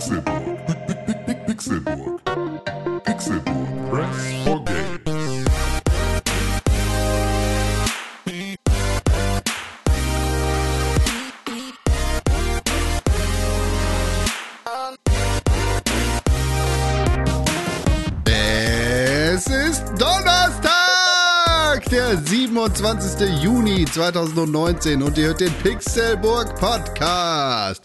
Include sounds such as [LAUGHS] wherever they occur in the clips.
Pixelburg. Pixelburg. Pixelburg. Press for games. Es ist Donnerstag, der 27. Juni 2019 und ihr hört den Pixelburg Podcast.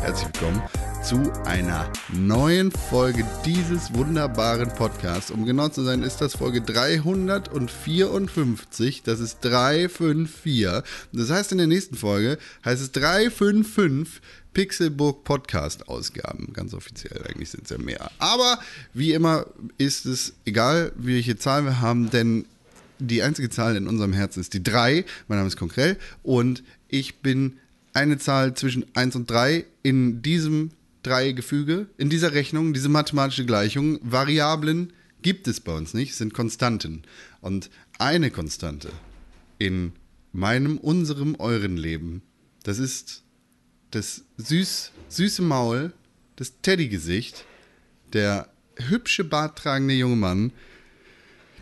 Herzlich willkommen zu einer neuen Folge dieses wunderbaren Podcasts. Um genau zu sein, ist das Folge 354. Das ist 354. Das heißt, in der nächsten Folge heißt es 355 Pixelburg Podcast Ausgaben. Ganz offiziell, eigentlich sind es ja mehr. Aber wie immer ist es egal, welche Zahl wir haben, denn die einzige Zahl in unserem Herzen ist die 3. Mein Name ist Konkrell und ich bin eine Zahl zwischen 1 und 3 in diesem Drei-Gefüge, in dieser Rechnung, diese mathematische Gleichung. Variablen gibt es bei uns nicht, sind Konstanten. Und eine Konstante in meinem, unserem, euren Leben, das ist das süß, süße Maul, das Teddygesicht, der hübsche barttragende junge Mann,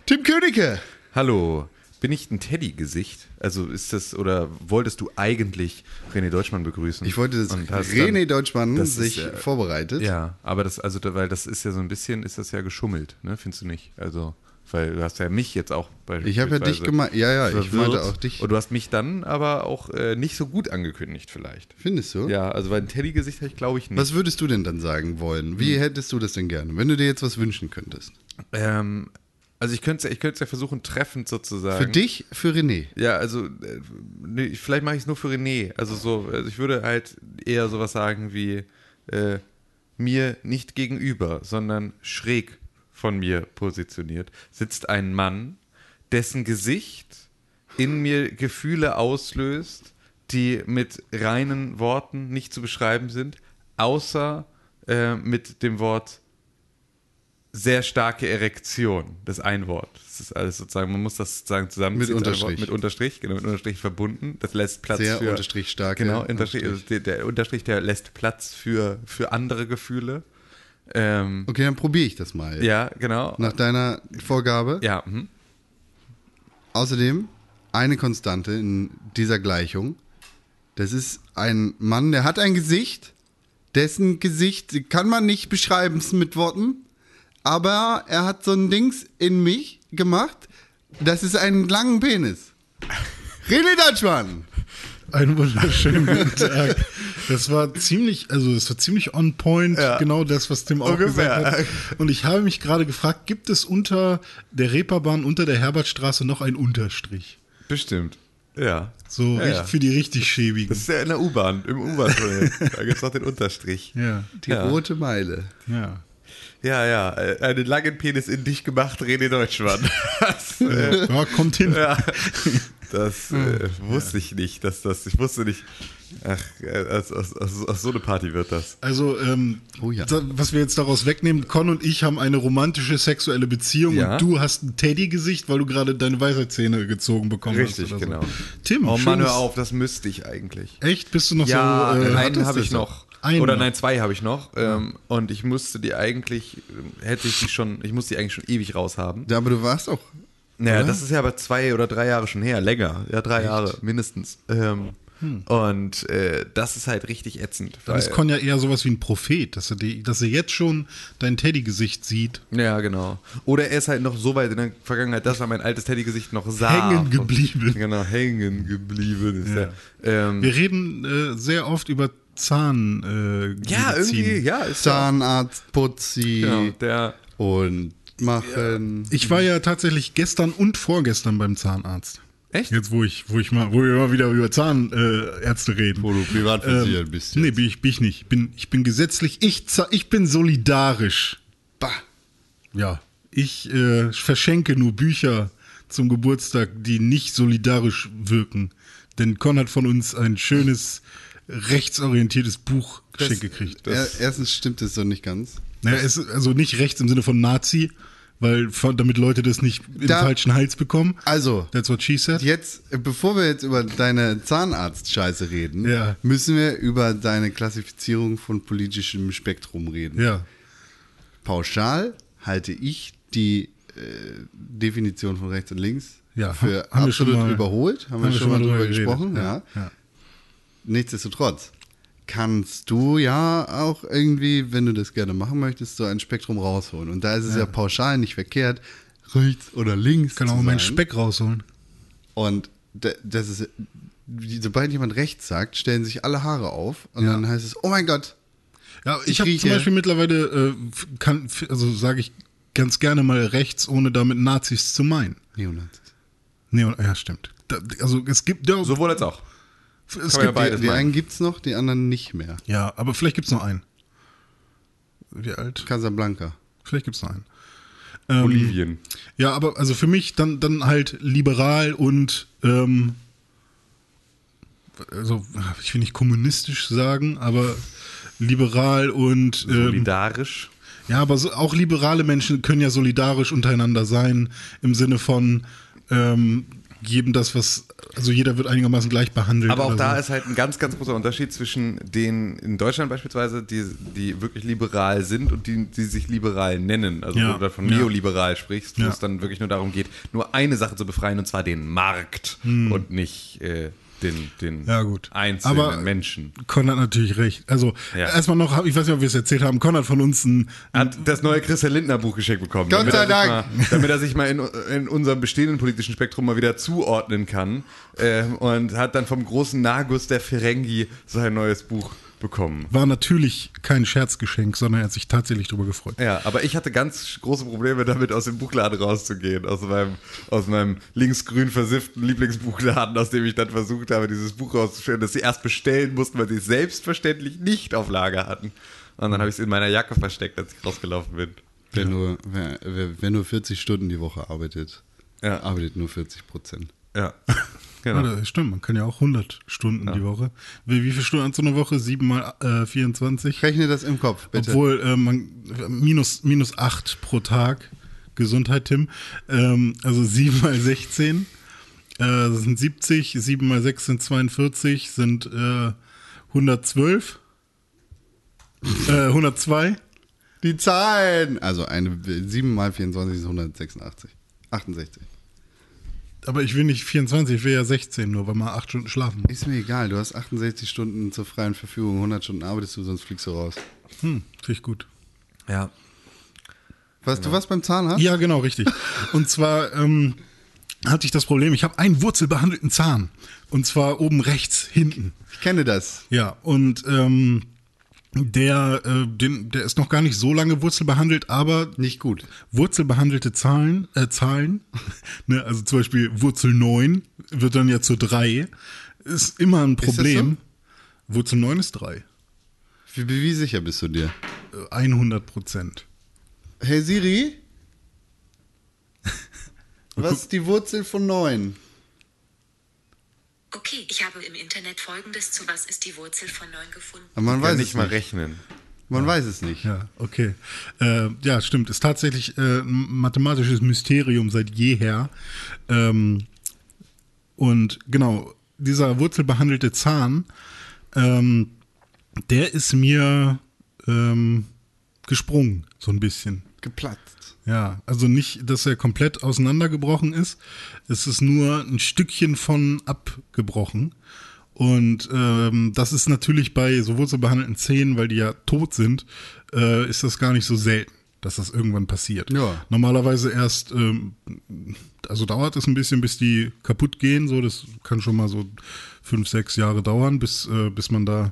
Tim Königke. Hallo, bin ich ein Teddy-Gesicht? Also ist das, oder wolltest du eigentlich René Deutschmann begrüßen? Ich wollte, dass René Deutschmann das sich ist, äh, vorbereitet. Ja, aber das, also, weil das ist ja so ein bisschen, ist das ja geschummelt, ne? Findest du nicht? Also, weil du hast ja mich jetzt auch beispielsweise. Ich habe ja dich gemeint. Ja, ja, ich verwirrt. meinte auch dich. Und du hast mich dann aber auch äh, nicht so gut angekündigt, vielleicht. Findest du? Ja, also weil ein Teddy-Gesicht habe ich, glaube ich, nicht. Was würdest du denn dann sagen wollen? Hm. Wie hättest du das denn gerne, wenn du dir jetzt was wünschen könntest? Ähm, also ich könnte es ich ja versuchen, treffend sozusagen. Für dich, für René. Ja, also äh, nee, vielleicht mache ich es nur für René. Also so, also ich würde halt eher sowas sagen wie äh, mir nicht gegenüber, sondern schräg von mir positioniert, sitzt ein Mann, dessen Gesicht in mir Gefühle auslöst, die mit reinen Worten nicht zu beschreiben sind, außer äh, mit dem Wort sehr starke Erektion. Das ist ein Wort. Das ist alles sozusagen, man muss das sozusagen zusammenziehen. Mit Unterstrich. Mit Unterstrich, genau, mit Unterstrich verbunden. Das lässt Platz Sehr für. Unterstrich starke Genau, Unterstrich, also Unterstrich. der, der Unterstrich, der lässt Platz für, für andere Gefühle. Ähm, Okay, dann probiere ich das mal. ja, genau. Nach deiner Vorgabe. Ja, mhm. Außerdem eine Konstante in dieser Gleichung. Das ist ein Mann, der hat ein Gesicht, dessen Gesicht kann man nicht beschreiben mit Worten, aber er hat so ein Dings in mich gemacht. Das ist ein langen Penis. René Deutschmann. Einen wunderschönen guten Tag. Das war ziemlich, also das war ziemlich on point, genau das, was Tim auch Ungefähr. gesagt hat. Und ich habe mich gerade gefragt, gibt es unter der Reeperbahn, unter der Herbertstraße noch einen Unterstrich? bestimmt. Ja. So ja, richtig ja. für die richtig schäbigen. Das ist ja in der U-Bahn, im U-Bahn-Tunnel. [LAUGHS] da gibt es noch den Unterstrich. ja, Die Ja. rote Meile. ja. Ja, ja, äh, einen langen Penis in dich gemacht, René Deutschmann. [LAUGHS] Das, äh, Ja, kommt hin. ja, [LAUGHS] das äh, wusste ich nicht, dass das, ich wusste nicht, ach, äh, aus, aus, aus, aus so eine Party wird das. Also, ähm, Oh ja. da- was wir jetzt daraus wegnehmen, Con und ich haben eine romantische sexuelle Beziehung Ja. und du hast ein Teddy-Gesicht, weil du gerade deine Weisheitszähne gezogen bekommen Richtig, hast. oder genau. So. Tim, Oh Mann, hör auf, das müsste ich eigentlich. Echt? Bist du noch Ja, so. Äh, einen habe du ich noch. Einen Oder nein, zwei habe ich noch. Ähm, und ich musste die eigentlich, hätte ich die schon, ich musste die eigentlich schon ewig raushaben. Ja, aber du warst auch. Naja, Oder? das ist ja aber zwei oder drei Jahre schon her, länger. Ja, drei Jahre mindestens. Ähm, Und äh, das ist halt richtig ätzend. Dann ist Con ja eher sowas wie ein Prophet, dass er, die, dass er jetzt schon dein Teddy-Gesicht sieht. Ja, genau. Oder er ist halt noch so weit in der Vergangenheit, dass er mein altes Teddygesicht noch sah. Hängen geblieben. Genau, hängen geblieben ist Ja. er. Ähm, Wir reden äh, sehr oft über Zahn. Äh, ja, Medizin. irgendwie, ja, ist Zahnarzt, Putzi Genau, der. und machen. Ich war ja tatsächlich gestern und vorgestern beim Zahnarzt. Echt? Jetzt, wo ich, wo ich mal, wo wir mal wieder über Zahnärzte äh, reden. Wo du privat versichert ähm, bist Nee, jetzt. bin ich, bin ich nicht. Ich bin, ich bin gesetzlich, ich, ich bin solidarisch. Bah. Ja, ich äh, verschenke nur Bücher zum Geburtstag, die nicht solidarisch wirken. Denn Con hat von uns ein schönes, rechtsorientiertes Buch geschenkt gekriegt. Er, erstens stimmt es so nicht ganz. Naja, es ist also nicht rechts im Sinne von Nazi, weil damit Leute das nicht im Da- falschen Hals bekommen. Also, That's what she said. jetzt, bevor wir jetzt über deine Zahnarzt-Scheiße reden, Ja. müssen wir über deine Klassifizierung von politischem Spektrum reden. Ja. Pauschal halte ich die äh, Definition von rechts und links Ja, für haben wir schon absolut mal- überholt. Haben, wir schon mal drüber gesprochen. Ja. ja. Nichtsdestotrotz kannst du ja auch irgendwie, wenn du das gerne machen möchtest, so ein Spektrum rausholen. Und da ist es ja, pauschal nicht verkehrt, rechts oder links Kann zu auch sein. meinen Speck rausholen. Und da- das ist, sobald jemand rechts sagt, stellen sich alle Haare auf und Ja. dann heißt es, oh mein Gott, Ja, Ich ich, habe zum Beispiel mittlerweile, äh, kann, also sage ich ganz gerne mal rechts, ohne damit Nazis zu meinen. Neonazis. Und- ja, stimmt. Da, also es gibt ja, Sowohl als auch. Es kann ja gibt, beides Die meinen. einen gibt's noch, die anderen nicht mehr. ja, aber vielleicht gibt es noch einen. Wie alt? Casablanca. Vielleicht gibt es noch einen. Ähm, Bolivien. Ja, aber also für mich dann, dann halt liberal und ähm, also ich will nicht kommunistisch sagen, aber liberal und ähm, Solidarisch. ja, aber so, auch liberale Menschen können ja solidarisch untereinander sein im Sinne von ähm, jedem das, was also jeder wird einigermaßen gleich behandelt. Aber auch da so. ist halt ein ganz, ganz großer Unterschied zwischen denen in Deutschland beispielsweise, die, die wirklich liberal sind und die, die sich liberal nennen. Also Ja. wo du da von Ja. neoliberal sprichst, wo Ja. es dann wirklich nur darum geht, nur eine Sache zu befreien und zwar den Markt und nicht äh, den, den. Ja, gut. einzelnen Aber- Menschen. Konrad hat natürlich recht. Also Ja. erstmal noch, ich weiß nicht, ob wir es erzählt haben, Konrad von uns ein, hat das neue Christian Lindner Buch geschenkt bekommen. Gott sei Dank. Mal, damit er sich mal in, in unserem bestehenden politischen Spektrum mal wieder zuordnen kann. Ähm, und hat dann vom großen Nagus der Ferengi sein neues Buch bekommen. war natürlich kein Scherzgeschenk, sondern er hat sich tatsächlich darüber gefreut. Ja, aber ich hatte ganz große Probleme damit, aus dem Buchladen rauszugehen. Aus meinem, aus meinem linksgrün versifften Lieblingsbuchladen, aus dem ich dann versucht habe, dieses Buch rauszustellen, das sie erst bestellen mussten, weil sie es selbstverständlich nicht auf Lager hatten. Und dann habe ich es in meiner Jacke versteckt, als ich rausgelaufen bin. Wer, nur, wer, wer, wer nur 40 Stunden die Woche arbeitet, Ja. arbeitet nur 40 Prozent. Ja. [LAUGHS] Ja, Genau. das stimmt, man kann ja auch 100 Stunden die Woche. Wie, wie viele Stunden hast du eine Woche? 7 mal äh, 24? Rechne das im Kopf, bitte. Obwohl, äh, man, minus, minus 8 pro Tag. Gesundheit, Tim. Ähm, also 7 mal 16 äh, das sind 70, 7 mal 6 sind 42, sind äh, 112. äh, 102. die Zahlen! Also eine 7 mal 24 ist 186. 68. Aber ich will nicht 24, ich will ja 16, nur weil man 8 Stunden schlafen. Ist mir egal, du hast 68 Stunden zur freien Verfügung, 100 Stunden arbeitest du, sonst fliegst du raus. Hm, finde ich gut. Ja. Was, du was beim Zahnarzt? Ja, genau, richtig. Und zwar ähm, hatte ich das Problem, ich habe einen wurzelbehandelten Zahn. Und zwar oben rechts, hinten. Ich kenne das. Ja, und ähm, der, äh, den, der ist noch gar nicht so lange wurzelbehandelt, aber Nicht gut. wurzelbehandelte Zahlen, äh, Zahlen, [LAUGHS] ne, also zum Beispiel Wurzel 9 wird dann ja zu 3, ist immer ein Problem. Wurzel 9 ist 3. Wie, wie sicher bist du dir? Äh, 100 Prozent. Hey Siri? [LAUGHS] Was ist die Wurzel von 9? Okay, ich habe im Internet folgendes zu Was ist die Wurzel von 9 gefunden. Aber man Kann weiß nicht es mal nicht. rechnen. Man weiß es nicht. Ja, okay. Äh, ja, stimmt. Ist tatsächlich äh, ein mathematisches Mysterium seit jeher. Ähm, und genau, dieser wurzelbehandelte Zahn, ähm, der ist mir ähm, gesprungen, so ein bisschen. Geplatzt. Ja, also nicht, dass er komplett auseinandergebrochen ist. Es ist nur ein Stückchen von abgebrochen. Und ähm, das ist natürlich bei so wurzelbehandelten Zähnen, weil die ja tot sind, äh, ist das gar nicht so selten, dass das irgendwann passiert. Ja. Normalerweise erst, ähm, also dauert es ein bisschen, bis die kaputt gehen. So, das kann schon mal so fünf, sechs Jahre dauern, bis, äh, bis man da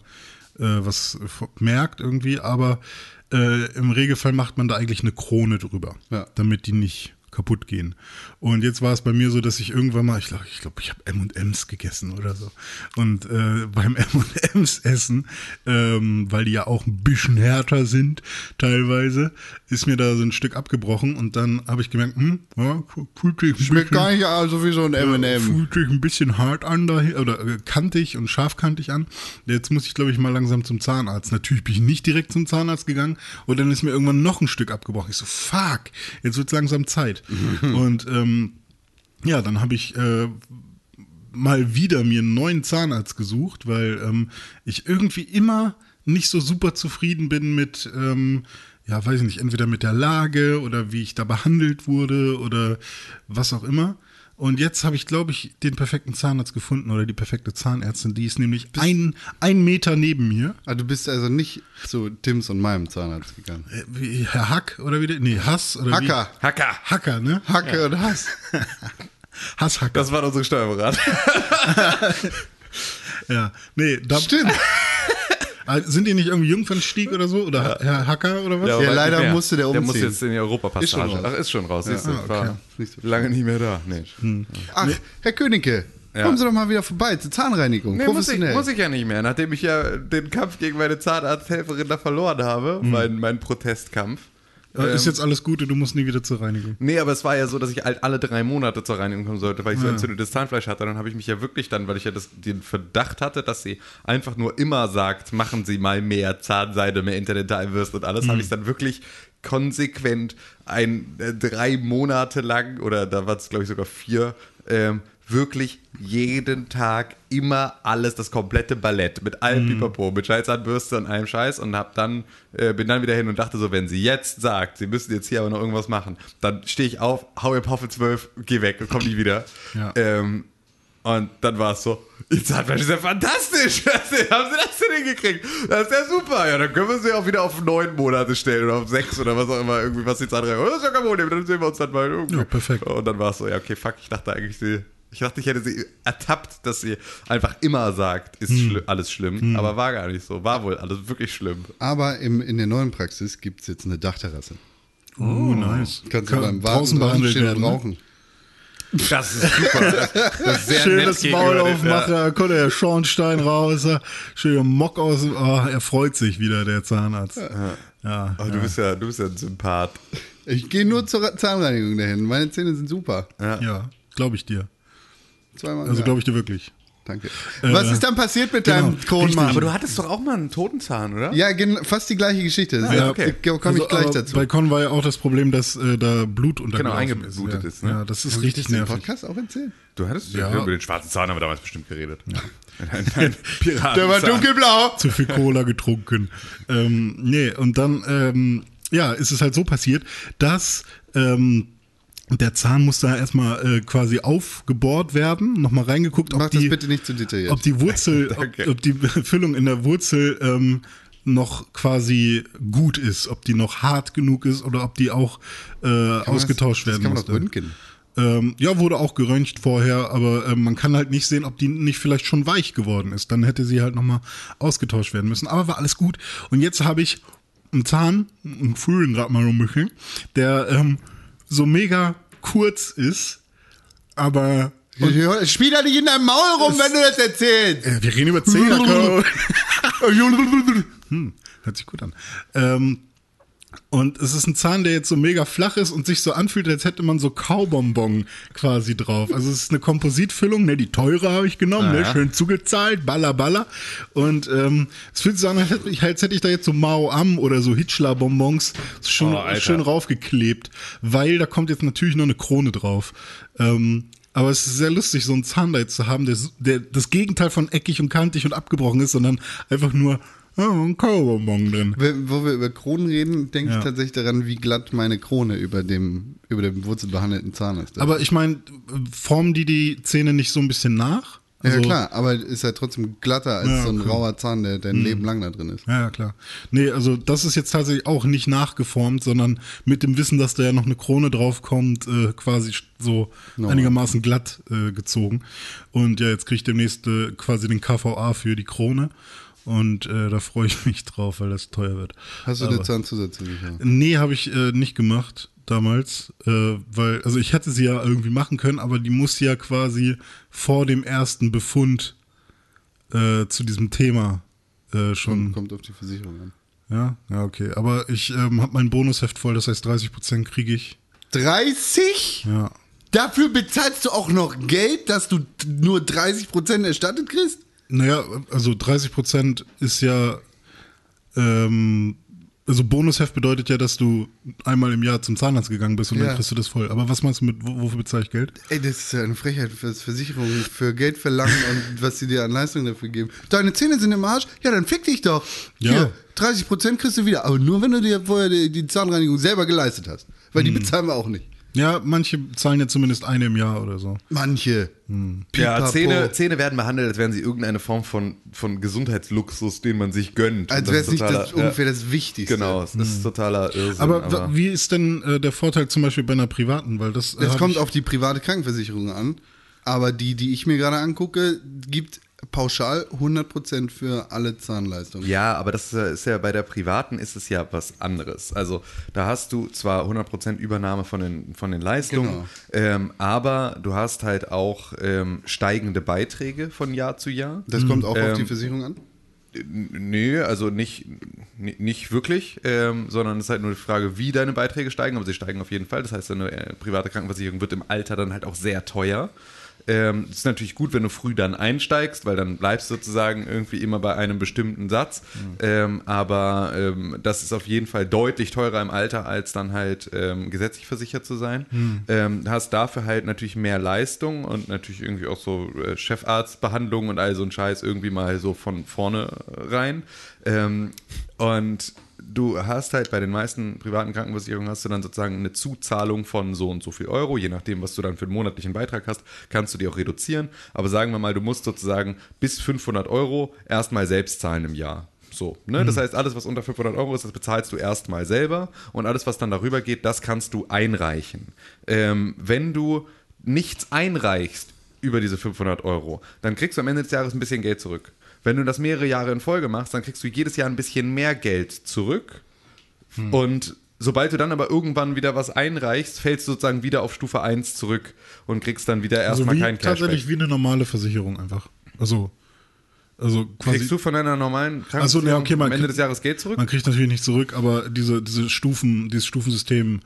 äh, was merkt irgendwie. Aber äh, im Regelfall macht man da eigentlich eine Krone drüber, Ja. damit die nicht kaputt gehen. Und jetzt war es bei mir so, dass ich irgendwann mal, ich glaube, ich, glaub, ich habe M&M's gegessen oder so. Und äh, beim [LAUGHS] M&M's essen, ähm, weil die ja auch ein bisschen härter sind teilweise, ist mir da so ein Stück abgebrochen und dann habe ich gemerkt, hm, ja, fühlt sich ein Schmeckt bisschen- gar nicht also wie so ein M&M. Fühlt sich ein bisschen hart an da, oder äh, kantig und scharfkantig an. Jetzt muss ich, glaube ich, mal langsam zum Zahnarzt. Natürlich bin ich nicht direkt zum Zahnarzt gegangen und dann ist mir irgendwann noch ein Stück abgebrochen. Ich so, fuck, jetzt wird langsam Zeit. und ähm, ja, dann habe ich äh, mal wieder mir einen neuen Zahnarzt gesucht, weil ähm, ich irgendwie immer nicht so super zufrieden bin mit, ähm, ja, weiß ich nicht, entweder mit der Lage oder wie ich da behandelt wurde oder was auch immer. Und jetzt habe ich, glaube ich, den perfekten Zahnarzt gefunden oder die perfekte Zahnärztin. Die ist nämlich ein, ein Meter neben mir. Ah, du bist also nicht zu Tims und meinem Zahnarzt gegangen. Äh, wie, Herr Hack oder wie der? Nee, Hass oder Hacker. Hacker. Wie? Hacker, ne? Hacke und Hass. [LAUGHS] Hasshacker. Das war unsere Steuerberater. [LAUGHS] Ja, nee, da, Stimmt. [LAUGHS] Ah, Sind die nicht irgendwie Jungfernstieg oder so? Oder Herr Hacker oder was? Ja, aber leider mehr. musste der Der muss umziehen. jetzt in die Europapassage. Ist schon raus. Ach, ist schon raus. siehst du, Ah, okay. lange nicht mehr da. Nee. Ach, Herr Königke, Ja. kommen Sie doch mal wieder vorbei zur Zahnreinigung. Nee, muss ich, muss ich ja nicht mehr. Nachdem ich ja den Kampf gegen meine Zahnarzthelferin da verloren habe, mein, mein Protestkampf. Äh, Ist jetzt alles Gute, du musst nie wieder zur Reinigung. Nee, aber es war ja so, dass ich halt alle drei Monate zur Reinigung kommen sollte, weil ich so entzündetes Zahnfleisch hatte. Dann habe ich mich ja wirklich dann, weil ich ja das, den Verdacht hatte, dass sie einfach nur immer sagt, machen Sie mal mehr Zahnseide, mehr Interdentalbürste und alles, habe ich dann wirklich konsequent ein äh, drei Monate lang oder da war es glaube ich sogar vier ähm, wirklich jeden Tag immer alles, das komplette Ballett mit allem Pipapo, mit Scheißzahnbürste und allem Scheiß und hab dann, äh, bin dann wieder hin und dachte so, wenn sie jetzt sagt, sie müssen jetzt hier aber noch irgendwas machen, dann stehe ich auf, hau ihr Poffe 12, geh weg und komm nie wieder. Ja. Ähm, und dann war es so, ihr Zahnfleisch ist ja fantastisch. [LAUGHS] Haben sie das denn hingekriegt? Das ist ja super. Ja, dann können wir sie auch wieder auf neun Monate stellen oder auf sechs oder was auch immer, irgendwie, was die Zahnreinigung. Das ist ja kein Problem, dann sehen wir uns dann mal irgendwie. Ja, perfekt. Und dann war es so, ja, okay, fuck, ich dachte eigentlich, sie, ich dachte, ich hätte sie ertappt, dass sie einfach immer sagt, ist schli alles schlimm, aber war gar nicht so. War wohl alles wirklich schlimm. Aber im, in der neuen Praxis gibt es jetzt eine Dachterrasse. Oh, nice. Kannst du beim Warten draußen stehen und ne? rauchen. Das ist super. [LAUGHS] Das ist sehr Schönes nett Maul aufmachen, da kommt der Schornstein raus, ja. schöner Mock aus dem, ah, er freut sich wieder, der Zahnarzt. Ja, Oh, du, bist ja, du bist ja ein Sympath. Ich gehe nur zur Zahnreinigung dahin. Meine Zähne sind super. ja, glaube ich dir. Zweimal. Also ja. glaube ich dir wirklich. Danke. Was ist dann passiert mit deinem genau, Kronmann? Aber du hattest doch auch mal einen Totenzahn, oder? Ja, fast die gleiche Geschichte. ja, ja, okay. Komme ich Also, gleich aber dazu. Bei Con war ja auch das Problem, dass äh, da Blut untergelaufen eingeblutet ist. ist, Ja. ne? ja, das ist ich richtig nervig. Podcast auch erzählt? Du hattest Ja. über den schwarzen Zahn haben wir damals bestimmt geredet. Ja. [LAUGHS] Ein [LAUGHS] Piratenzahn. Der war dunkelblau. zu viel Cola getrunken. ähm, nee, und dann, ähm, ja, ist es halt so passiert, dass ähm, der Zahn musste da erstmal äh, quasi aufgebohrt werden, nochmal reingeguckt, ob Mach das die, bitte nicht zu detailliert. ob die Wurzel, [LAUGHS] ob, ob die Füllung in der Wurzel ähm, noch quasi gut ist, ob die noch hart genug ist oder ob die auch äh, ausgetauscht das werden kann man musste. Ähm, ja, wurde auch geröntgt vorher, aber ähm, man kann halt nicht sehen, ob die nicht vielleicht schon weich geworden ist. Dann hätte sie halt nochmal ausgetauscht werden müssen. Aber war alles gut. Und jetzt habe ich einen Zahn, einen frühen gerade mal ein bisschen, der ähm, so mega kurz ist, aber Spiel da nicht in deinem Maul rum, wenn du das erzählst. äh, wir reden über Zähne. Caro. [LAUGHS] [LAUGHS] hm, hört sich gut an. Ähm, und es ist ein Zahn, der jetzt so mega flach ist und sich so anfühlt, als hätte man so Kaubonbon quasi drauf. Also es ist eine Kompositfüllung, ne, die teure habe ich genommen, ne, schön zugezahlt, baller, baller. Und ähm, es fühlt sich so an, als hätte ich, als hätte ich da jetzt so Mao Am oder so Hitchler-Bonbons schon Oh, schön raufgeklebt, weil da kommt jetzt natürlich noch eine Krone drauf. Ähm, aber es ist sehr lustig, so einen Zahn da jetzt zu haben, der, der das Gegenteil von eckig und kantig und abgebrochen ist, sondern einfach nur oh, ein Kaubonbon drin. Wo wir über Kronen reden, denke Ja. ich tatsächlich daran, wie glatt meine Krone über dem, über dem wurzelbehandelten Zahn ist. Aber ich meine, formen die die Zähne nicht so ein bisschen nach? ja, Also- klar, aber ist ja trotzdem glatter als Ja, so ein rauer Zahn, der dein Leben lang da drin ist. Ja, ja, klar. Nee, also das ist jetzt tatsächlich auch nicht nachgeformt, sondern mit dem Wissen, dass da ja noch eine Krone draufkommt, äh, quasi so einigermaßen glatt äh, gezogen. Und ja, jetzt kriege ich demnächst äh, quasi den KVA für die Krone. Und äh, da freue ich mich drauf, weil das teuer wird. Hast du Aber- eine Zahnzusatzversicherung? Nee, habe ich äh, nicht gemacht damals, äh, weil, also ich hätte sie ja irgendwie machen können, aber die muss ja quasi vor dem ersten Befund äh, zu diesem Thema äh, schon. Kommt auf die Versicherung an. Ja, ja, okay. Aber ich ähm, habe mein Bonusheft voll, das heißt 30% kriege ich. 30? Ja. Dafür bezahlst du auch noch Geld, dass du nur 30% erstattet kriegst? Naja, also 30% ist ja, ähm, also Bonusheft bedeutet ja, dass du einmal im Jahr zum Zahnarzt gegangen bist und Ja. dann kriegst du das voll. Aber was meinst du mit, wo- wofür bezahle ich Geld? Ey, das ist ja eine Frechheit für Versicherungen, für Geld verlangen und was sie dir an Leistung dafür geben. Deine Zähne sind im Arsch? Ja, dann fick dich doch. Ja. Hier, 30% kriegst du wieder. Aber nur, wenn du dir vorher die, die Zahnreinigung selber geleistet hast. Weil die Hm. bezahlen wir auch nicht. Ja, manche zahlen ja zumindest eine im Jahr oder so. Manche. Ja, Pipapo. Zähne, Zähne werden behandelt, als wären sie irgendeine Form von, von Gesundheitsluxus, den man sich gönnt. Als wäre das es nicht das, ungefähr das Wichtigste. Genau, das ist totaler Irrsinn. Aber, wa- wie ist denn äh, der Vorteil zum Beispiel bei einer privaten? Weil das, äh, Es hab kommt auf die private Krankenversicherung an. Aber die, die ich mir gerade angucke, gibt pauschal 100% für alle Zahnleistungen. Ja, aber das ist ja bei der privaten ist es ja was anderes. Also da hast du zwar 100% Übernahme von den, von den Leistungen, Genau. ähm, aber du hast halt auch ähm, steigende Beiträge von Jahr zu Jahr. Das kommt auch auf die Ähm, Versicherung an? Nee, also nicht, ni- nicht wirklich, ähm, sondern es ist halt nur die Frage, wie deine Beiträge steigen, aber sie steigen auf jeden Fall. Das heißt, eine äh, private Krankenversicherung wird im Alter dann halt auch sehr teuer. Ähm, ist natürlich gut, wenn du früh dann einsteigst, weil dann bleibst du sozusagen irgendwie immer bei einem bestimmten Satz. Ähm, aber ähm, das ist auf jeden Fall deutlich teurer im Alter, als dann halt ähm, gesetzlich versichert zu sein. Ähm, hast dafür halt natürlich mehr Leistung und natürlich irgendwie auch so äh, Chefarztbehandlung und all so ein Scheiß irgendwie mal so von vorne rein. Ähm, und du hast halt bei den meisten privaten Krankenversicherungen hast du dann sozusagen eine Zuzahlung von so und so viel Euro, je nachdem, was du dann für einen monatlichen Beitrag hast, kannst du die auch reduzieren. Aber sagen wir mal, du musst sozusagen bis 500 Euro erstmal selbst zahlen im Jahr. So, ne? Das heißt, alles, was unter 500 Euro ist, das bezahlst du erstmal selber und alles, was dann darüber geht, das kannst du einreichen. Ähm, wenn du nichts einreichst über diese 500 Euro, dann kriegst du am Ende des Jahres ein bisschen Geld zurück. Wenn du das mehrere Jahre in Folge machst, dann kriegst du jedes Jahr ein bisschen mehr Geld zurück. Und sobald du dann aber irgendwann wieder was einreichst, fällst du sozusagen wieder auf Stufe 1 zurück und kriegst dann wieder also erstmal wie, kein Cashback. tatsächlich wie eine normale Versicherung einfach. Also, also quasi. Kriegst du von deiner normalen Ach so, ne, okay, am Ende kriegt- des Jahres Geld zurück? Man kriegt natürlich nicht zurück, aber diese, diese Stufen, dieses Stufensystem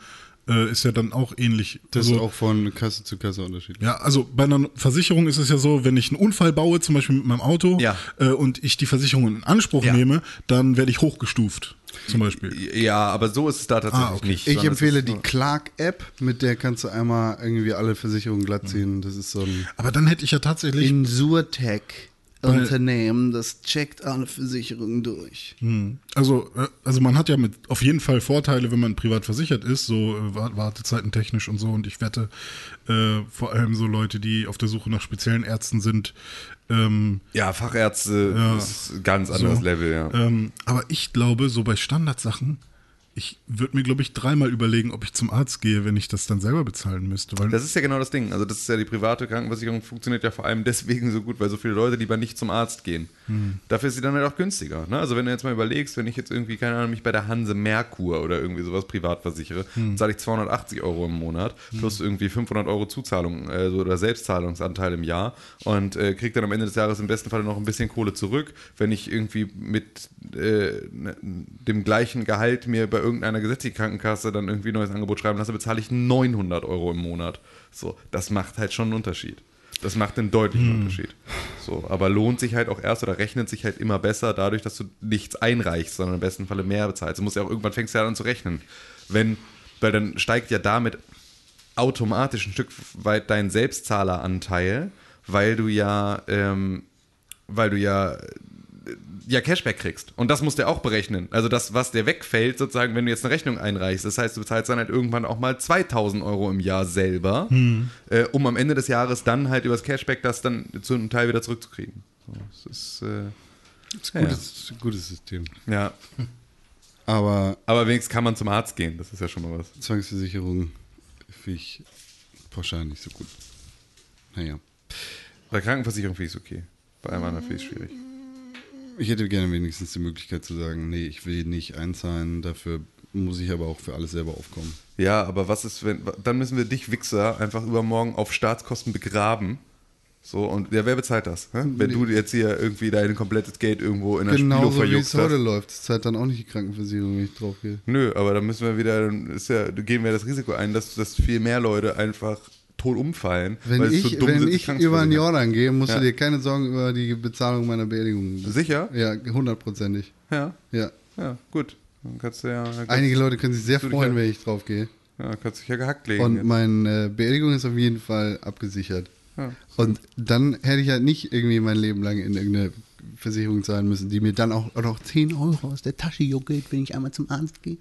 äh, ist ja dann auch ähnlich. Das also, ist auch von Kasse zu Kasse unterschiedlich. Ja, also bei einer Versicherung ist es ja so, wenn ich einen Unfall baue, zum Beispiel mit meinem Auto, Ja. äh, und ich die Versicherung in Anspruch Ja. nehme, dann werde ich hochgestuft, zum Beispiel. Ja, aber so ist es da tatsächlich Ah, okay. nicht. Ich empfehle ist die Clark-App, mit der kannst du einmal irgendwie alle Versicherungen glatt ziehen. Das ist so ein Aber dann hätte ich ja tatsächlich, Insurtech-Unternehmen, das checkt alle Versicherungen durch. also, äh, also man hat ja mit auf jeden Fall Vorteile, wenn man privat versichert ist, so äh, Wa- Wartezeiten technisch und so. Und ich wette, äh, vor allem so Leute, die auf der Suche nach speziellen Ärzten sind, ähm, Ja, Fachärzte Ja. ist ein ganz anderes So. Level, ja. Ähm, aber ich glaube, so bei Standardsachen, ich würde mir, glaube ich, dreimal überlegen, ob ich zum Arzt gehe, wenn ich das dann selber bezahlen müsste. Das ist ja genau das Ding. Also das ist ja die private Krankenversicherung funktioniert ja vor allem deswegen so gut, weil so viele Leute lieber nicht zum Arzt gehen. Dafür ist sie dann halt auch günstiger. Ne? Also wenn du jetzt mal überlegst, wenn ich jetzt irgendwie, keine Ahnung, mich bei der Hanse Merkur oder irgendwie sowas privat versichere, zahle ich 280 Euro im Monat plus irgendwie 500 Euro Zuzahlung äh, oder Selbstzahlungsanteil im Jahr und äh, kriege dann am Ende des Jahres im besten Fall noch ein bisschen Kohle zurück. Wenn ich irgendwie mit äh, ne- dem gleichen Gehalt mir bei irgendeiner gesetzlichen Krankenkasse dann irgendwie ein neues Angebot schreiben lasse, bezahle ich 900 Euro im Monat. So, das macht halt schon einen Unterschied. Das macht einen deutlichen Unterschied. So, aber lohnt sich halt auch erst oder rechnet sich halt immer besser dadurch, dass du nichts einreichst, sondern im besten Falle mehr bezahlst. Du musst ja auch irgendwann fängst du ja an zu rechnen. Wenn, weil dann steigt ja damit automatisch ein Stück weit dein Selbstzahleranteil, weil du ja, ähm, weil du ja ja Cashback kriegst. Und das musst du ja auch berechnen. Also das, was dir wegfällt, sozusagen, wenn du jetzt eine Rechnung einreichst. Das heißt, du bezahlst dann halt irgendwann auch mal 2000 Euro im Jahr selber, äh, um am Ende des Jahres dann halt übers Cashback das dann zu einem Teil wieder zurückzukriegen. So, das ist, äh, Das ist ein gutes, gutes System. ja. Aber Aber wenigstens kann man zum Arzt gehen. Das ist ja schon mal was. Zwangsversicherung finde ich pauschal nicht so gut. Naja. Bei Krankenversicherung finde ich es okay. Bei allem anderen finde ich es schwierig. Ich hätte gerne wenigstens die Möglichkeit zu sagen, nee, ich will nicht einzahlen, dafür muss ich aber auch für alles selber aufkommen. Ja, aber was ist, wenn. Dann müssen wir dich, Wichser, einfach übermorgen auf Staatskosten begraben. So, und ja, wer bezahlt das? Hä? Wenn du jetzt hier irgendwie dein komplettes Geld irgendwo in der Spilo Genauso wie verjuckt es heute läuft. Es zahlt dann auch nicht die Krankenversicherung, wenn ich drauf gehe. Nö, aber dann müssen wir wieder, dann ist ja, gehen wir das Risiko ein, dass, dass viel mehr Leute einfach tot umfallen. Wenn ich, dumm wenn ich über den. Jordan gehe, musst Ja. du dir keine Sorgen über die Bezahlung meiner Beerdigung. machen. Sicher? Ja, hundertprozentig. Ja, Ja. ja, gut. Dann kannst du ja, kannst, Einige Leute können sich sehr freuen, wenn ich drauf gehe. ja, kannst dich ja gehackt legen. Und jetzt. meine äh, Beerdigung ist auf jeden Fall abgesichert. Ja. Und dann hätte ich halt nicht irgendwie mein Leben lang in irgendeine Versicherung zahlen müssen, die mir dann auch, auch noch 10 Euro aus der Tasche juckelt, wenn ich einmal zum Arzt gehe.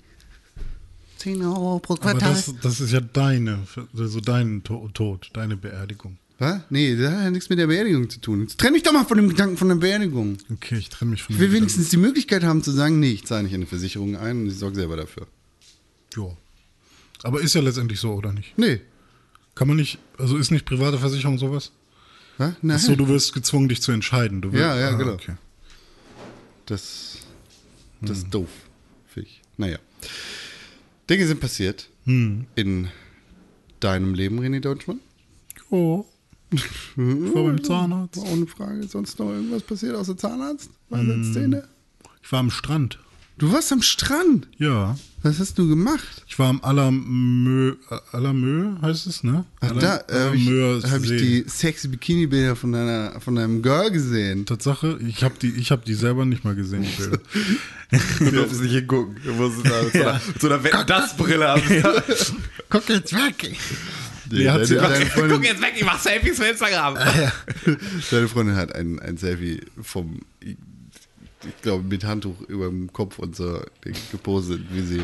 10 Euro pro Aber Quartal. das, das ist ja deine, also dein To- Tod, deine Beerdigung. Was? Nee, das hat ja nichts mit der Beerdigung zu tun. Jetzt trenn mich doch mal von dem Gedanken von der Beerdigung. Okay, ich trenne mich von Ich will dem wenigstens die Möglichkeit haben zu sagen, nee, ich zahle nicht in eine Versicherung ein und ich sorge selber dafür. Ja. Aber ist ja letztendlich so, oder nicht? Nee. Kann man nicht, also ist nicht private Versicherung sowas? Was? Nein. Ach so, du wirst gezwungen, dich zu entscheiden. Wirst, Ja, ja, genau. Okay. Das, das ist doof, ich. Naja. Dinge sind passiert in deinem Leben, René Deutschmann. Oh. [LAUGHS] Ich war beim Zahnarzt. Ohne Frage. Sonst noch irgendwas passiert außer Zahnarzt? Weisheitszähne? Ich war am Strand. Du warst am Strand. Ja. Was hast du gemacht? Ich war am Alamö, Alamö heißt es, ne? Ach, Alam- da äh, habe ich, die sexy Bikini-Bilder von, deiner, von deinem Girl gesehen. Tatsache, ich habe die, ich hab die selber nicht mal gesehen, die Bilder. Du darfst nicht hingucken. Du musst da mit so einer, so einer Wetten-Das-Brille haben. [LAUGHS] Guck jetzt weg! Nee, hat sie- deine, deine, Freundin, [LAUGHS] jetzt weg, ich mach Selfies für Instagram. [LAUGHS] deine Freundin hat ein, ein Selfie vom, ich, glaube, mit Handtuch über dem Kopf und so gepostet, wie sie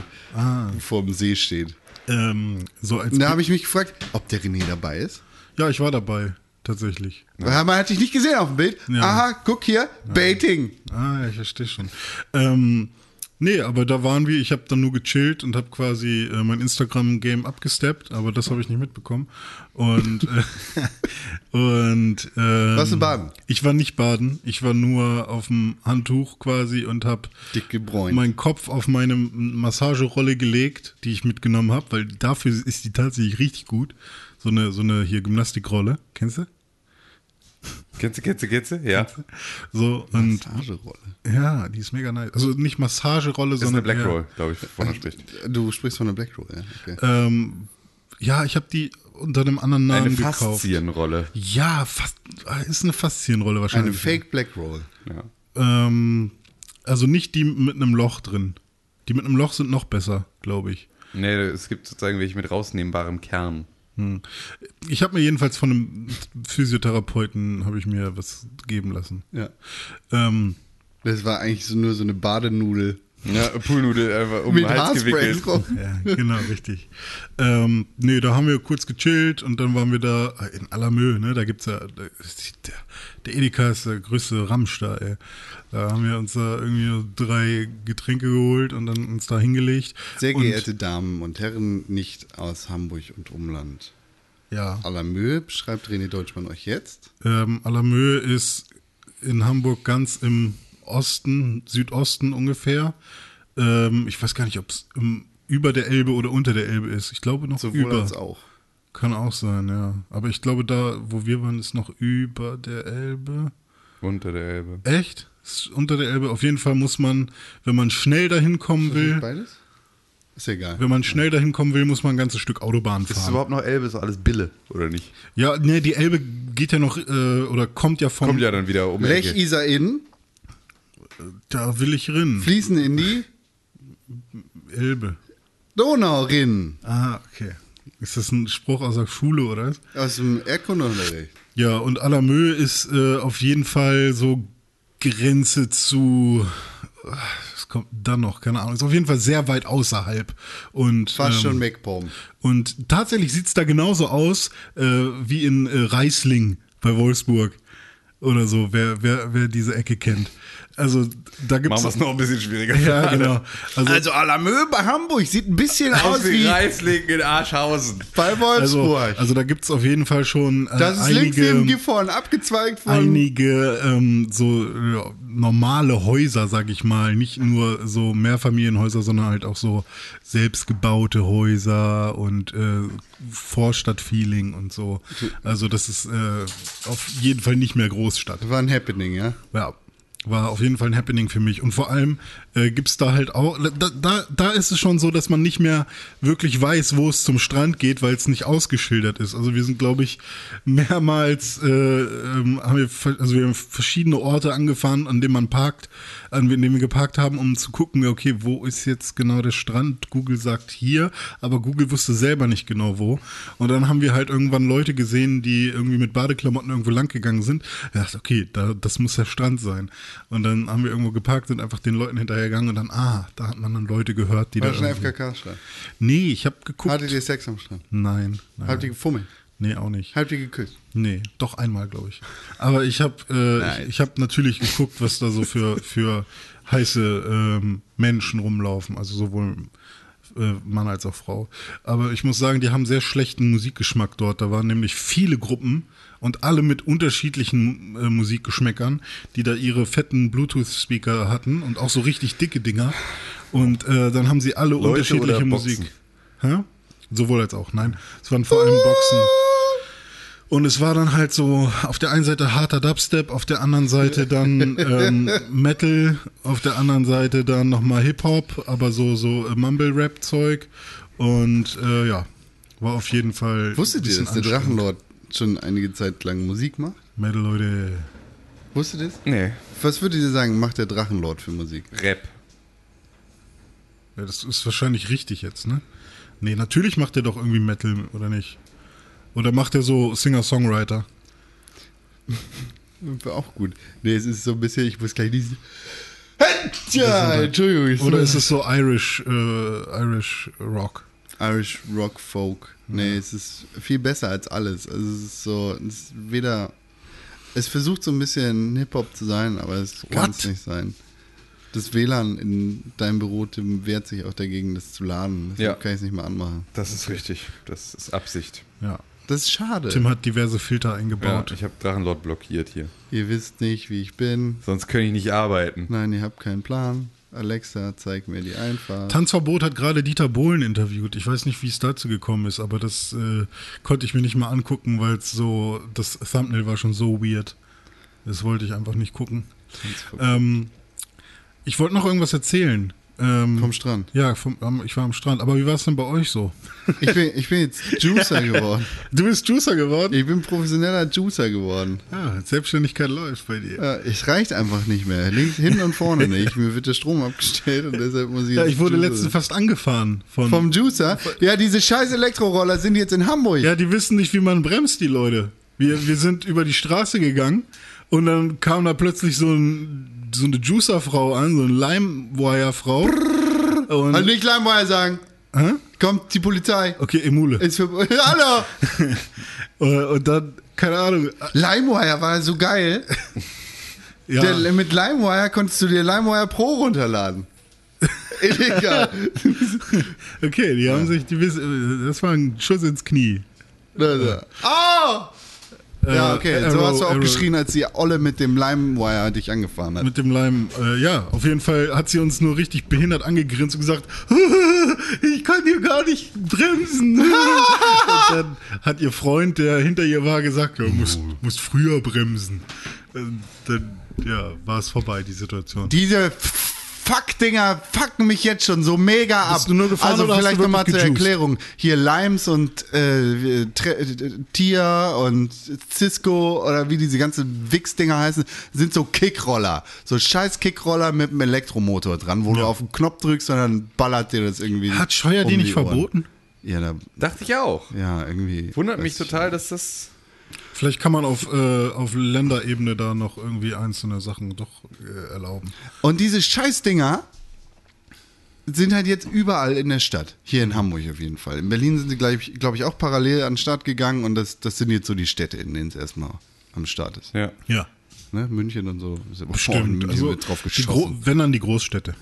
vor dem See steht. Ähm, so als Und da habe ich mich gefragt, ob der René dabei ist. ja, ich war dabei, tatsächlich. Weil Man hat dich nicht gesehen auf dem Bild. Ja. Aha, guck hier, Baiting. Ah, ja, ich verstehe schon. Ähm, nee, aber da waren wir, ich habe dann nur gechillt und habe quasi äh, mein Instagram-Game abgesteppt, aber das habe ich nicht mitbekommen. Und, äh, [LAUGHS] und ähm, Warst du baden? Ich war nicht baden, ich war nur auf dem Handtuch quasi und habe meinen Kopf auf meine Massagerolle gelegt, die ich mitgenommen habe, weil dafür ist die tatsächlich richtig gut. So eine, so eine hier Gymnastikrolle, kennst du? Kennst du, kennst du, kennst du? Ja. So und Massagerolle. ja, die ist mega nice. Also nicht Massagerolle, Das ist eine sondern Black Roll, glaube ich, wovon er spricht. Du sprichst von der Black Roll, ja. Okay. Ähm, ja, ich habe die unter einem anderen Namen Eine gekauft. Faszienrolle. Ja, fast, ist eine Faszienrolle wahrscheinlich. Eine Fake Black Roll. Ja. Ähm, also nicht die mit einem Loch drin. Die mit einem Loch sind noch besser, glaube ich. Nee, es gibt sozusagen welche mit rausnehmbarem Kern. Hm. Ich habe mir jedenfalls von einem Physiotherapeuten habe ich mir was geben lassen. Ja. Ähm, Das war eigentlich so nur so eine Badenudel. Ja, Poolnudel einfach um mit den Hals Haarspray gewickelt. drauf. ja, genau, richtig. Ähm, nee, da haben wir kurz gechillt und dann waren wir da äh, in Alamö, ne? Da gibt's ja, da der, der Edeka ist der größte Ramsch da, ey. Da haben wir uns da irgendwie drei Getränke geholt und dann uns da hingelegt. Sehr und, geehrte Damen und Herren, nicht aus Hamburg und Umland. Ja. Alamö beschreibt René Deutschmann euch jetzt. Ähm, Alamö ist in Hamburg ganz im Osten, Südosten ungefähr. Ähm, ich weiß gar nicht, ob es über der Elbe oder unter der Elbe ist. Ich glaube noch Sowohl über. als auch. Kann auch sein, ja. Aber ich glaube, da, wo wir waren, ist noch über der Elbe. Unter der Elbe. Echt? Ist unter der Elbe. Auf jeden Fall muss man, wenn man schnell dahin kommen will, Beides? Ist egal. wenn man schnell dahin kommen will, muss man ein ganzes Stück Autobahn Ist fahren. überhaupt noch Elbe? Ist alles Bille, oder nicht? Ja, nee, die Elbe geht ja noch, äh, oder kommt ja vom, Kommt ja dann wieder um Lech. Isar Inn, da will ich rin. fließen in die Elbe. Donau rin. Ah, okay. Ist das ein Spruch aus der Schule, oder? was? Aus dem Erdkundeunterricht. Ja, und Alamö ist äh, auf jeden Fall so Grenze zu. Was kommt dann noch? Keine Ahnung. Ist auf jeden Fall sehr weit außerhalb. Und, Fast ähm, schon MacPom. Und tatsächlich sieht es da genauso aus äh, wie in äh, Reisling bei Wolfsburg. Oder so, wer, wer, wer diese Ecke kennt. Also da gibt Machen wir es. noch ein bisschen schwieriger. Ja, genau. Also, Also Alamö bei Hamburg sieht ein bisschen aus Aus wie wie Reisling in Arschhausen. bei also, Wolfsburg. also da gibt es auf jeden Fall schon äh, das ist links einige, neben Gifhorn abgezweigt von einige ähm, so ja, normale Häuser, sag ich mal, nicht nur so Mehrfamilienhäuser, sondern halt auch so selbstgebaute Häuser und äh, Vorstadtfeeling und so. Also das ist äh, auf jeden Fall nicht mehr Großstadt. War ein Happening, ja? Ja, war auf jeden Fall ein Happening für mich. Und vor allem äh, gibt's da halt auch, da, da, da ist es schon so, dass man nicht mehr wirklich weiß, wo es zum Strand geht, weil es nicht ausgeschildert ist. Also wir sind, glaube ich, mehrmals, äh, ähm, haben wir, also wir haben verschiedene Orte angefahren, an denen man parkt, an denen wir geparkt haben, um zu gucken, okay, wo ist jetzt genau der Strand? Google sagt hier, aber Google wusste selber nicht genau wo. Und dann haben wir halt irgendwann Leute gesehen, die irgendwie mit Badeklamotten irgendwo lang gegangen sind. Ich dachte, okay, da, das muss der Strand sein. Und dann haben wir irgendwo geparkt, sind einfach den Leuten hinterhergegangen und dann, ah, da hat man dann Leute gehört, die War da. schon irgendwie- FKK-Strand. Nee, ich habe geguckt. Hattet ihr Sex am Strand? Nein, nein. Habt ihr gefummelt? Nee, auch nicht. Habt ihr geküsst? Nee, doch einmal, glaube ich. Aber ich habe äh, ich, ich hab natürlich geguckt, was da so für, für heiße ähm, Menschen rumlaufen. Also sowohl äh, Mann als auch Frau. Aber ich muss sagen, die haben sehr schlechten Musikgeschmack dort. Da waren nämlich viele Gruppen und alle mit unterschiedlichen äh, Musikgeschmäckern, die da ihre fetten Bluetooth-Speaker hatten und auch so richtig dicke Dinger. Und äh, dann haben sie alle Leute unterschiedliche Musik. Hä? Sowohl als auch, nein. Es waren vor allem Boxen. Und es war dann halt so auf der einen Seite harter Dubstep, auf der anderen Seite dann ähm, [LAUGHS] Metal, auf der anderen Seite dann nochmal Hip-Hop, aber so, so äh, Mumble-Rap-Zeug. Und äh, ja, war auf jeden Fall. Wusstet ihr, dass der. Drachenlord schon einige Zeit lang Musik macht? Metal, Leute. Wusstet ihr das? Nee, Was würdet ihr sagen, macht der Drachenlord für Musik? Rap. Ja, das ist wahrscheinlich richtig jetzt, ne? Nee, natürlich macht er doch irgendwie Metal, oder nicht? Oder macht er so Singer-Songwriter? Wäre [LAUGHS] auch gut. Nee, es ist so ein bisschen, ich muss gleich diesen. Ja, Entschuldigung. Oder ist es so Irish, äh, Irish Rock? Irish Rock Folk. Nee, es ist viel besser als alles. Also es ist so, es ist weder. Es versucht so ein bisschen Hip-Hop zu sein, aber es kann es nicht sein. Das WLAN in deinem Büro Tim, wehrt sich auch dagegen, das zu laden. Deswegen Ja. kann ich es nicht mehr anmachen. Das ist richtig. Das ist Absicht. Ja. Das ist schade. Tim hat diverse Filter Ja, eingebaut. ich habe Drachenlord blockiert hier. Ihr wisst nicht, wie ich bin. Sonst könnte ich nicht arbeiten. Nein, ihr habt keinen Plan. Alexa, zeig mir die Einfahrt. Tanzverbot hat gerade Dieter Bohlen interviewt. Ich weiß nicht, wie es dazu gekommen ist, aber das äh, konnte ich mir nicht mal angucken, weil es so, das Thumbnail war schon so weird. Das wollte ich einfach nicht gucken. Ähm, ich wollte noch irgendwas erzählen. Ähm, Vom Strand. Ja, vom, ich war am Strand. Aber wie war es denn bei euch so? Ich bin, ich bin jetzt Juicer [LAUGHS] geworden. Du bist Juicer geworden? Ich bin professioneller Juicer geworden. Ja, Selbstständigkeit läuft bei dir. Ja, es reicht einfach nicht mehr. Links, hinten und vorne [LAUGHS] nicht. Mir wird der Strom abgestellt und deshalb muss ich Ja, ich wurde letztens fast angefahren von. Vom Juicer? Ja, diese scheiß Elektroroller sind jetzt in Hamburg. Ja, die wissen nicht, wie man bremst, die Leute. Wir, wir sind über die Straße gegangen und dann kam da plötzlich so, ein, so eine Juicer-Frau an, so eine Limewire-Frau. Und, Also nicht Limewire sagen. Hä? Kommt die Polizei. Okay, Emule. Ist für, [LAUGHS] Hallo! [LAUGHS] Und dann, keine Ahnung. Limewire war so geil. Ja, Der, mit Limewire konntest du dir Limewire Pro runterladen. [LAUGHS] Illegal. okay, die haben sich, die wissen, das war ein Schuss ins Knie. Also. Oh! Ja, Äh, okay. so Arrow- hast du auch Arrow- geschrien, als die Olle mit dem Limewire dich angefahren hat. Mit dem Leim, äh, ja, auf jeden Fall hat sie uns nur richtig behindert angegrinst und gesagt, [LAUGHS] ich kann hier gar nicht bremsen. [LAUGHS] und dann hat ihr Freund, der hinter ihr war, gesagt, ja, musst, musst früher bremsen. Und dann, ja, war es vorbei, die Situation. Diese Fuck-Dinger fucken mich jetzt schon so mega ab. Bist du nur gefahren also oder hast vielleicht du nochmal zur? Erklärung. Hier Limes und äh, Tia und Cisco oder wie diese ganzen Wix-Dinger heißen, sind so Kickroller. So scheiß Kickroller mit einem Elektromotor dran, wo du auf den Knopf drückst und dann ballert dir das irgendwie. Hat Scheuer um die nicht Ohren. verboten? Ja, da, Dachte ich auch. ja, irgendwie. Wundert mich total, dass das. Vielleicht kann man auf, äh, auf Länderebene da noch irgendwie einzelne Sachen doch äh, erlauben. Und diese Scheißdinger sind halt jetzt überall in der Stadt. Hier in Hamburg auf jeden Fall. In Berlin sind sie, glaube ich, glaub ich, auch parallel an den Start gegangen und das, das sind jetzt so die Städte, in denen es erstmal am Start ist. Ja. Ja, Ne? München und so. Ist ja- Oh, in stimmt. München Also, wird drauf die Gro geschossen. wenn dann die Großstädte.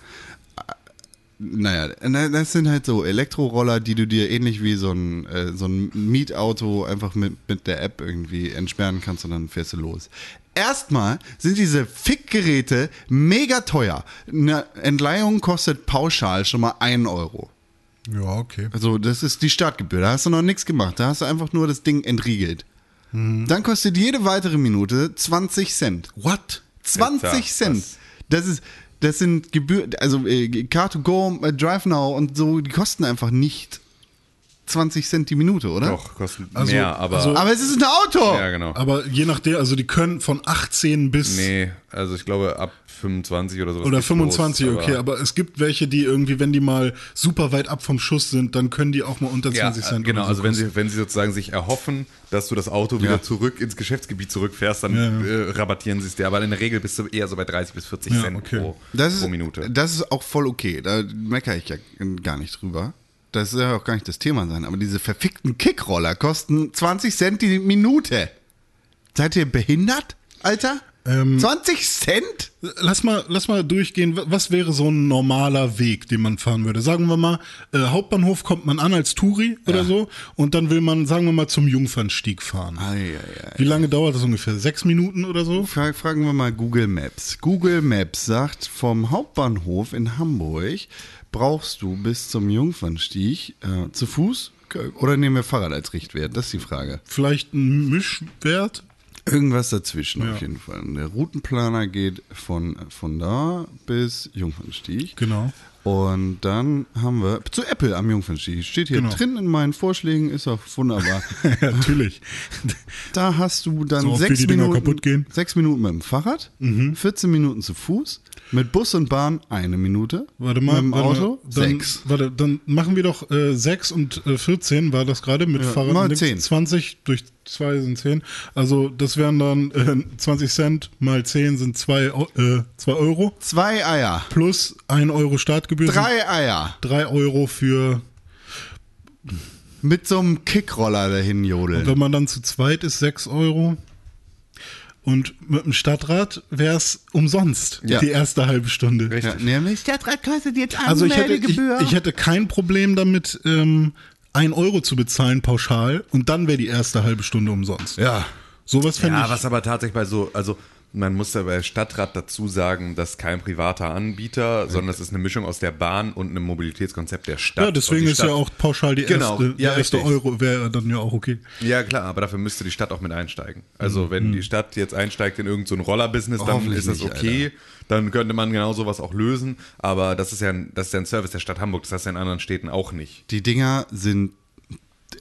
Naja, na, das sind halt so Elektroroller, die du dir ähnlich wie so ein, äh, so ein Mietauto einfach mit, mit der App irgendwie entsperren kannst und dann fährst du los. Erstmal sind diese Fickgeräte mega teuer. Eine Entleihung kostet pauschal schon mal 1 Euro. Ja, okay. Also, das ist die Startgebühr. Da hast du noch nichts gemacht. Da hast du einfach nur das Ding entriegelt. Dann kostet jede weitere Minute 20 Cent. What? 20 Alter, Cent. Das ist, das sind Gebühren, also äh, Car2Go, äh, DriveNow und so, die kosten einfach nicht 20 Cent die Minute, oder? Doch, kostet Also- mehr, aber. also- Aber es ist ein Auto. ja, genau. Aber je nachdem, also die können von 18 bis Nee, also ich glaube ab 25 oder sowas. oder geht's 25, los, okay, aber es gibt welche, die irgendwie, wenn die mal super weit ab vom Schuss sind, dann können die auch mal unter Ja, 20 Cent. genau, so also wenn sie, wenn sie sozusagen sich erhoffen, dass du das Auto wieder Ja. zurück ins Geschäftsgebiet zurückfährst, dann Ja, ja. Äh, rabattieren sie es dir. Aber in der Regel bist du eher so bei 30 bis 40 Ja, Cent okay. pro, Das ist, pro Minute. das ist auch voll okay. Da meckere ich ja gar nicht drüber. Das soll ja auch gar nicht das Thema sein. Aber diese verfickten Kickroller kosten 20 Cent die Minute. Seid ihr behindert, Alter? Ähm, 20 Cent? Lass mal, lass mal durchgehen. Was wäre so ein normaler Weg, den man fahren würde? Sagen wir mal, äh, Hauptbahnhof kommt man an als Touri oder so und dann will man, sagen wir mal, zum Jungfernstieg fahren. Ei, ei, ei. Wie lange dauert das ungefähr? Sechs Minuten oder so? Fra- Fragen wir mal Google Maps. Google Maps sagt, vom Hauptbahnhof in Hamburg brauchst du bis zum Jungfernstieg äh, zu Fuß oder nehmen wir Fahrrad als Richtwert? Das ist die Frage. Vielleicht ein Mischwert? Irgendwas dazwischen Ja. auf jeden Fall. Und der Routenplaner geht von, von da bis Jungfernstieg. Genau. Und dann haben wir zu Apple am Jungfernstieg. Steht hier Genau. drin in meinen Vorschlägen, ist auch wunderbar. [LAUGHS] ja, natürlich. Da hast du dann So sechs Minuten. Mhm. sechs Minuten mit dem Fahrrad, 14 Minuten zu Fuß, mit Bus und Bahn eine Minute, Warte mal. mit dem Auto mal, dann, sechs. Warte, dann machen wir doch äh, 6 und äh, 14, war das gerade mit Fahrrad? mal mit 10. 20 durch 2 sind 10. Also das wären dann äh, 20 Cent mal 10 sind 2 äh, zwei Euro. Zwei Eier, Plus 1 Euro Startgebühr. drei Eier, 3 Euro für, mit so einem Kickroller dahin jodeln. wenn man dann zu zweit ist, 6 Euro. Und mit dem Stadtrat wäre es umsonst, Ja. die erste halbe Stunde. Ja, nämlich Stadtrat kostet jetzt Also ich hätte, ich, ich hätte kein Problem damit, ähm, 1 Euro zu bezahlen pauschal und dann wäre die erste halbe Stunde umsonst. ja. Sowas fände Ja, ich. was aber tatsächlich bei so, also man muss da bei Stadtrat dazu sagen, das ist kein privater Anbieter, sondern das ist eine Mischung aus der Bahn und einem Mobilitätskonzept der Stadt. ja, deswegen ist ja auch pauschal die Genau, erste, ja, der erste richtig. Euro wäre dann ja auch okay. Ja, klar, aber dafür müsste die Stadt auch mit einsteigen. Also, wenn die Stadt jetzt einsteigt in irgendein so ein Rollerbusiness, dann ist das okay. Dann könnte man genau sowas auch lösen. Aber das ist ja ein, das ist ja ein Service der Stadt Hamburg. Das heißt ja in anderen Städten auch nicht. Die Dinger sind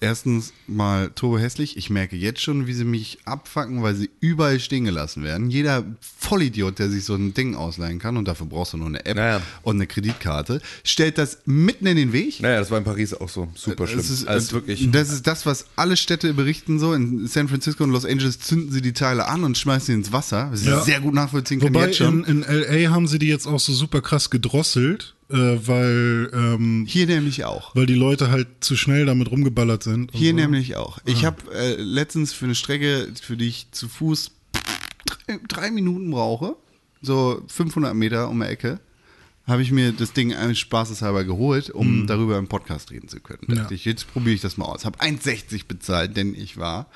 erstens mal turbo hässlich. Ich merke jetzt schon, wie sie mich abfacken, weil sie überall stehen gelassen werden. Jeder Vollidiot, der sich so ein Ding ausleihen kann, und dafür brauchst du nur eine App Naja. und eine Kreditkarte, stellt das mitten in den Weg. Naja, das war in Paris auch so super schlimm. Das ist, also wirklich. das ist das, was alle Städte berichten so. In San Francisco und Los Angeles zünden sie die Teile an und schmeißen sie ins Wasser. Was ich Ja. sehr gut nachvollziehen kann Wobei jetzt schon. in, in LA haben sie die jetzt auch so super krass gedrosselt, äh, weil, ähm, Hier nämlich auch. weil die Leute halt zu schnell damit rumgeballert sind. Hier so. nämlich auch. Ich habe äh, letztens für eine Strecke, für die ich zu Fuß drei, drei Minuten brauche, so 500 Meter um die Ecke, habe ich mir das Ding einfach spaßeshalber geholt, um darüber im Podcast reden zu können. Dachte Ja. ich, jetzt probiere ich das mal aus. Habe 1,60 bezahlt, denn ich war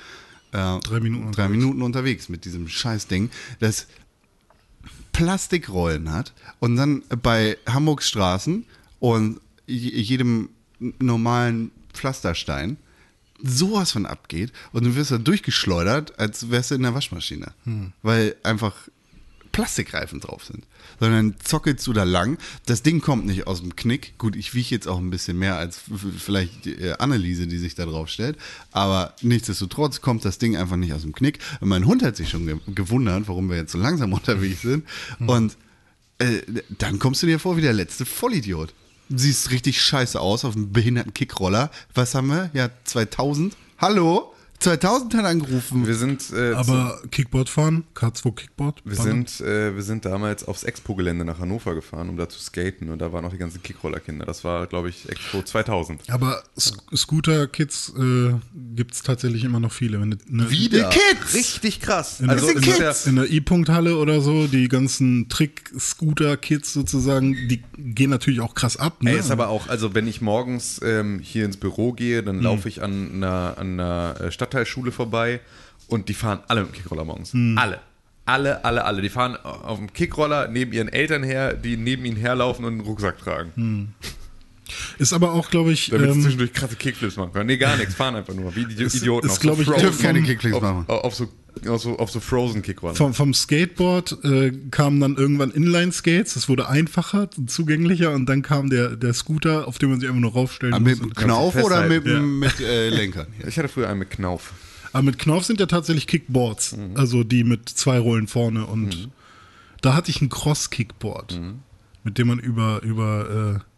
äh, Drei Minuten drei unterwegs. Minuten unterwegs mit diesem Scheißding, das Plastikrollen hat und dann bei Hamburgs Straßen und je- jedem normalen Pflasterstein sowas von abgeht und du wirst da durchgeschleudert, als wärst du in der Waschmaschine. Weil einfach Plastikreifen drauf sind. Sondern zockelst du da lang. Das Ding kommt nicht aus dem Knick. Gut, ich wiege jetzt auch ein bisschen mehr als vielleicht die, äh, Anneliese, die sich da drauf stellt. Aber nichtsdestotrotz kommt das Ding einfach nicht aus dem Knick. Und mein Hund hat sich schon ge gewundert, warum wir jetzt so langsam [LAUGHS] unterwegs sind. Und äh, dann kommst du dir vor wie der letzte Vollidiot. Siehst richtig scheiße aus auf einem behinderten Kickroller. Was haben wir? Ja, 2000. Hallo? 2000 hat angerufen. Wir sind, äh, Aber Kickboard fahren, K2 Kickboard. Wir ballern. sind, äh, wir sind damals aufs Expo-Gelände nach Hannover gefahren, um da zu skaten. Und da waren auch die ganzen Kickroller-Kinder. Das war, glaube ich, Expo 2000. Aber S- Scooter-Kids äh, gibt es tatsächlich immer noch viele. Wenn du, ne, Wieder? Kids! Richtig krass. In, Also, der, in, ja- in der E-Punkt-Halle oder so, die ganzen Trick-Scooter-Kids sozusagen, die gehen natürlich auch krass ab. Ne? Ey, ist aber auch, also wenn ich morgens ähm, hier ins Büro gehe, dann laufe ich an einer, an einer äh, Stadtteilschule vorbei und die fahren alle mit dem Kickroller morgens. Alle. Alle, alle, alle. Die fahren auf dem Kickroller neben ihren Eltern her, die neben ihnen herlaufen und einen Rucksack tragen. Ist aber auch, glaube ich, Damit ähm, zwischendurch krasse Kickflips machen können. Nee, gar nichts. Fahren einfach nur. Wie die Ist- Idioten. ist, auf glaub ich, dürfen keine Kickflips auf, machen. auf, so, auf, so, auf so Frozen Kickroller. vom, vom Skateboard äh, kamen dann irgendwann Inline-Skates, das wurde einfacher und zugänglicher und dann kam der, der Scooter, auf den man sich einfach nur raufstellen Ah, muss. mit Knauf oder mit, ja. mit äh, Lenkern? Hier. Ich hatte früher einen mit Knauf. Aber mit Knauf sind ja tatsächlich Kickboards, Mhm. also die mit zwei Rollen vorne und da hatte ich ein Cross-Kickboard, Mhm. mit dem man über, über äh,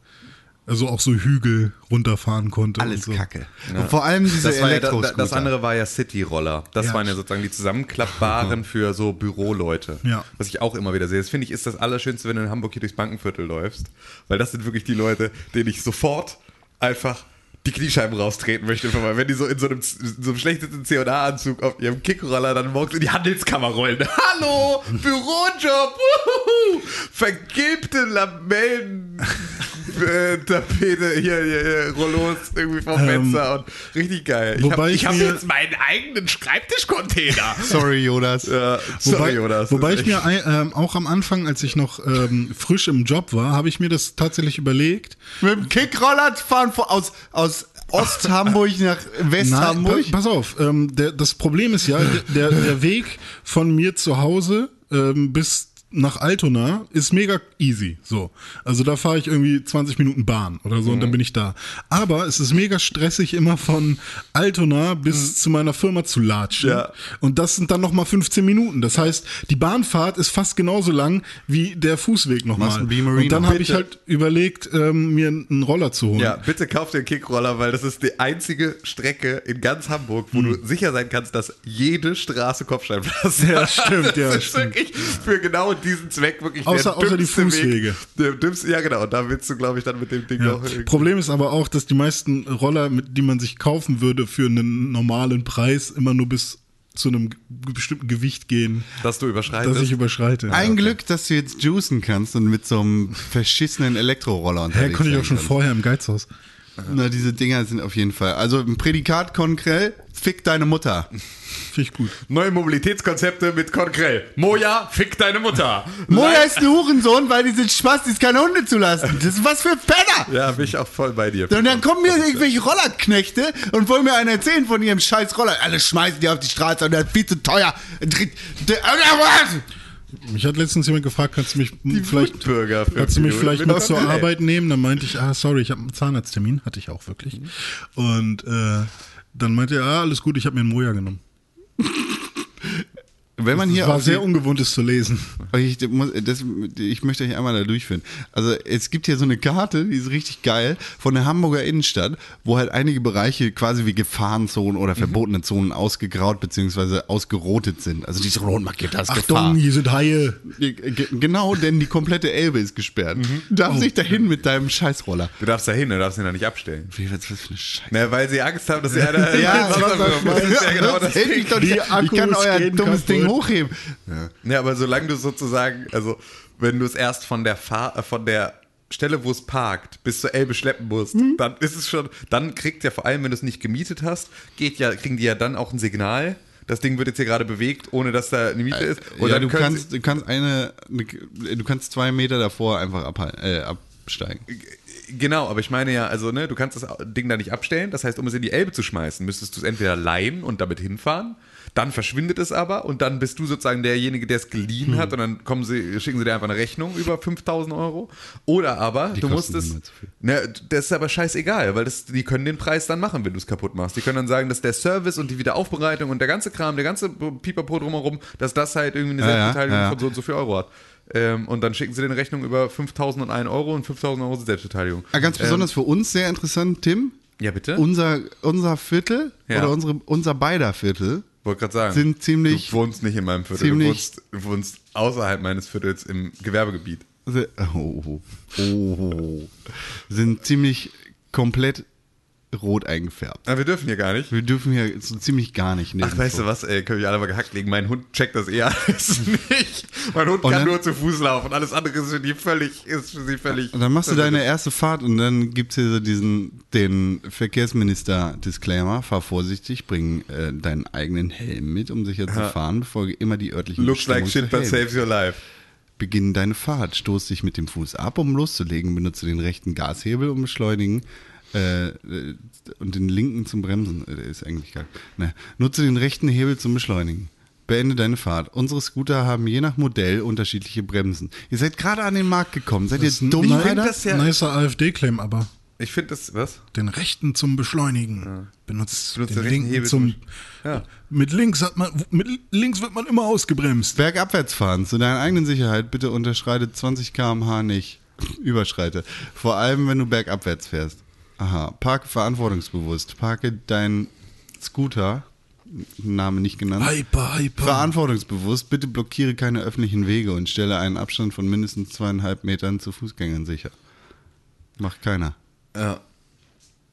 also auch so Hügel runterfahren konnte. Alles und so. Kacke. Und vor allem diese Das, ja, das andere war ja City-Roller. Das Ja. waren ja sozusagen die zusammenklappbaren für so Büroleute. Ja. Was ich auch immer wieder sehe. Das finde ich ist das Allerschönste, wenn du in Hamburg hier durchs Bankenviertel läufst. Weil das sind wirklich die Leute, denen ich sofort einfach die Kniescheiben raustreten möchte. Wenn die so in so einem, in so einem schlechtesten C&A-Anzug auf ihrem Kickroller dann morgens in die Handelskammer rollen. [LAUGHS] Hallo, Bürojob, wuhu, vergilbte Lamellen, äh, Tapete, hier, hier, hier, Rollos irgendwie vom Ähm, Fenster und richtig geil. wobei ich habe hab jetzt meinen eigenen Schreibtischcontainer. [LAUGHS] Sorry, Jonas. ja, Wobei, sorry, Jonas. wobei ich Echt. mir ähm, auch am Anfang, als ich noch ähm, frisch im Job war, habe ich mir das tatsächlich überlegt. Mit dem Kickroller fahren vor- aus, aus Osthamburg nach Westhamburg. pa pass auf, ähm, der, das Problem ist ja, der, der Weg von mir zu Hause ähm, bis nach Altona ist mega easy. So. Also da fahre ich irgendwie 20 Minuten Bahn oder so und Mhm. dann bin ich da. Aber es ist mega stressig, immer von Altona bis zu meiner Firma zu latschen. Mhm. Ja. Und das sind dann nochmal 15 Minuten. Das heißt, die Bahnfahrt ist fast genauso lang wie der Fußweg nochmal. Und dann habe ich halt überlegt, ähm, mir einen Roller zu holen. Ja, bitte kauf dir einen Kickroller, weil das ist die einzige Strecke in ganz Hamburg, wo du sicher sein kannst, dass jede Straße Kopfsteinpflaster Ja, stimmt, [LAUGHS] ja, Das ist stimmt. wirklich für genau diesen Zweck wirklich Außer- der außer die Fußwege. Weg. Der dümmste, ja, genau. Und da willst du, glaube ich, dann mit dem Ding Ja. auch irgendwie- Problem ist aber auch, dass die meisten Roller, mit, die man sich kaufen würde für einen normalen Preis, immer nur bis zu einem bestimmten Gewicht gehen, dass du überschreitest. das ich überschreite. Ein Glück, dass du jetzt juicen kannst und mit so einem verschissenen Elektroroller Hä, unterwegs konnte ich auch schon kannst. vorher im Geizhaus. Na, diese Dinger sind auf jeden Fall. Also ein Prädikat konkrell, fick deine Mutter. Finde ich gut. Neue Mobilitätskonzepte mit Konkrell. Moja, fick deine Mutter. Moja ist ein Hurensohn, weil die sind Spastis, keine Hunde zu lassen. Das ist was für Penner. Ja, bin ich auch voll bei dir. Und dann kommen mir irgendwelche Rollerknechte und wollen mir einen erzählen von ihrem scheiß Roller. Alle schmeißen die auf die Straße und der ist viel zu teuer. Mich hat letztens jemand gefragt, kannst du mich vielleicht, Wutbürger für kannst du mich vielleicht mit zur geil. Arbeit nehmen? Dann meinte ich, ah, sorry, ich habe einen Zahnarzttermin, hatte ich auch wirklich. Und äh, dann meinte er, ah, alles gut, ich habe mir einen Moja genommen. [LAUGHS] Wenn man hier War sehr die- ungewohnt, es zu lesen. Ich, muss, das, ich möchte euch einmal da durchführen. Also es gibt hier so eine Karte, die ist richtig geil, von der Hamburger Innenstadt, wo halt einige Bereiche quasi wie Gefahrenzonen oder Mhm. verbotene Zonen ausgegraut bzw. ausgerotet sind. Also diese rot markiert als Gefahr. Achtung, hier sind Haie. Ge- Genau, denn die komplette Elbe ist gesperrt. Du darfst Oh. nicht dahin mit deinem Scheißroller. Du darfst da hin, du darfst ihn da nicht abstellen. Wie was ist das für eine Scheiße? Na, weil sie Angst haben, dass sie einer. Ja, das ist ja genau das hält Ding. mich doch nicht. Die Ich kann euer dummes kaputt. Ding hochheben. Ja. Ja, aber solange du sozusagen, also wenn du es erst von der Fahr äh, von der Stelle, wo es parkt, bis zur Elbe schleppen musst, Mhm. dann ist es schon, dann kriegt ja vor allem, wenn du es nicht gemietet hast, geht ja, kriegen die ja dann auch ein Signal. Das Ding wird jetzt hier gerade bewegt, ohne dass da eine Miete ist. Und ja, du kannst, du kannst eine, du kannst zwei Meter davor einfach abhal- äh, absteigen. genau, aber ich meine ja, also ne, du kannst das Ding da nicht abstellen. Das heißt, um es in die Elbe zu schmeißen, müsstest du es entweder leihen und damit hinfahren. Dann verschwindet es aber und dann bist du sozusagen derjenige, der es geliehen Hm. hat und dann kommen sie, schicken sie dir einfach eine Rechnung über 5000 Euro. Oder aber du musst es. Ne, das ist aber scheißegal, weil das, die können den Preis dann machen, wenn du es kaputt machst. Die können dann sagen, dass der Service und die Wiederaufbereitung und der ganze Kram, der ganze Pipapo drumherum, dass das halt irgendwie eine Ja, ja, Selbstbeteiligung ja. von so und so viel Euro hat. Ähm, und dann schicken sie dir eine Rechnung über 5001 Euro und 5000 Euro sind Selbstbeteiligung. Ah, ganz besonders für uns sehr interessant, Tim. Ja, bitte? unser, unser Viertel Ja. oder unsere, unser beider Viertel Wollte gerade sagen. sind ziemlich, Du wohnst nicht in meinem Viertel, du wohnst, du wohnst außerhalb meines Viertels im Gewerbegebiet. oh, oh, oh, sind ziemlich komplett rot eingefärbt. Aber wir dürfen hier gar nicht. Wir dürfen hier so ziemlich gar nicht. Ach, weißt du was, ey, können wir alle mal gehackt legen. Mein Hund checkt das eher alles [LAUGHS] nicht. Mein Hund Und kann dann- nur zu Fuß laufen. Alles andere ist für die völlig, ist für sie völlig. Und dann machst du deine erste Fahrt und dann gibt es hier so diesen, den Verkehrsminister-Disclaimer, fahr vorsichtig, bring äh, deinen eigenen Helm mit, um sicher zu fahren, befolge immer die örtlichen Looks like shit, but saves your life. Beginn deine Fahrt, stoß dich mit dem Fuß ab, um loszulegen, benutze den rechten Gashebel, um beschleunigen äh, äh, und den linken zum Bremsen. Äh, ist eigentlich geil. Ne. Nutze den rechten Hebel zum Beschleunigen. Beende deine Fahrt. Unsere Scooter haben je nach Modell unterschiedliche Bremsen. Ihr seid gerade an den Markt gekommen. Seid ihr ist ein dumm, Ich Nein, finde das ja. Nicer AfD-Claim, aber Ich finde das, was? den rechten zum Beschleunigen. Benutzt, Benutzt den den rechten linken Hebel zum. zum- Ja. Mit links hat man, mit links wird man immer ausgebremst. Bergabwärts fahren, zu deiner eigenen Sicherheit, bitte unterschreite 20 km/h nicht. Überschreite. Vor allem, wenn du bergabwärts fährst. Aha. Parke verantwortungsbewusst. Parke deinen Scooter, Name nicht genannt. Hyper, hyper. Verantwortungsbewusst, bitte blockiere keine öffentlichen Wege und stelle einen Abstand von mindestens zweieinhalb Metern zu Fußgängern sicher. Macht keiner. Ja.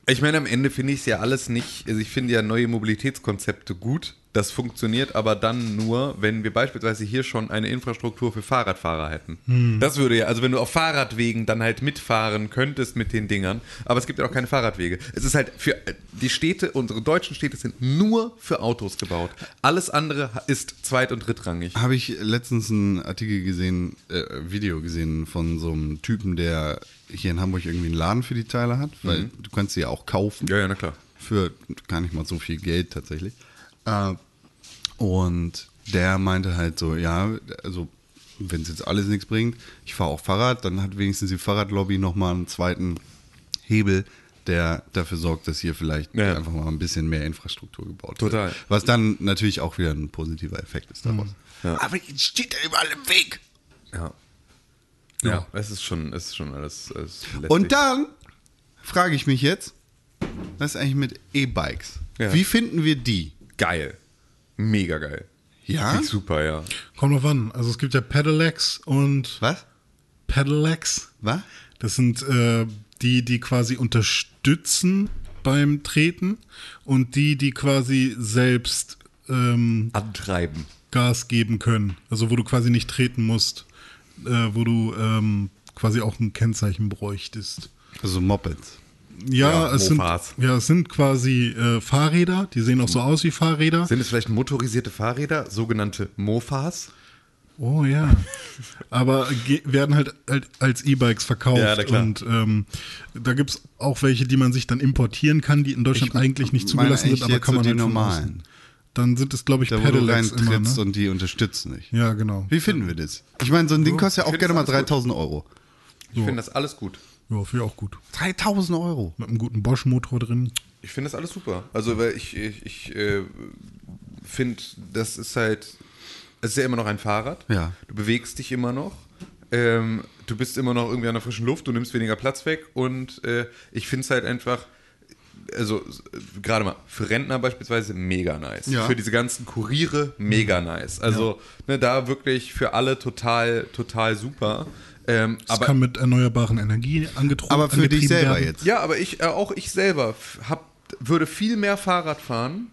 Ich meine, am Ende finde ich es ja alles nicht, also ich finde ja neue Mobilitätskonzepte gut. Das funktioniert aber dann nur, wenn wir beispielsweise hier schon eine Infrastruktur für Fahrradfahrer hätten. Das würde ja, also wenn du auf Fahrradwegen dann halt mitfahren könntest mit den Dingern, aber es gibt ja auch keine Fahrradwege. Es ist halt für die Städte, unsere deutschen Städte sind nur für Autos gebaut. Alles andere ist zweit- und drittrangig. Habe ich letztens einen Artikel gesehen, äh, Video gesehen von so einem Typen, der hier in Hamburg irgendwie einen Laden für die Teile hat, weil du kannst sie ja auch kaufen. Ja, ja, na klar. Für gar nicht mal so viel Geld tatsächlich. Äh, und der meinte halt so, ja, also wenn es jetzt alles nichts bringt, ich fahre auch Fahrrad, dann hat wenigstens die Fahrradlobby nochmal einen zweiten Hebel, der dafür sorgt, dass hier vielleicht Ja. einfach mal ein bisschen mehr Infrastruktur gebaut Total. wird. Was dann natürlich auch wieder ein positiver Effekt ist daraus. Ja. Aber jetzt steht er überall im Weg. Ja. Ja, es ist schon, es ist schon alles. Es ist letztlich- Und dann frage ich mich jetzt, was ist eigentlich mit E-Bikes? Ja. Wie finden wir die? geil. Mega geil. Ja? Ich super, ja. Kommt drauf an. Also es gibt ja Pedelecs und Was? Pedelecs. Was? Das sind äh, die, die quasi unterstützen beim Treten und die, die quasi selbst ähm, Antreiben. Gas geben können. Also wo du quasi nicht treten musst, äh, wo du ähm, quasi auch ein Kennzeichen bräuchtest. Also Mopeds. Ja, Ja, es, sind, ja es sind quasi äh, Fahrräder, die sehen auch so aus wie Fahrräder. Sind es vielleicht motorisierte Fahrräder, sogenannte Mofas? Oh ja. Aber werden halt, halt als E-Bikes verkauft. Ja, klar. Und ähm, da gibt es auch welche, die man sich dann importieren kann, die in Deutschland Ich eigentlich nicht zugelassen sind, aber kann so man die halt normalen. Dann sind es, glaube ich, Da wo du Pedelecs immer. Ne? und die unterstützen nicht. Ja, genau. Wie finden wir das? Ich meine, so ein Ding kostet ja auch gerne mal alles gut. 3000 Euro. Ich finde das alles gut. Ja, finde ich auch gut. 3000 Euro. Mit einem guten Bosch-Motor drin. Ich finde das alles super. Also, weil ich, ich, ich äh, finde, das ist halt, es ist ja immer noch ein Fahrrad. Ja. Du bewegst dich immer noch. Ähm, du bist immer noch irgendwie an der frischen Luft, du nimmst weniger Platz weg und äh, ich finde es halt einfach, also gerade mal für Rentner beispielsweise mega nice. Ja. Für diese ganzen Kuriere mega nice. Also ne, da wirklich für alle total, total super. Ähm, Das aber kann mit erneuerbaren Energie angetrieben Aber für dich selber werden. jetzt. ja, aber ich, äh, auch ich selber hab, würde viel mehr Fahrrad fahren,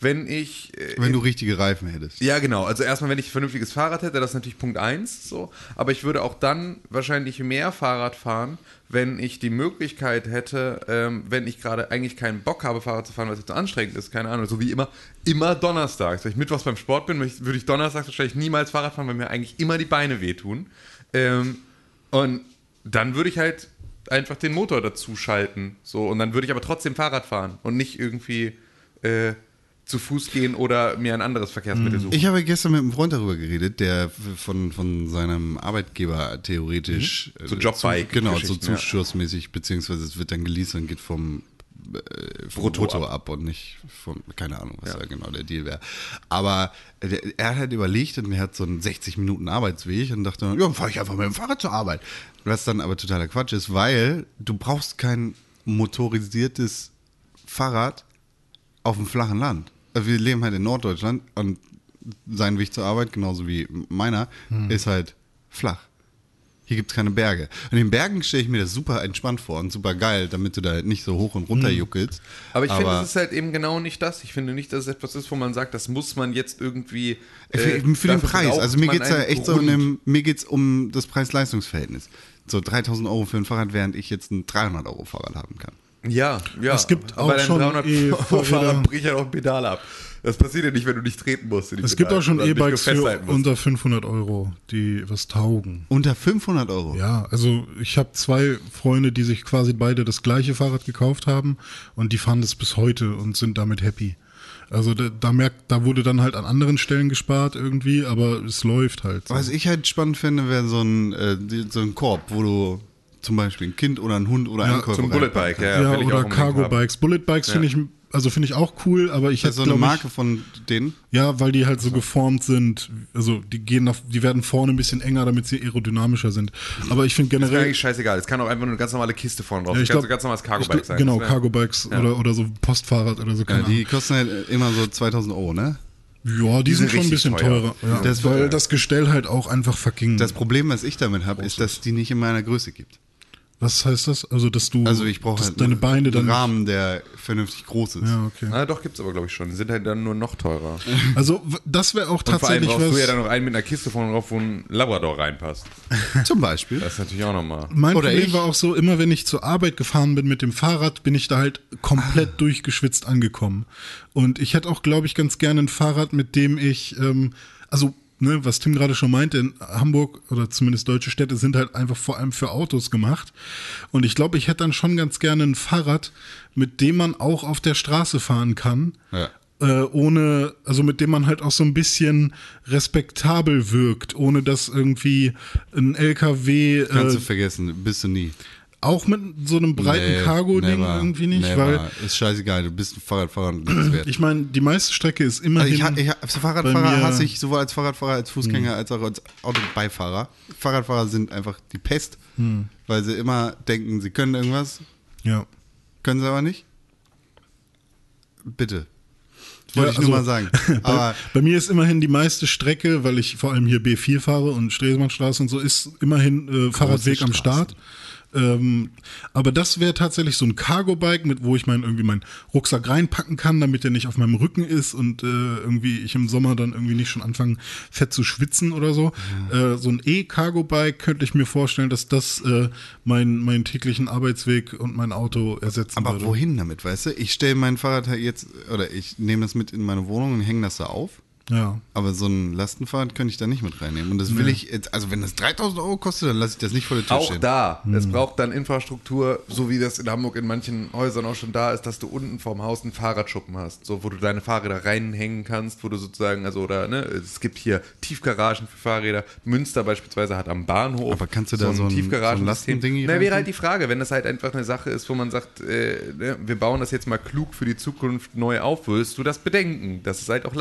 wenn ich. Äh, Wenn du richtige Reifen hättest. ja, genau. Also erstmal, wenn ich ein vernünftiges Fahrrad hätte, das ist natürlich Punkt eins. So. Aber ich würde auch dann wahrscheinlich mehr Fahrrad fahren, wenn ich die Möglichkeit hätte, ähm, wenn ich gerade eigentlich keinen Bock habe, Fahrrad zu fahren, weil es zu anstrengend ist, keine Ahnung, so wie immer, immer donnerstags. Wenn ich mittwochs beim Sport bin, würde ich- würde ich donnerstags wahrscheinlich niemals Fahrrad fahren, weil mir eigentlich immer die Beine wehtun. Ähm, und dann würde ich halt einfach den Motor dazu schalten. So, und dann würde ich aber trotzdem Fahrrad fahren und nicht irgendwie äh, zu Fuß gehen oder mir ein anderes Verkehrsmittel suchen. Ich habe gestern mit einem Freund darüber geredet, der von, von seinem Arbeitgeber theoretisch Mhm. So äh, Jobbike- zu, genau, so Geschichten, ja. zuschussmäßig, beziehungsweise es wird dann geleast und geht vom, äh, Brutto ab. und nicht vom, keine Ahnung, was da genau der Deal wäre. Aber äh, er hat halt überlegt und er hat so einen 60 Minuten Arbeitsweg und dachte, ja, dann fahre ich einfach mit dem Fahrrad zur Arbeit. Was dann aber totaler Quatsch ist, weil du brauchst kein motorisiertes Fahrrad auf dem flachen Land. Also wir leben halt in Norddeutschland und sein Weg zur Arbeit, genauso wie meiner, Hm. ist halt flach. Hier gibt es keine Berge. Und in den Bergen stelle ich mir das super entspannt vor und super geil, damit du da nicht so hoch und runter juckelst. Hm. Aber ich finde, es ist halt eben genau nicht das. Ich finde nicht, dass es etwas ist, wo man sagt, das muss man jetzt irgendwie. Für, äh, für den dafür Preis. Also mir geht es ja echt so Grund. dem, mir geht's um das Preis-Leistungs-Verhältnis. So 3000 Euro für ein Fahrrad, während ich jetzt ein 300 Euro Fahrrad haben kann. Ja, ja. Es gibt aber auch dein schon 300 E-Fahrräder. Fahrrad bricht ja auch ein Pedal ab. Das passiert ja nicht, wenn du nicht treten musst. in die Es gibt Pedale, auch schon E-Bikes für unter 500 Euro, die was taugen. Unter 500 Euro? Ja, also ich habe zwei Freunde, die sich quasi beide das gleiche Fahrrad gekauft haben und die fahren das bis heute und sind damit happy. Also da, da merkt, da wurde dann halt an anderen Stellen gespart irgendwie, aber es läuft halt. So. Was ich halt spannend finde, wäre so ein, äh, so ein Korb, wo du zum Beispiel ein Kind oder einen Hund oder einen Käufer zum Bulletbike, ja. ja, ich oder unbedingt Cargo haben. Bikes. Bullet Bikes Ja. finde ich, also finde ich auch cool, aber ich Das ist hätte so eine Marke von denen. Ich, ja, weil die halt so geformt sind. Also die gehen nach, die werden vorne ein bisschen enger, damit sie aerodynamischer sind. Aber ich finde Ist mir generell. eigentlich scheißegal. Es kann auch einfach nur eine ganz normale Kiste vorne drauf. Ja, das ich kann glaub- so ganz normales ich Cargo-Bike glaub- sein. Genau, Das Cargo Bikes Ja. oder, oder so Postfahrrad oder so. Ja, die Ahnung. kosten halt immer so 2000 Euro, ne? Ja, die, sind, sind schon ein bisschen teuer. teurer. Ja, Das- weil das Gestell halt auch einfach fucking. Das Problem, was ich damit habe, ist, dass die nicht in meiner Größe gibt. Was heißt das? Also, dass du. Also ich brauche dass halt deine Beine dann. einen Rahmen, der vernünftig groß ist. Ja, okay. Na doch, gibt's aber, glaube ich, schon. Die sind halt dann nur noch teurer. [LAUGHS] Also, das wäre auch Und vor allem tatsächlich brauchst was. du ja dann noch einen mit einer Kiste vorne drauf, wo ein Labrador reinpasst. [LAUGHS] Zum Beispiel. Das ist natürlich auch nochmal. Mein Oder Problem ich. war auch so, immer wenn ich zur Arbeit gefahren bin mit dem Fahrrad, bin ich da halt komplett Ah. durchgeschwitzt angekommen. Und ich hätte auch, glaube ich, ganz gerne ein Fahrrad, mit dem ich, ähm, also, ne, was Tim gerade schon meinte, in Hamburg oder zumindest deutsche Städte sind halt einfach vor allem für Autos gemacht. Und ich glaube, ich hätte dann schon ganz gerne ein Fahrrad, mit dem man auch auf der Straße fahren kann. Ja. Äh, ohne, also mit dem man halt auch so ein bisschen respektabel wirkt, ohne dass irgendwie ein LKW Kannst äh, du vergessen, bist du nie. Auch mit so einem breiten Nee, Cargo-Ding irgendwie nicht, never. weil Ist scheißegal, du bist ein Fahrradfahrer und nichts wert. ich meine, die meiste Strecke ist immerhin. Also ich, ha- ich, ha- als Fahrradfahrer hasse ich sowohl als Fahrradfahrer, als Fußgänger, als auch als Autobeifahrer. Fahrradfahrer sind einfach die Pest, weil sie immer denken, sie können irgendwas, ja. können sie aber nicht. Bitte. Ja, Wollte ich also, nur mal sagen. [LAUGHS] bei, Aber bei mir ist immerhin die meiste Strecke, weil ich vor allem hier B4 fahre und Stresemannstraße und so, ist immerhin äh, Fahrradweg am. Start. Ähm, aber das wäre tatsächlich so ein Cargo-Bike, mit wo ich mein, irgendwie meinen Rucksack reinpacken kann, damit der nicht auf meinem Rücken ist und äh, irgendwie ich im Sommer dann irgendwie nicht schon anfangen, fett zu schwitzen oder so. Äh, so ein E-Cargo-Bike könnte ich mir vorstellen, dass das äh, mein, meinen täglichen Arbeitsweg und mein Auto ersetzen Aber würde. wohin damit, weißt du? Ich stelle mein Fahrrad halt jetzt, oder ich nehme das mit in meine Wohnung und hänge das da auf. Ja. Aber so ein Lastenfahrrad könnte ich da nicht mit reinnehmen. Und das will ich jetzt, also wenn das 3000 Euro kostet, dann lasse ich das nicht vor der Tür Auch stehen. da. Hm. Es braucht dann Infrastruktur, so wie das in Hamburg in manchen Häusern auch schon da ist, dass du unten vorm Haus einen Fahrradschuppen hast, so wo du deine Fahrräder reinhängen kannst, wo du sozusagen, also oder ne, es gibt hier Tiefgaragen für Fahrräder. Münster beispielsweise hat am Bahnhof Aber kannst du da so ein- Tiefgaragensystem. so ein Lastending hier Na, wäre halt die Frage, wenn das halt einfach eine Sache ist, wo man sagt, äh, ne, wir bauen das jetzt mal klug für die Zukunft neu auf, würdest du das bedenken, dass es halt auch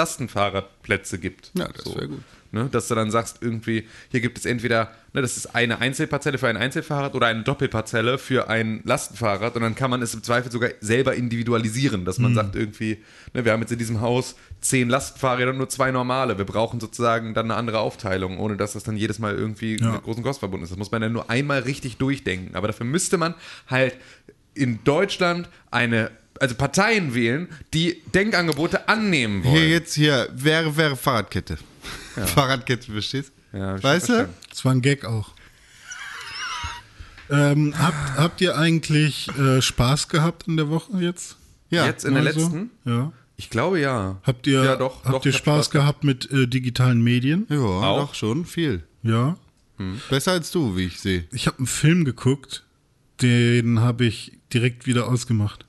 Lastenfahrradplätze gibt. Ja, das wär gut. Ne, dass du dann sagst, irgendwie, hier gibt es entweder, ne, das ist eine Einzelparzelle für ein Einzelfahrrad oder eine Doppelparzelle für ein Lastenfahrrad und dann kann man es im Zweifel sogar selber individualisieren, dass man Mhm. sagt irgendwie, ne, wir haben jetzt in diesem Haus zehn Lastenfahrräder und nur zwei normale. Wir brauchen sozusagen dann eine andere Aufteilung, ohne dass das dann jedes Mal irgendwie Ja. mit großen Kosten verbunden ist. Das muss man dann nur einmal richtig durchdenken. Aber dafür müsste man halt in Deutschland eine, also Parteien wählen, die Denkangebote annehmen wollen. Hier jetzt hier, wäre, wäre Fahrradkette. [LAUGHS] Fahrradkette, verstehst Ja, Weißt du? Das war ein Gag auch. Ähm, habt, habt ihr eigentlich äh, Spaß gehabt in der Woche jetzt? Ja. Jetzt in der so? letzten? Ja. Ich glaube ja. Habt ihr, ja, doch, habt doch, ihr hab Spaß gehabt mit äh, digitalen Medien? Ja, Auch? doch schon, viel. Ja. Besser als du, wie ich sehe. Ich habe einen Film geguckt, den habe ich direkt wieder ausgemacht.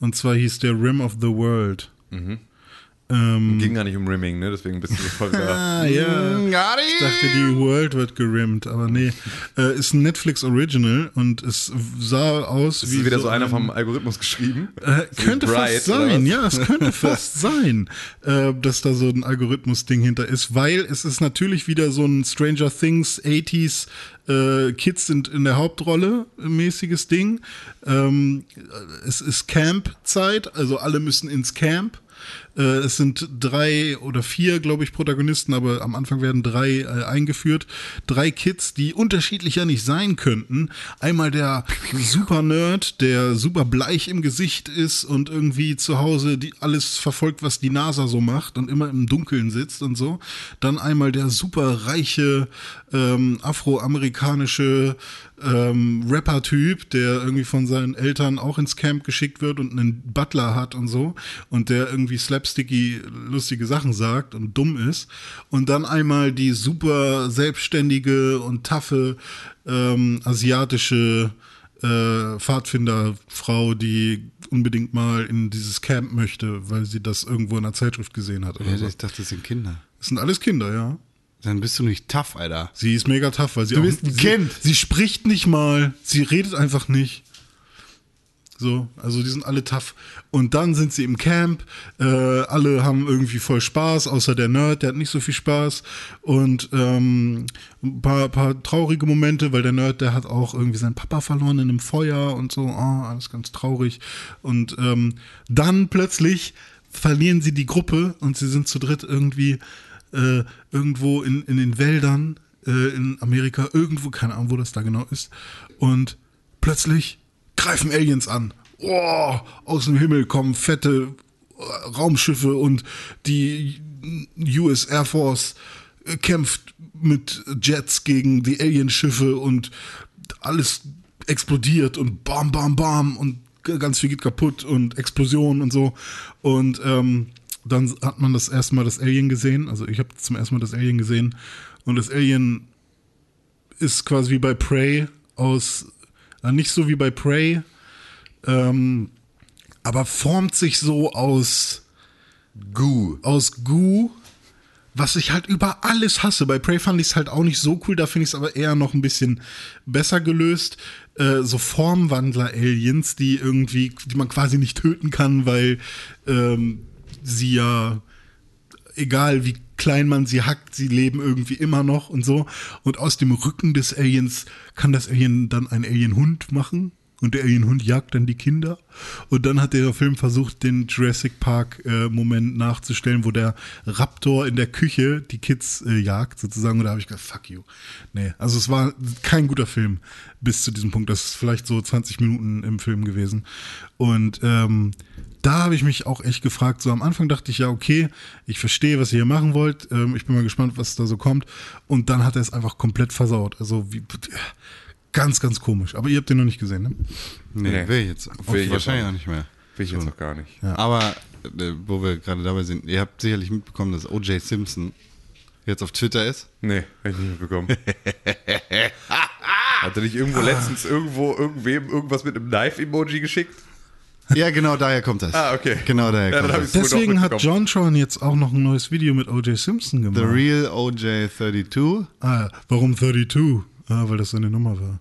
Und zwar hieß der Rim of the World. Mhm. Ähm, Ging gar nicht um Rimming, ne? Deswegen bist du so voll da. ah, ja. Ich dachte, die World wird gerimmt, aber nee. Äh, ist ein Netflix Original und es sah aus Das wie. ist wieder so, ein- einer vom Algorithmus geschrieben. Äh, So könnte Bright, fast sein, ja, es könnte [LAUGHS] fast sein, äh, dass da so ein Algorithmus-Ding hinter ist, weil es ist natürlich wieder so ein Stranger Things 80s äh, Kids sind in der Hauptrolle mäßiges Ding. Ähm, es ist Camp-Zeit, also alle müssen ins Camp. Äh, es sind drei oder vier, glaube ich, Protagonisten, aber am Anfang werden drei äh, eingeführt. Drei Kids, die unterschiedlicher nicht sein könnten. Einmal der [LAUGHS] super Nerd, der super bleich im Gesicht ist und irgendwie zu Hause die alles verfolgt, was die NASA so macht und immer im Dunkeln sitzt und so. Dann einmal der super reiche ähm, afroamerikanische ähm, Rapper-Typ, der irgendwie von seinen Eltern auch ins Camp geschickt wird und einen Butler hat und so und der irgendwie slapsticky lustige Sachen sagt und dumm ist. Und dann einmal die super selbstständige und taffe ähm, asiatische äh, Pfadfinderfrau, die unbedingt mal in dieses Camp möchte, weil sie das irgendwo in einer Zeitschrift gesehen hat. Oder Ja, so. ich dachte, das sind Kinder. Das sind alles Kinder, ja. Dann bist du nicht tough, Alter. Sie ist mega tough, weil sie Du auch, bist ein sie, Kind. Sie spricht nicht mal, sie redet einfach nicht. So, also die sind alle tough. Und dann sind sie im Camp, äh, alle haben irgendwie voll Spaß, außer der Nerd, der hat nicht so viel Spaß. Und ähm, ein paar, paar traurige Momente, weil der Nerd, der hat auch irgendwie seinen Papa verloren in einem Feuer und so, oh, alles ganz traurig. Und ähm, dann plötzlich verlieren sie die Gruppe und sie sind zu dritt irgendwie äh, irgendwo in, in den Wäldern äh, in Amerika, irgendwo, keine Ahnung, wo das da genau ist. Und plötzlich greifen Aliens an. Oh, aus dem Himmel kommen fette äh, Raumschiffe und die US Air Force äh, kämpft mit Jets gegen die Alienschiffe und alles explodiert und bam, bam, bam und ganz viel geht kaputt und Explosionen und so. Und ähm, dann hat man das erste Mal das Alien gesehen. Also ich habe zum ersten Mal das Alien gesehen. Und das Alien ist quasi wie bei Prey aus, äh, nicht so wie bei Prey, ähm, aber formt sich so aus Gu. aus Goo, was ich halt über alles hasse. Bei Prey fand ich es halt auch nicht so cool, da finde ich es aber eher noch ein bisschen besser gelöst. Äh, so Formwandler-Aliens, die irgendwie, die man quasi nicht töten kann, weil ähm, sie ja, egal wie klein man sie hackt, sie leben irgendwie immer noch und so. Und aus dem Rücken des Aliens kann das Alien dann einen Alienhund machen. Und der Alienhund jagt dann die Kinder. Und dann hat der Film versucht, den Jurassic Park-Moment nachzustellen, wo der Raptor in der Küche die Kids äh, jagt, sozusagen. Und da habe ich gedacht, fuck you. Nee, also es war kein guter Film bis zu diesem Punkt. Das ist vielleicht so 20 Minuten im Film gewesen. Und ähm, da habe ich mich auch echt gefragt. So am Anfang dachte ich ja, okay, ich verstehe, was ihr hier machen wollt. Ähm, ich bin mal gespannt, was da so kommt. Und dann hat er es einfach komplett versaut. Also wie, ganz, ganz komisch. Aber ihr habt den noch nicht gesehen, ne? Nee, Nee. will ich jetzt. Will ich wahrscheinlich auch nicht mehr. Will ich jetzt Schon. noch gar nicht. Aber äh, wo wir gerade dabei sind, ihr habt sicherlich mitbekommen, dass O.J. Simpson jetzt auf Twitter ist. Nee, hab ich nicht mitbekommen. [LAUGHS] Hat er nicht irgendwo letztens irgendwo irgendwem irgendwas mit einem Knife-Emoji geschickt? Ja, genau daher kommt das. Ah, okay. Genau daher Ja, kommt das. Deswegen hat. John Tron jetzt auch noch ein neues Video mit O.J. Simpson gemacht. The Real O.J. 32. ah, warum 32? Ah, weil das seine Nummer war.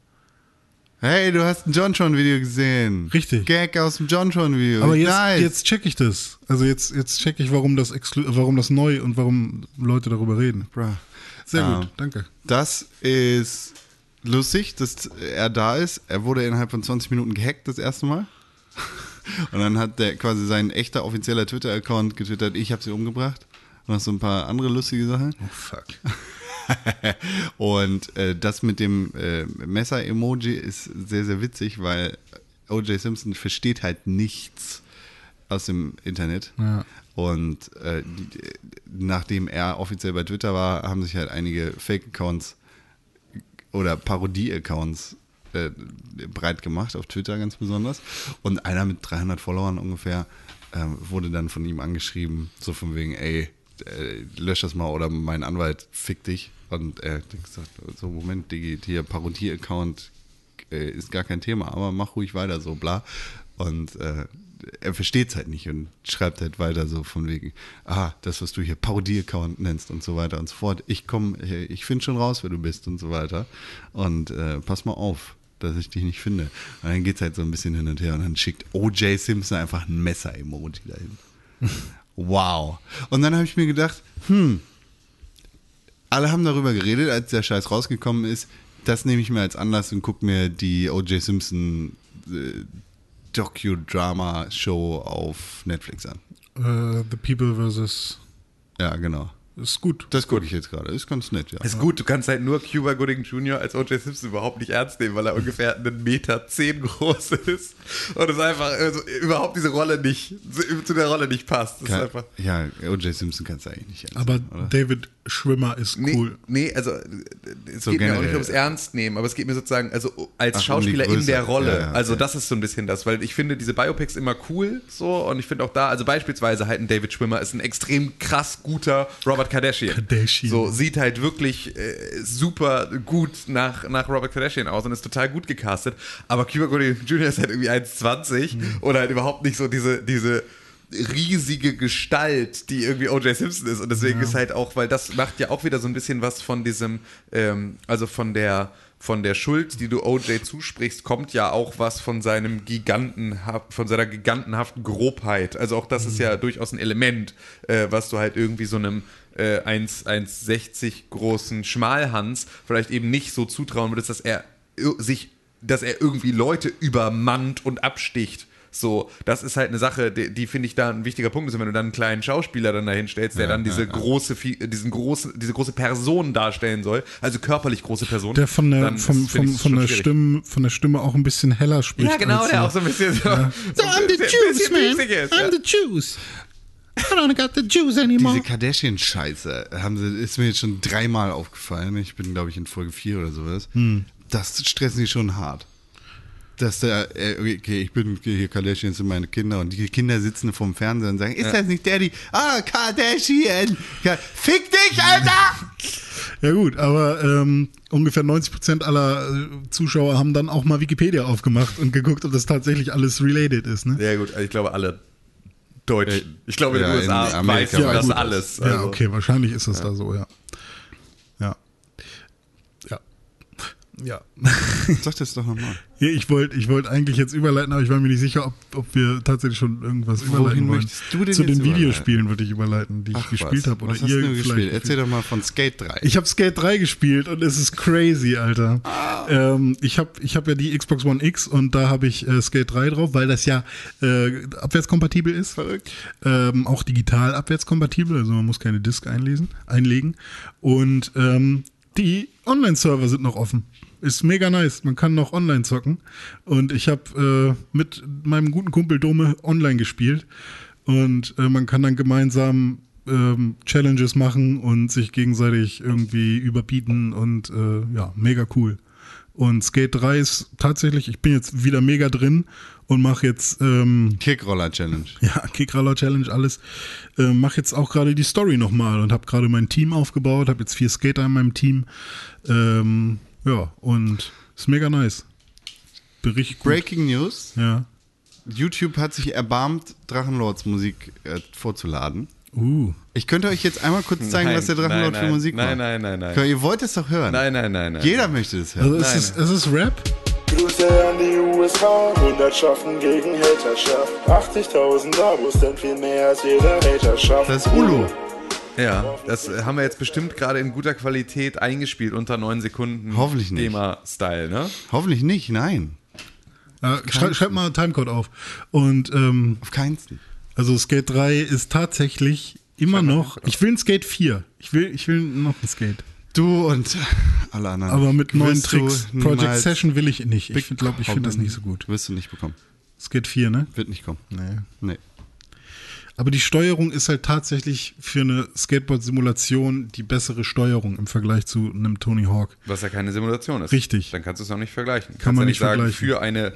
Hey, du hast ein John Tron Video gesehen. Richtig. Gag aus dem John Tron Video. Aber jetzt, nice. jetzt check ich das. Also jetzt, jetzt check ich, warum das, warum das neu und warum Leute darüber reden. Bruh. Sehr Ähm, gut, danke. Das ist lustig, dass er da ist. Er wurde innerhalb von 20 Minuten gehackt das erste Mal. Und dann hat der quasi sein echter offizieller Twitter-Account getwittert, ich habe sie umgebracht. Und noch so ein paar andere lustige Sachen. Oh fuck. [LAUGHS] Und äh, das mit dem äh, Messer-Emoji ist sehr, sehr witzig, weil O.J. Simpson versteht halt nichts aus dem Internet. Ja. Und äh, nachdem er offiziell bei Twitter war, haben sich halt einige Fake-Accounts oder Parodie-Accounts äh, breit gemacht, auf Twitter ganz besonders. Und einer mit 300 Followern ungefähr ähm, wurde dann von ihm angeschrieben, so von wegen, ey, äh, lösch das mal oder mein Anwalt fick dich. Und er hat gesagt, so Moment, Digi, hier Parodie-Account äh, ist gar kein Thema, aber mach ruhig weiter so, bla. Und äh, er versteht es halt nicht und schreibt halt weiter so von wegen, ah, das, was du hier Parodie-Account nennst und so weiter und so fort. Ich komme, ich finde schon raus, wer du bist und so weiter. Und äh, pass mal auf, dass ich dich nicht finde. Und dann geht es halt so ein bisschen hin und her und dann schickt O.J. Simpson einfach ein Messer-Emoji dahin. [LAUGHS] wow. Und dann habe ich mir gedacht, hm, alle haben darüber geredet, als der Scheiß rausgekommen ist. Das nehme ich mir als Anlass und gucke mir die O.J. Simpson äh, Docudrama-Show auf Netflix an. Äh, The People vs. Ja, genau. Ist gut. Das gucke ich jetzt gerade. Ist ganz nett, ja. Ist gut, du kannst halt nur Cuba Gooding Jr. als O.J. Simpson überhaupt nicht ernst nehmen, weil er ungefähr einen Meter zehn groß ist und es einfach also, überhaupt diese Rolle nicht, zu, zu der Rolle nicht passt. Das ist einfach. ja, O.J. Simpson kannst du eigentlich nicht ernst Aber nehmen, oder? David Schwimmer ist Nee, cool. nee, also es So geht mir auch generell. nicht ums Ernst nehmen, aber es geht mir sozusagen also als Ach, um Schauspieler in der Rolle. Ja, ja, also okay. das ist so ein bisschen das, weil ich finde diese Biopics immer cool so und ich finde auch da, also beispielsweise halt ein David Schwimmer ist ein extrem krass guter Robert Kardashian. Kardashian. So sieht halt wirklich äh, super gut nach, nach Robert Kardashian aus und ist total gut gecastet, aber Cuba Gooding Jr. ist halt irgendwie 1,20 Mhm. oder halt überhaupt nicht so diese diese riesige Gestalt, die irgendwie O.J. Simpson ist. Und deswegen ist halt auch, weil das macht ja auch wieder so ein bisschen was von diesem, ähm, also von der, von der Schuld, die du O.J. zusprichst, kommt ja auch was von seinem Giganten, von seiner gigantenhaften Grobheit. Also auch das ist ja durchaus ein Element, äh, was du halt irgendwie so einem äh, 1 1,60 großen Schmalhans vielleicht eben nicht so zutrauen würdest, dass er sich, dass er irgendwie Leute übermannt und absticht. So, das ist halt eine Sache, die, die finde ich da ein wichtiger Punkt ist. Und wenn du dann einen kleinen Schauspieler dann dahin stellst, der dann diese große, Fi- diesen großen, diese große Person darstellen soll, also körperlich große Person, Der von der, vom, ist- vom, von, der. Stimme, von der Stimme auch ein bisschen heller spricht. Ja, genau, der auch so ein bisschen so. So, I'm the [LAUGHS] bisschen man. ja. I'm the Jews. I don't got the Jews anymore. Diese Kardashian-Scheiße haben sie, ist mir jetzt schon dreimal aufgefallen. Ich bin, glaube ich, in Folge 4 oder sowas. Hm. Das stressen die schon hart. Dass der, äh, okay, ich bin hier Kardashian sind meine Kinder und die Kinder sitzen vorm Fernseher und sagen, ist das nicht Daddy? Ah, Kardashian! Ja, Fick dich, Alter! Ja gut, aber ähm, ungefähr 90% aller äh, Zuschauer haben dann auch mal Wikipedia aufgemacht und geguckt, ob das tatsächlich alles related ist. Ne? Ja, gut, ich glaube, alle Deutschen. Ich glaube, in Ja, den USA weiß weiß das alles. Ja, Also, okay, wahrscheinlich ist es da so, ja. Ja. Ja. [LAUGHS] Sag das doch nochmal. Ich wollte ich wollt eigentlich jetzt überleiten, aber ich war mir nicht sicher, ob, ob wir tatsächlich schon irgendwas Wohin überleiten wollen. möchtest du denn Zu den? Videospielen würde ich überleiten, die ich gespielt habe. Oder was ihr vielleicht gespielt? Erzähl doch mal von Skate 3. Ich habe Skate 3 gespielt und es ist crazy, Alter. Ähm, ich habe ich hab ja die Xbox One X und da habe ich äh, Skate 3 drauf, weil das ja äh, abwärtskompatibel ist. Verrückt. Ähm, auch digital abwärtskompatibel, also man muss keine Disk einlesen, einlegen. Und ähm, die Online-Server sind noch offen. Ist mega nice. Man kann noch online zocken. Und ich habe äh, mit meinem guten Kumpel Dome online gespielt. Und äh, man kann dann gemeinsam ähm, Challenges machen und sich gegenseitig irgendwie überbieten. Und äh, ja, mega cool. Und Skate 3 ist tatsächlich, ich bin jetzt wieder mega drin und mache jetzt ähm, Kickroller Challenge. [LAUGHS] ja, Kickroller Challenge, alles. Äh, mach jetzt auch gerade die Story nochmal und habe gerade mein Team aufgebaut, habe jetzt vier Skater in meinem Team. Ähm, ja, und ist mega nice. Bin richtig gut. Breaking News. Ja. YouTube hat sich erbarmt, Drachenlords Musik äh, vorzuladen. Uh. Ich könnte euch jetzt einmal kurz zeigen, Nein, was der Drachenlord nein, für nein, Musik nein, macht. nein, nein, nein. Klar, Ihr wollt es doch hören. Nein, nein, nein, nein. Jeder möchte das Also hören. ist es, ist es Rap? Grüße an die USA, Hundertschaften gegen Haterschaft. 80.000 Abos, denn viel mehr als jeder Hater schafft. Das ist Ulo. Ja, das äh, haben wir jetzt bestimmt gerade in guter Qualität eingespielt, unter neun Sekunden. Hoffentlich nicht. Thema-Style, ne? Hoffentlich nicht, nein. Äh, schrei, schreib mal Timecode auf. Und ähm, Auf keinsten. also Skate 3 ist tatsächlich immer noch. Ich will ein Skate 4. Ich will, ich will noch ein Skate. Du und alle anderen. Aber mit neuen Tricks. Project Session will ich nicht. Ich glaube, ich finde das nicht so gut. Wirst du nicht bekommen. Skate 4, ne? Wird nicht kommen. Nee. Nee. Aber die Steuerung ist halt tatsächlich für eine Skateboard-Simulation die bessere Steuerung im Vergleich zu einem Tony Hawk. Was ja keine Simulation ist. Richtig. Dann kannst du es auch nicht vergleichen. Kann kannst man ja nicht sagen, vergleichen. für eine,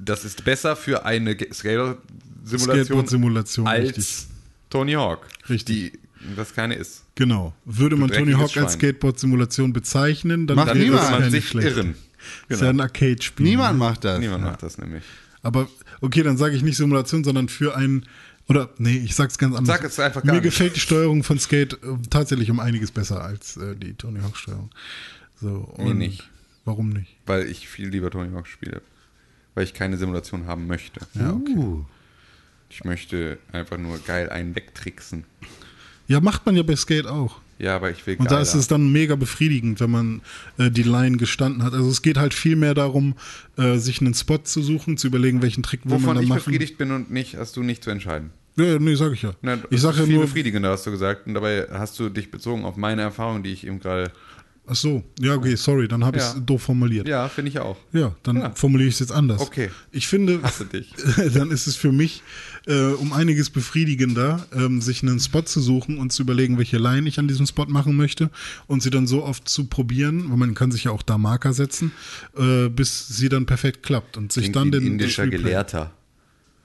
das ist besser für eine Skateboard-Simulation, als richtig. Tony Hawk. Richtig. Die, das keine ist. Genau. Würde man Tony Hawk als Schwein. Skateboard-Simulation bezeichnen, dann Macht niemand. man ja sich nicht schlecht. irren. Ist ja ein Arcade-Spiel. Niemand macht das. Niemand macht das nämlich. Aber okay, dann sage ich nicht Simulation, sondern für ein oder nee, ich sag's ganz anders. Sag es einfach gar Mir nicht. gefällt die Steuerung von Skate äh, tatsächlich um einiges besser als äh, die Tony Hawk Steuerung. So, Mir nicht. Warum nicht? Weil ich viel lieber Tony Hawk spiele. Weil ich keine Simulation haben möchte. Ja, okay. Uh. Ich möchte einfach nur geil einen wegtricksen. Ja, macht man ja bei Skate auch. Ja, aber ich will Und da geiler. ist es dann mega befriedigend, wenn man äh, die Line gestanden hat. Also es geht halt viel mehr darum, äh, sich einen Spot zu suchen, zu überlegen, welchen Trick will man Wovon da ich machen. befriedigt bin und nicht, hast du nicht zu entscheiden. Ja, nee, sag ich ja. Na, ich sage ja viel nur, befriedigender, hast du gesagt. Und dabei hast du dich bezogen auf meine Erfahrung, die ich eben gerade. ach so, ja, okay, sorry, dann habe ich Ja. es doof formuliert. Ja, finde ich auch. Ja, dann Ja. formuliere ich es jetzt anders. Okay. Ich finde, Hasse dich. [LAUGHS] dann ist es für mich äh, um einiges befriedigender, ähm, sich einen Spot zu suchen und zu überlegen, welche Line ich an diesem Spot machen möchte und sie dann so oft zu probieren, weil man kann sich ja auch da Marker setzen, äh, bis sie dann perfekt klappt und sich Klingt dann den indischer Replay- Gelehrter.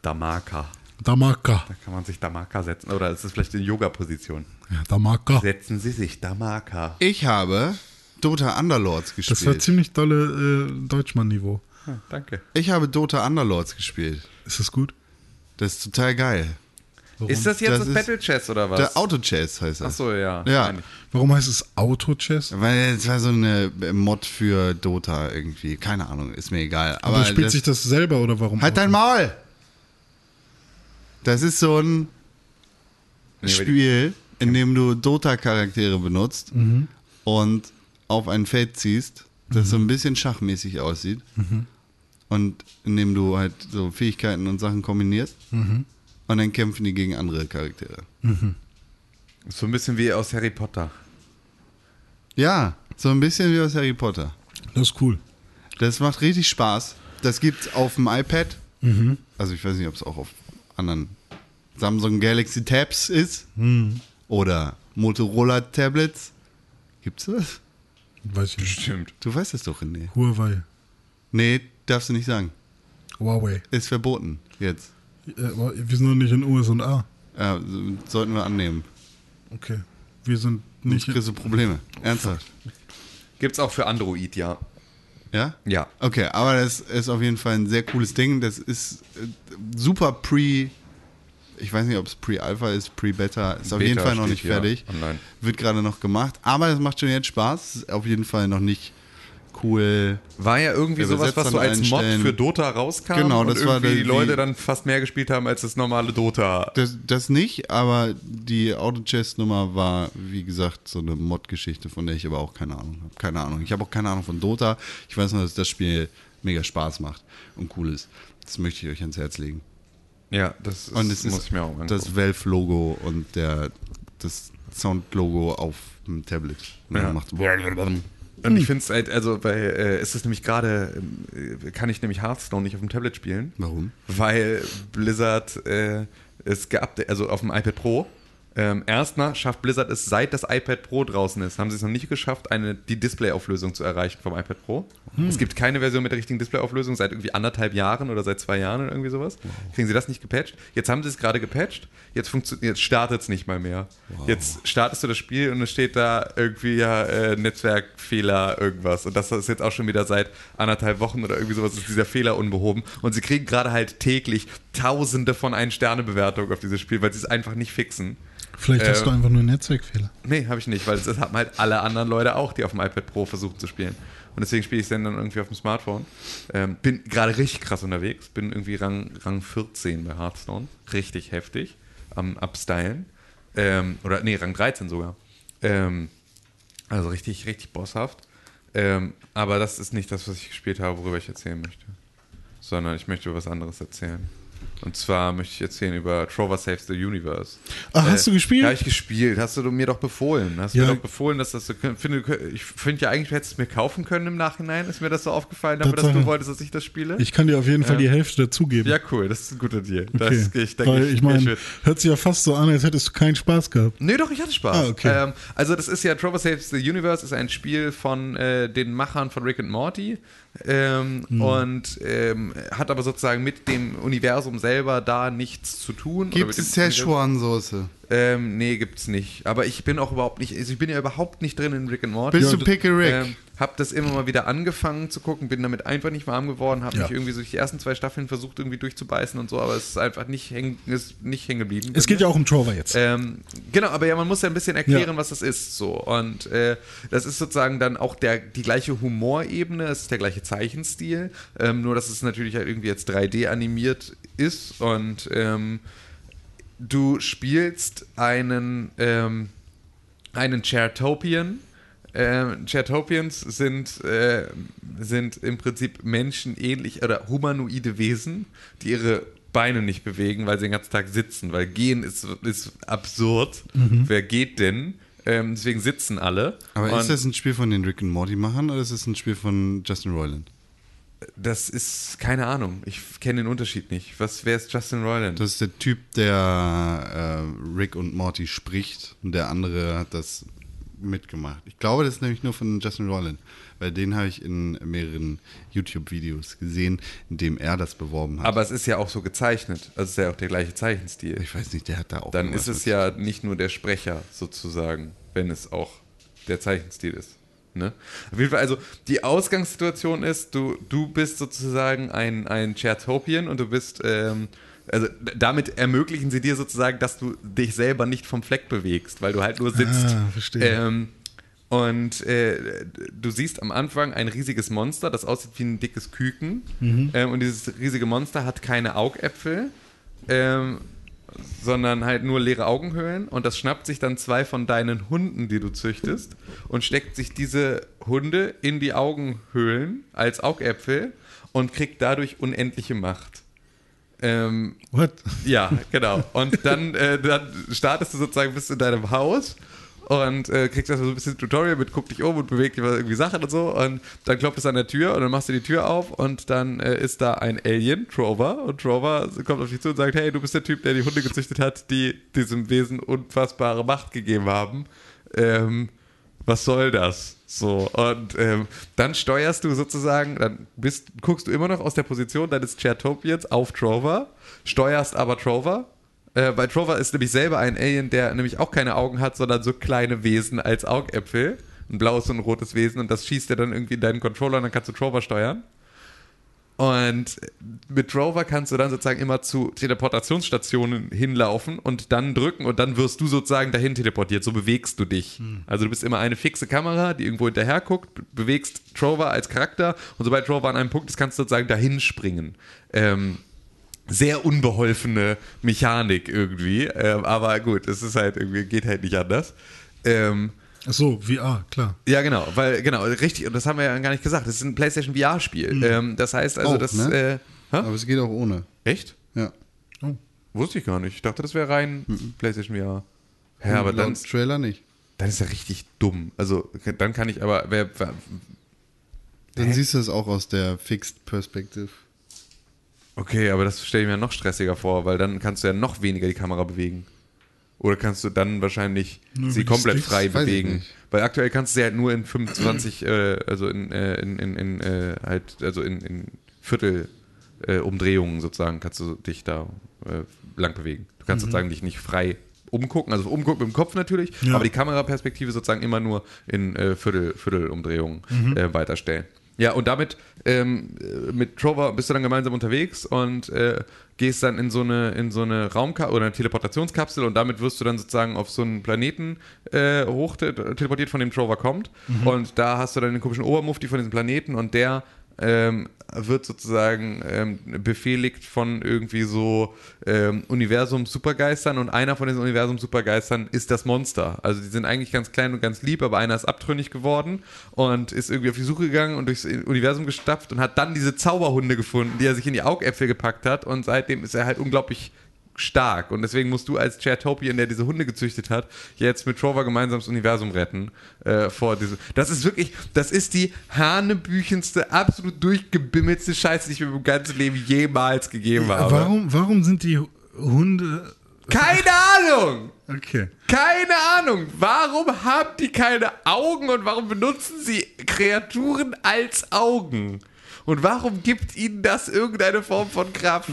Damaka. Damaka. Da kann man sich Damaka setzen. Oder ist das vielleicht eine Yoga-Position? Ja, Damaka. Setzen Sie sich Damaka. Ich habe Dota Underlords Das war gespielt. ziemlich dolle äh, Deutschmann-Niveau. Ah, danke. Ich habe Dota Underlords gespielt. Ist das gut? Das ist total geil. Ist das jetzt Das das, Battle Chess oder was? Der Auto-Chess heißt das. Achso, ja. Ja. Warum heißt es Auto-Chess? Weil es war so eine Mod für Dota irgendwie. Keine Ahnung, ist mir egal. Aber, Aber spielt das, sich das selber oder warum? Halt Auto? dein Maul! Das ist so ein Nee, die- Spiel, in dem du Dota-Charaktere benutzt Mhm. und auf ein Feld ziehst, das so ein bisschen schachmäßig aussieht. Mhm. Und in dem du halt so Fähigkeiten und Sachen kombinierst. Mhm. Und dann kämpfen die gegen andere Charaktere. So ein bisschen wie aus Harry Potter. Ja, so ein bisschen wie aus Harry Potter. Das ist cool. Das macht richtig Spaß. Das gibt's auf dem iPad. Mhm. Also ich weiß nicht, ob es auch auf anderen Samsung Galaxy Tabs ist. Mhm. Oder Motorola Tablets. Gibt's das? Weiß ich nicht. Stimmt. Du weißt es doch, René. Huawei. Nee, darfst du nicht sagen. Huawei. Ist verboten jetzt. Äh, wir sind noch nicht in USA. Ja, so- sollten wir annehmen. Okay. Wir sind Nicht nicht. kriegst du Probleme. Ernsthaft. Gibt's auch für Android, ja. Ja? Ja. Okay, aber das ist auf jeden Fall ein sehr cooles Ding. Das ist äh, super pre. Ich weiß nicht, ob es pre-Alpha ist, pre-Beta. Ist auf Beta jeden Fall noch steht nicht fertig. online. Wird gerade noch gemacht. Aber es macht schon jetzt Spaß. Ist auf jeden Fall noch nicht cool. War ja irgendwie sowas, was so als Mod für Dota rauskam. Genau, und das war irgendwie der- die Leute die- dann fast mehr gespielt haben als das normale Dota. Das, das nicht, aber die Auto-Chess-Nummer war, wie gesagt, so eine Mod-Geschichte, von der ich aber auch keine Ahnung habe. Keine Ahnung. Ich habe auch keine Ahnung von Dota. Ich weiß nur, dass das Spiel mega Spaß macht und cool ist. Das möchte ich euch ans Herz legen. Ja, das ist, Und es muss ist ich mir auch angucken. das Valve-Logo und der, das Sound-Logo auf dem Tablet. Und Ja. macht Und ich finde es halt, also, weil äh, es ist nämlich gerade, äh, kann ich nämlich Hearthstone nicht auf dem Tablet spielen. Warum? Weil Blizzard äh, es geupdatet, also auf dem iPad Pro. Ähm, erstmal schafft Blizzard es, seit das iPad Pro draußen ist, haben sie es noch nicht geschafft, eine, die Displayauflösung zu erreichen vom iPad Pro. Es gibt keine Version mit der richtigen Displayauflösung seit irgendwie anderthalb Jahren oder seit zwei Jahren oder irgendwie sowas. Kriegen sie das nicht gepatcht? Jetzt haben sie es gerade gepatcht, jetzt, jetzt startet es nicht mal mehr. Jetzt startest du das Spiel und es steht da irgendwie ja äh, Netzwerkfehler irgendwas. Und das ist jetzt auch schon wieder seit anderthalb Wochen oder irgendwie sowas ist dieser Fehler unbehoben. Und sie kriegen gerade halt täglich tausende von Ein-Sterne-Bewertungen auf dieses Spiel, weil sie es einfach nicht fixen. Vielleicht hast Ähm, du einfach nur einen Netzwerkfehler. Nee, habe ich nicht, weil das haben halt alle anderen Leute auch, die auf dem iPad Pro versuchen zu spielen. Und deswegen spiele ich es dann irgendwie auf dem Smartphone. Ähm, bin gerade richtig krass unterwegs. Bin irgendwie Rang, Rang 14 bei Hearthstone. Richtig heftig. Am Upstylen. Ähm, oder nee, Rang 13 sogar. Ähm, also richtig, richtig bosshaft. Ähm, aber das ist nicht das, was ich gespielt habe, worüber ich erzählen möchte. Sondern ich möchte über was anderes erzählen. Und zwar möchte ich erzählen über Trover Saves the Universe. Ach, hast du gespielt? Ja, ich gespielt. Hast du mir doch befohlen. Hast Ja. mir doch befohlen, dass das so. Finde, ich finde ja eigentlich, du hättest es mir kaufen können im Nachhinein. Ist mir das so aufgefallen, dafür, dass du wolltest, dass ich das spiele? Ich kann dir auf jeden Fall Ja. die Hälfte dazugeben. ja, cool. Das ist ein guter Deal. okay. Das ich, denke Weil ich meine, mit. hört sich ja fast so an, als hättest du keinen Spaß gehabt. Nee, doch, ich hatte Spaß. Ah, okay. ähm, also das ist ja Trover Saves the Universe, ist ein Spiel von äh, den Machern von Rick and Morty ähm, Hm. und ähm, hat aber sozusagen mit dem Universum selber da nichts zu tun. Gibt es Szechuan-Soße? Ähm, nee, gibt's nicht. Aber ich bin auch überhaupt nicht, also ich bin ja überhaupt nicht drin in Rick and Morty. Bist Ja, du Pickle Rick? Ähm, habe das immer mal wieder angefangen zu gucken, bin damit einfach nicht warm geworden, habe Ja. mich irgendwie so die ersten zwei Staffeln versucht irgendwie durchzubeißen und so, aber es ist einfach nicht hängen, ist nicht hängen geblieben. Es geht ja auch um Trover jetzt. Ähm, genau, aber ja, man muss ja ein bisschen erklären, Ja. was das ist. So. Und äh, das ist sozusagen dann auch der, die gleiche Humorebene, es ist der gleiche Zeichenstil, ähm, nur dass es natürlich halt irgendwie jetzt 3D animiert ist und ähm, du spielst einen, ähm, einen Chairtopian. Ähm, Chairtopians sind, äh, sind im Prinzip menschenähnlich oder humanoide Wesen, die ihre Beine nicht bewegen, weil sie den ganzen Tag sitzen. Weil gehen ist, ist absurd. Wer geht denn? Ähm, deswegen sitzen alle. Aber Und ist das ein Spiel von den Rick and Morty Machern oder ist es ein Spiel von Justin Roiland? das ist keine Ahnung. Ich kenne den Unterschied nicht. Was, wer ist Justin Roiland? Das ist der Typ, der äh, Rick und Morty spricht und der andere hat das mitgemacht. Ich glaube, das ist nämlich nur von Justin Roiland, weil den habe ich in mehreren YouTube-Videos gesehen, in dem er das beworben hat. Aber es ist ja auch so gezeichnet. Also es ist ja auch der gleiche Zeichenstil. ich weiß nicht, der hat da auch Dann ist es ja nicht nur der Sprecher sozusagen, wenn es auch der Zeichenstil ist. Ne? Auf jeden Fall, also die Ausgangssituation ist, du, du bist sozusagen ein, ein Chairtopian und du bist, ähm, also damit ermöglichen sie dir sozusagen, dass du dich selber nicht vom Fleck bewegst, weil du halt nur sitzt. Ah, verstehe. Ähm, und äh, du siehst am Anfang ein riesiges Monster, das aussieht wie ein dickes Küken. Mhm. Ähm, und dieses riesige Monster hat keine Augäpfel, ähm, sondern halt nur leere Augenhöhlen. Und das schnappt sich dann zwei von deinen Hunden, die du züchtest, und steckt sich diese Hunde in die Augenhöhlen als Augäpfel und kriegt dadurch unendliche Macht. Ähm, What? ja, genau. Und dann, äh, dann startest du sozusagen bis in deinem Haus und äh, kriegst erstmal so ein bisschen Tutorial mit, guck dich um und beweg mal irgendwie Sachen und so. Und dann klopft es an der Tür und dann machst du die Tür auf und dann äh, ist da ein Alien, Trover. Und Trover kommt auf dich zu und sagt: Hey, du bist der Typ, der die Hunde gezüchtet hat, die diesem Wesen unfassbare Macht gegeben haben. Ähm, was soll das? So, und ähm, dann steuerst du sozusagen, dann bist, guckst du immer noch aus der Position deines Chairtopians auf Trover, steuerst aber Trover, äh, weil Trover ist nämlich selber ein Alien, der nämlich auch keine Augen hat, sondern so kleine Wesen als Augäpfel. Ein blaues und ein rotes Wesen und das schießt er dann irgendwie in deinen Controller und dann kannst du Trover steuern. Und mit Rover kannst du dann sozusagen immer zu Teleportationsstationen hinlaufen und dann drücken und dann wirst du sozusagen dahin teleportiert. So bewegst du dich. Also du bist immer eine fixe Kamera, die irgendwo hinterher guckt, be- bewegst Trover als Charakter und sobald Trover an einem Punkt ist, kannst du sozusagen dahin springen. Ähm, sehr unbeholfene Mechanik irgendwie, ähm, aber gut, es ist halt irgendwie, geht halt nicht anders. Ähm, Ach so, VR, klar. ja, genau, weil, genau, richtig, und das haben wir ja gar nicht gesagt. Das ist ein PlayStation VR-Spiel. Ähm, das heißt also, Auch, das. ne? Äh, hä? Aber es geht auch ohne. Echt? Ja. Wusste ich gar nicht. Ich dachte, das wäre rein PlayStation VR. Ja, aber dann, Laut Trailer nicht. dann ist ja richtig dumm. Also, dann kann ich aber. Wer, wer, Dann siehst du es auch aus der Fixed Perspective. okay, aber das stelle ich mir noch stressiger vor, weil dann kannst du ja noch weniger die Kamera bewegen. Oder kannst du dann wahrscheinlich Nur sie komplett Sticks? frei Weiß bewegen? Weil aktuell kannst du sie halt nur in 25, äh, also in, äh, in, in, in äh, halt, also in, in Viertel äh, Umdrehungen sozusagen kannst du dich da äh, lang bewegen. Du kannst sozusagen dich nicht frei umgucken, also umgucken mit dem Kopf natürlich, Ja. aber die Kameraperspektive sozusagen immer nur in äh, Viertel, Viertelumdrehungen äh, weiterstellen. Ja, und damit ähm, äh, mit Trover bist du dann gemeinsam unterwegs und äh, gehst dann in so eine, in so eine Raumkapsel oder eine Teleportationskapsel und damit wirst du dann sozusagen auf so einen Planeten äh, hoch te- teleportiert, von dem Trover kommt. Und da hast du dann den komischen Obermufti von diesem Planeten und der ähm, wird sozusagen ähm, befehligt von irgendwie so ähm, Universum-Supergeistern und einer von diesen Universum-Supergeistern ist das Monster. Also die sind eigentlich ganz klein und ganz lieb, aber einer ist abtrünnig geworden und ist irgendwie auf die Suche gegangen und durchs Universum gestapft und hat dann diese Zauberhunde gefunden, die er sich in die Augäpfel gepackt hat und seitdem ist er halt unglaublich stark und deswegen musst du als Chairtopian, der diese Hunde gezüchtet hat, jetzt mit Trover gemeinsam das Universum retten äh, vor diese. Das ist wirklich, das ist die hanebüchenste, absolut durchgebimmelste Scheiße, die ich mir im ganzen Leben jemals gegeben habe. Warum, warum sind die Hunde. Keine Ahnung! Okay. Keine Ahnung. Warum haben die keine Augen und warum benutzen sie Kreaturen als Augen? Und warum gibt ihnen das irgendeine Form von Kraft?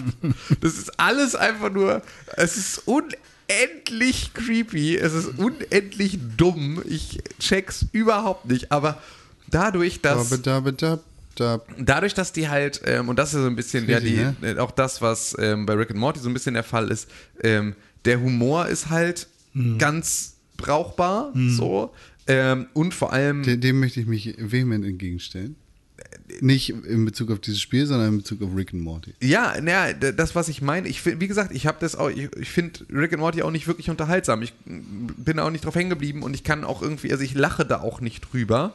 Das ist alles einfach nur, es ist unendlich creepy, es ist unendlich dumm. Ich check's überhaupt nicht, aber dadurch, dass dadurch, dass die halt, ähm, und das ist so ein bisschen, ja, Richtig, die, äh, auch das, was ähm, bei Rick and Morty so ein bisschen der Fall ist, ähm, der Humor ist halt ganz brauchbar, so. Ähm, und vor allem, Dem, dem möchte ich mich vehement entgegenstellen. Nicht in Bezug auf dieses Spiel, sondern in Bezug auf Rick and Morty. ja, naja, das, was ich meine, ich wie gesagt, ich habe das auch, ich, ich finde Rick and Morty auch nicht wirklich unterhaltsam. Ich bin da auch nicht drauf hängen geblieben und ich kann auch irgendwie, also ich lache da auch nicht drüber.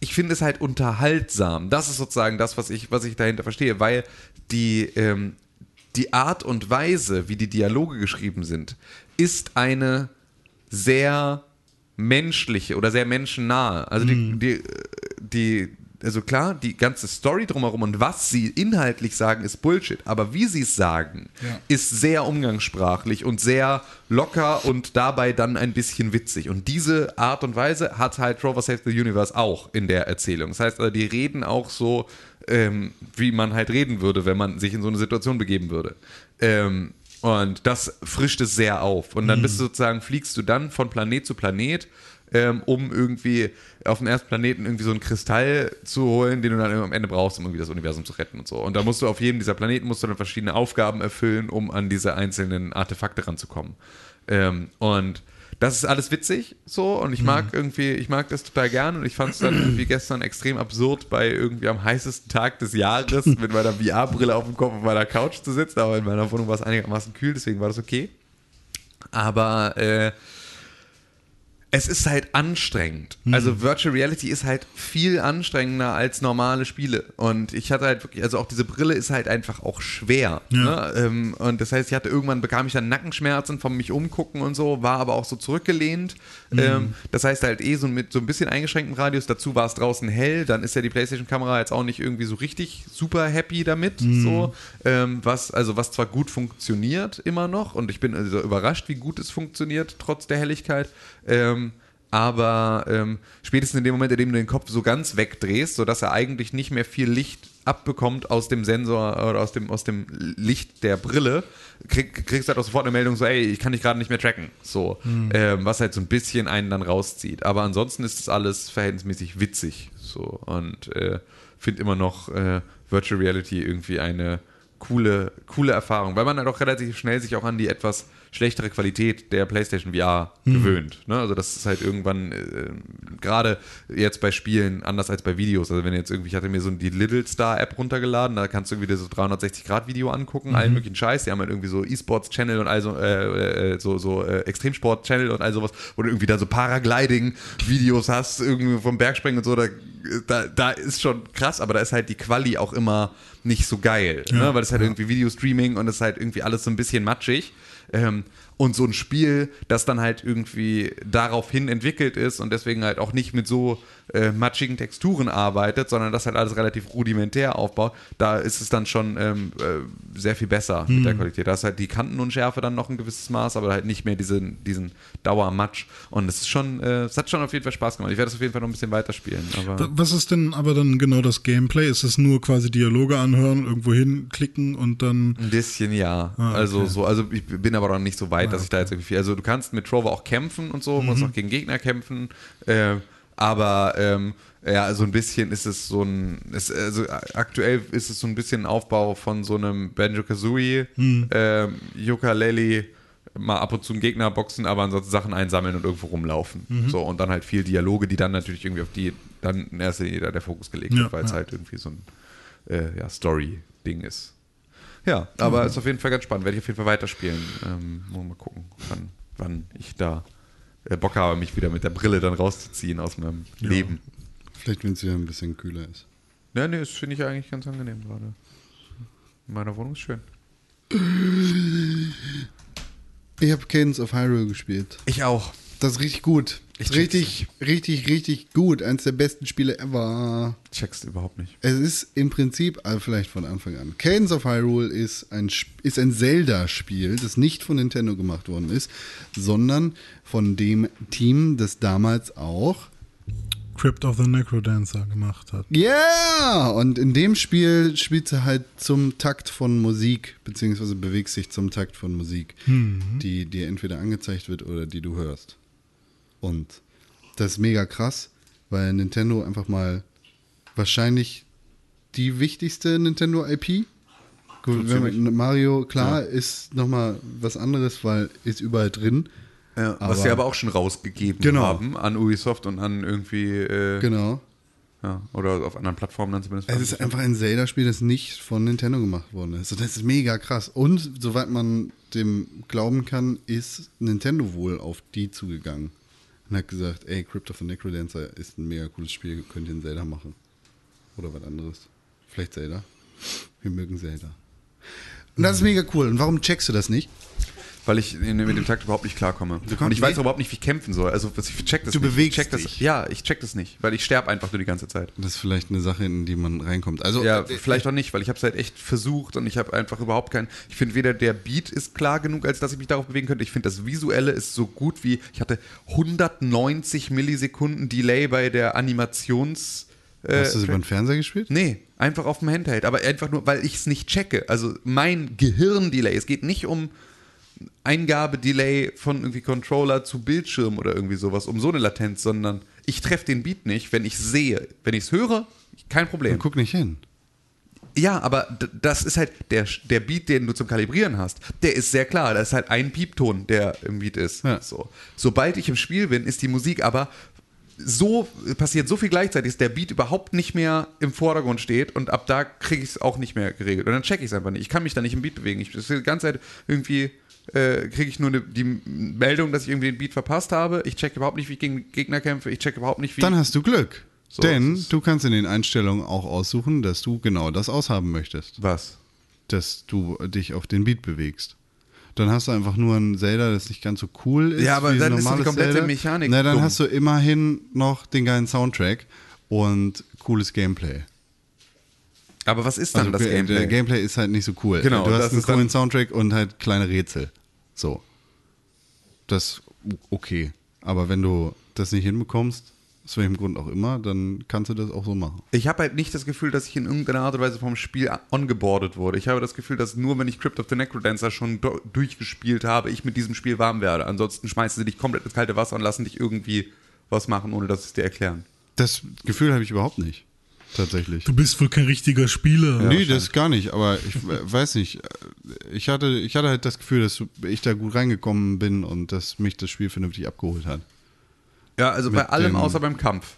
ich finde es halt unterhaltsam. Das ist sozusagen das, was ich, was ich dahinter verstehe, weil die, ähm, die Art und Weise, wie die Dialoge geschrieben sind, ist eine sehr menschliche oder sehr menschennahe. Also die, die, die, also klar, die ganze Story drumherum und was sie inhaltlich sagen, ist Bullshit. Aber wie sie es sagen, Ja. ist sehr umgangssprachlich und sehr locker und dabei dann ein bisschen witzig. Und diese Art und Weise hat halt Rover Save the Universe auch in der Erzählung. Das heißt, also, die reden auch so, ähm, wie man halt reden würde, wenn man sich in so eine Situation begeben würde. Ähm, und das frischt es sehr auf. Und dann bist du sozusagen, fliegst du dann von Planet zu Planet, ähm, um irgendwie auf dem ersten Planeten irgendwie so einen Kristall zu holen, den du dann am Ende brauchst, um irgendwie das Universum zu retten und so. Und da musst du auf jedem dieser Planeten musst du dann verschiedene Aufgaben erfüllen, um an diese einzelnen Artefakte ranzukommen. Ähm, und das ist alles witzig so und ich mag irgendwie, ich mag das total gern und ich fand es dann irgendwie gestern extrem absurd, bei irgendwie am heißesten Tag des Jahres mit meiner [LAUGHS] VR-Brille auf dem Kopf auf meiner Couch zu sitzen, aber in meiner Wohnung war es einigermaßen kühl, deswegen war das okay. Aber äh, es ist halt anstrengend. Also Virtual Reality ist halt viel anstrengender als normale Spiele. Und ich hatte halt wirklich, also auch diese Brille ist halt einfach auch schwer. Ja. Ne? Ähm, und das heißt, ich hatte irgendwann bekam ich dann Nackenschmerzen vom mich umgucken und so, war aber auch so zurückgelehnt. Ähm, das heißt halt eh so mit so ein bisschen eingeschränktem Radius. Dazu war es draußen hell. Dann ist ja die PlayStation-Kamera jetzt auch nicht irgendwie so richtig super happy damit. So, ähm, was also was zwar gut funktioniert immer noch und ich bin also überrascht, wie gut es funktioniert trotz der Helligkeit. Ähm, aber ähm, spätestens in dem Moment, in dem du den Kopf so ganz wegdrehst, sodass er eigentlich nicht mehr viel Licht abbekommt aus dem Sensor oder aus dem, aus dem Licht der Brille, krieg, kriegst du halt auch sofort eine Meldung so, ey, ich kann dich gerade nicht mehr tracken. So, ähm, was halt so ein bisschen einen dann rauszieht. Aber ansonsten ist das alles verhältnismäßig witzig. So, und äh, finde immer noch äh, Virtual Reality irgendwie eine coole, coole Erfahrung, weil man halt auch relativ schnell sich auch an die etwas schlechtere Qualität der PlayStation VR gewöhnt. Ne? Also das ist halt irgendwann äh, gerade jetzt bei Spielen anders als bei Videos. Also wenn jetzt irgendwie, ich hatte mir so die Little Star App runtergeladen, da kannst du irgendwie so 360 Grad Video angucken, allen möglichen Scheiß. Die haben halt irgendwie so E-Sports Channel und also äh, äh, so so äh, Extremsport Channel und all sowas, wo du irgendwie da so Paragliding Videos hast, irgendwie vom Bergspringen und so. Da, da, da ist schon krass, aber da ist halt die Quali auch immer nicht so geil, ne? weil das halt irgendwie Videostreaming und es ist halt irgendwie alles so ein bisschen matschig. Ähm, und so ein Spiel, das dann halt irgendwie daraufhin entwickelt ist und deswegen halt auch nicht mit so äh, matschigen Texturen arbeitet, sondern das halt alles relativ rudimentär aufbaut, da ist es dann schon ähm, äh, sehr viel besser mit der Qualität. Da ist halt die Kantenunschärfe dann noch ein gewisses Maß, aber halt nicht mehr diesen, diesen Dauermatsch. Und es ist schon, äh, es hat schon auf jeden Fall Spaß gemacht. Ich werde es auf jeden Fall noch ein bisschen weiterspielen. Aber Wa- Was ist denn aber dann genau das Gameplay? Ist es nur quasi Dialoge anhören, irgendwo hinklicken und dann. Ein bisschen ja. Ah, okay. Also so, also ich bin aber noch nicht so weit, dass ich da jetzt irgendwie viel. Also du kannst mit Trover auch kämpfen und so, musst auch gegen Gegner kämpfen. Äh, aber ähm, ja, so ein bisschen ist es so ein, es, also aktuell ist es so ein bisschen ein Aufbau von so einem Banjo Kazooie, ähm, Ukulele, mal ab und zu einen Gegner boxen, aber ansonsten Sachen einsammeln und irgendwo rumlaufen. So und dann halt viel Dialoge, die dann natürlich irgendwie auf die dann in erster Linie da der Fokus gelegt Ja, wird, weil es ja. halt irgendwie so ein äh, ja, Story-Ding ist. Ja, aber ist auf jeden Fall ganz spannend. Werde ich auf jeden Fall weiterspielen. Ähm, mal gucken, wann, wann ich da Bock habe, mich wieder mit der Brille dann rauszuziehen aus meinem Leben. Vielleicht, wenn es wieder ein bisschen kühler ist. Ja, nee, das finde ich eigentlich ganz angenehm gerade. In meiner Wohnung ist schön. Ich habe Cadence of Hyrule gespielt. Ich auch. Das ist richtig gut. Ich richtig, richtig, richtig gut. Eines der besten Spiele ever. Checkst überhaupt nicht. Es ist im Prinzip, also vielleicht von Anfang an, Cadence of Hyrule ist ein, ist ein Zelda-Spiel, das nicht von Nintendo gemacht worden ist, sondern von dem Team, das damals auch Crypt of the Necrodancer gemacht hat. Ja, und in dem Spiel spielst du halt zum Takt von Musik, beziehungsweise bewegst dich zum Takt von Musik, die dir entweder angezeigt wird oder die du hörst. Und das ist mega krass, weil Nintendo einfach mal wahrscheinlich die wichtigste Nintendo-IP. Gut, wenn man, Mario, klar, ist nochmal was anderes, weil ist überall drin. Ja, was sie aber auch schon rausgegeben Genau. haben an Ubisoft und an irgendwie, äh, Genau. ja, oder auf anderen Plattformen dann zumindest. Es ist einfach ein Zelda-Spiel, das nicht von Nintendo gemacht worden ist. Und das ist mega krass. Und soweit man dem glauben kann, ist Nintendo wohl auf die zugegangen und hat gesagt, ey, Crypt of the Necrodancer ist ein mega cooles Spiel, könnt ihr ein Zelda machen. Oder was anderes. Vielleicht Zelda. Wir mögen Zelda. Und das ist mega cool. Und warum checkst du das nicht? Weil ich mit dem Takt überhaupt nicht klarkomme. Und ich weiß überhaupt nicht, wie ich kämpfen soll. Also ich check das Du nicht. bewegst ich check das, dich. Ja, ich check das nicht, weil ich sterbe einfach nur die ganze Zeit. Das ist vielleicht eine Sache, in die man reinkommt. Also, Ja, äh, vielleicht auch nicht, weil ich habe es halt echt versucht und ich habe einfach überhaupt keinen. Ich finde weder der Beat ist klar genug, als dass ich mich darauf bewegen könnte. Ich finde das Visuelle ist so gut wie ich hatte 190 Millisekunden Delay bei der Animations. Äh, hast du das über den Fernseher gespielt? Nee, einfach auf dem Handheld, aber einfach nur, weil ich es nicht checke. Also mein Gehirn-Delay. Es geht nicht um Eingabe-Delay von irgendwie Controller zu Bildschirm oder irgendwie sowas, um so eine Latenz, sondern ich treffe den Beat nicht, wenn ich sehe. Wenn ich es höre, kein Problem. Dann guck nicht hin. Ja, aber das ist halt der, der Beat, den du zum Kalibrieren hast, der ist sehr klar. Das ist halt ein Piepton, der im Beat ist. Ja. So. Sobald ich im Spiel bin, ist die Musik aber so, passiert so viel gleichzeitig, dass der Beat überhaupt nicht mehr im Vordergrund steht und ab da kriege ich es auch nicht mehr geregelt. Und dann check ich es einfach nicht. Ich kann mich da nicht im Beat bewegen. Ich, ist die ganze Zeit irgendwie äh, kriege ich nur ne, die Meldung, dass ich irgendwie den Beat verpasst habe. Ich check überhaupt nicht, wie ich gegen Gegner kämpfe. Ich check überhaupt nicht, wie. Dann hast du Glück. So Denn du kannst in den Einstellungen auch aussuchen, dass du genau das aushaben möchtest. was? Dass du dich auf den Beat bewegst. Dann hast du einfach nur ein Zelda, das nicht ganz so cool ist. Ja, aber wie dann ist die komplette Zelda. Mechanik Na, dann dumm. hast du immerhin noch den geilen Soundtrack und cooles Gameplay. Aber was ist dann das Also, Gameplay? Der Gameplay ist halt nicht so cool. Genau, Du hast einen coolen Soundtrack und halt kleine Rätsel. So. Das okay. Aber wenn du das nicht hinbekommst, aus welchem Grund auch immer, dann kannst du das auch so machen. Ich habe halt nicht das Gefühl, dass ich in irgendeiner Art und Weise vom Spiel ongeboardet wurde. Ich habe das Gefühl, dass nur wenn ich Crypt of the Necrodancer schon durchgespielt habe, ich mit diesem Spiel warm werde. Ansonsten schmeißen sie dich komplett ins kalte Wasser und lassen dich irgendwie was machen, ohne dass sie es dir erklären. Das Gefühl habe ich überhaupt nicht. Tatsächlich. Du bist wohl kein richtiger Spieler. nee, das gar nicht, aber ich weiß nicht. Ich hatte, ich hatte halt das Gefühl, dass ich da gut reingekommen bin und dass mich das Spiel vernünftig abgeholt hat. Ja, also bei Mit allem dem- außer beim Kampf.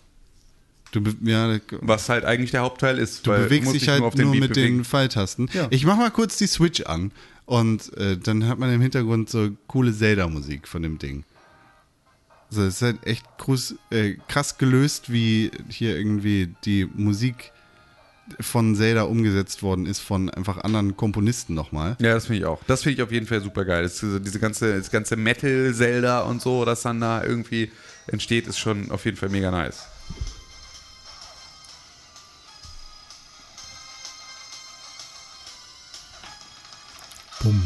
Du, ja, Was halt eigentlich der Hauptteil ist. Du weil bewegst dich dich halt auf nur, Beat mit bewegen. den Pfeiltasten. Ja. Ich mach mal kurz die Switch an und äh, dann hat man im Hintergrund so coole Zelda-Musik von dem Ding. Also es ist halt echt krass, äh, krass gelöst, wie hier irgendwie die Musik von Zelda umgesetzt worden ist von einfach anderen Komponisten nochmal. Ja, das finde ich auch. Das finde ich auf jeden Fall super geil. Das, diese, diese ganze, das ganze Metal-Zelda und so, das dann da irgendwie entsteht, ist schon auf jeden Fall mega nice. Bum.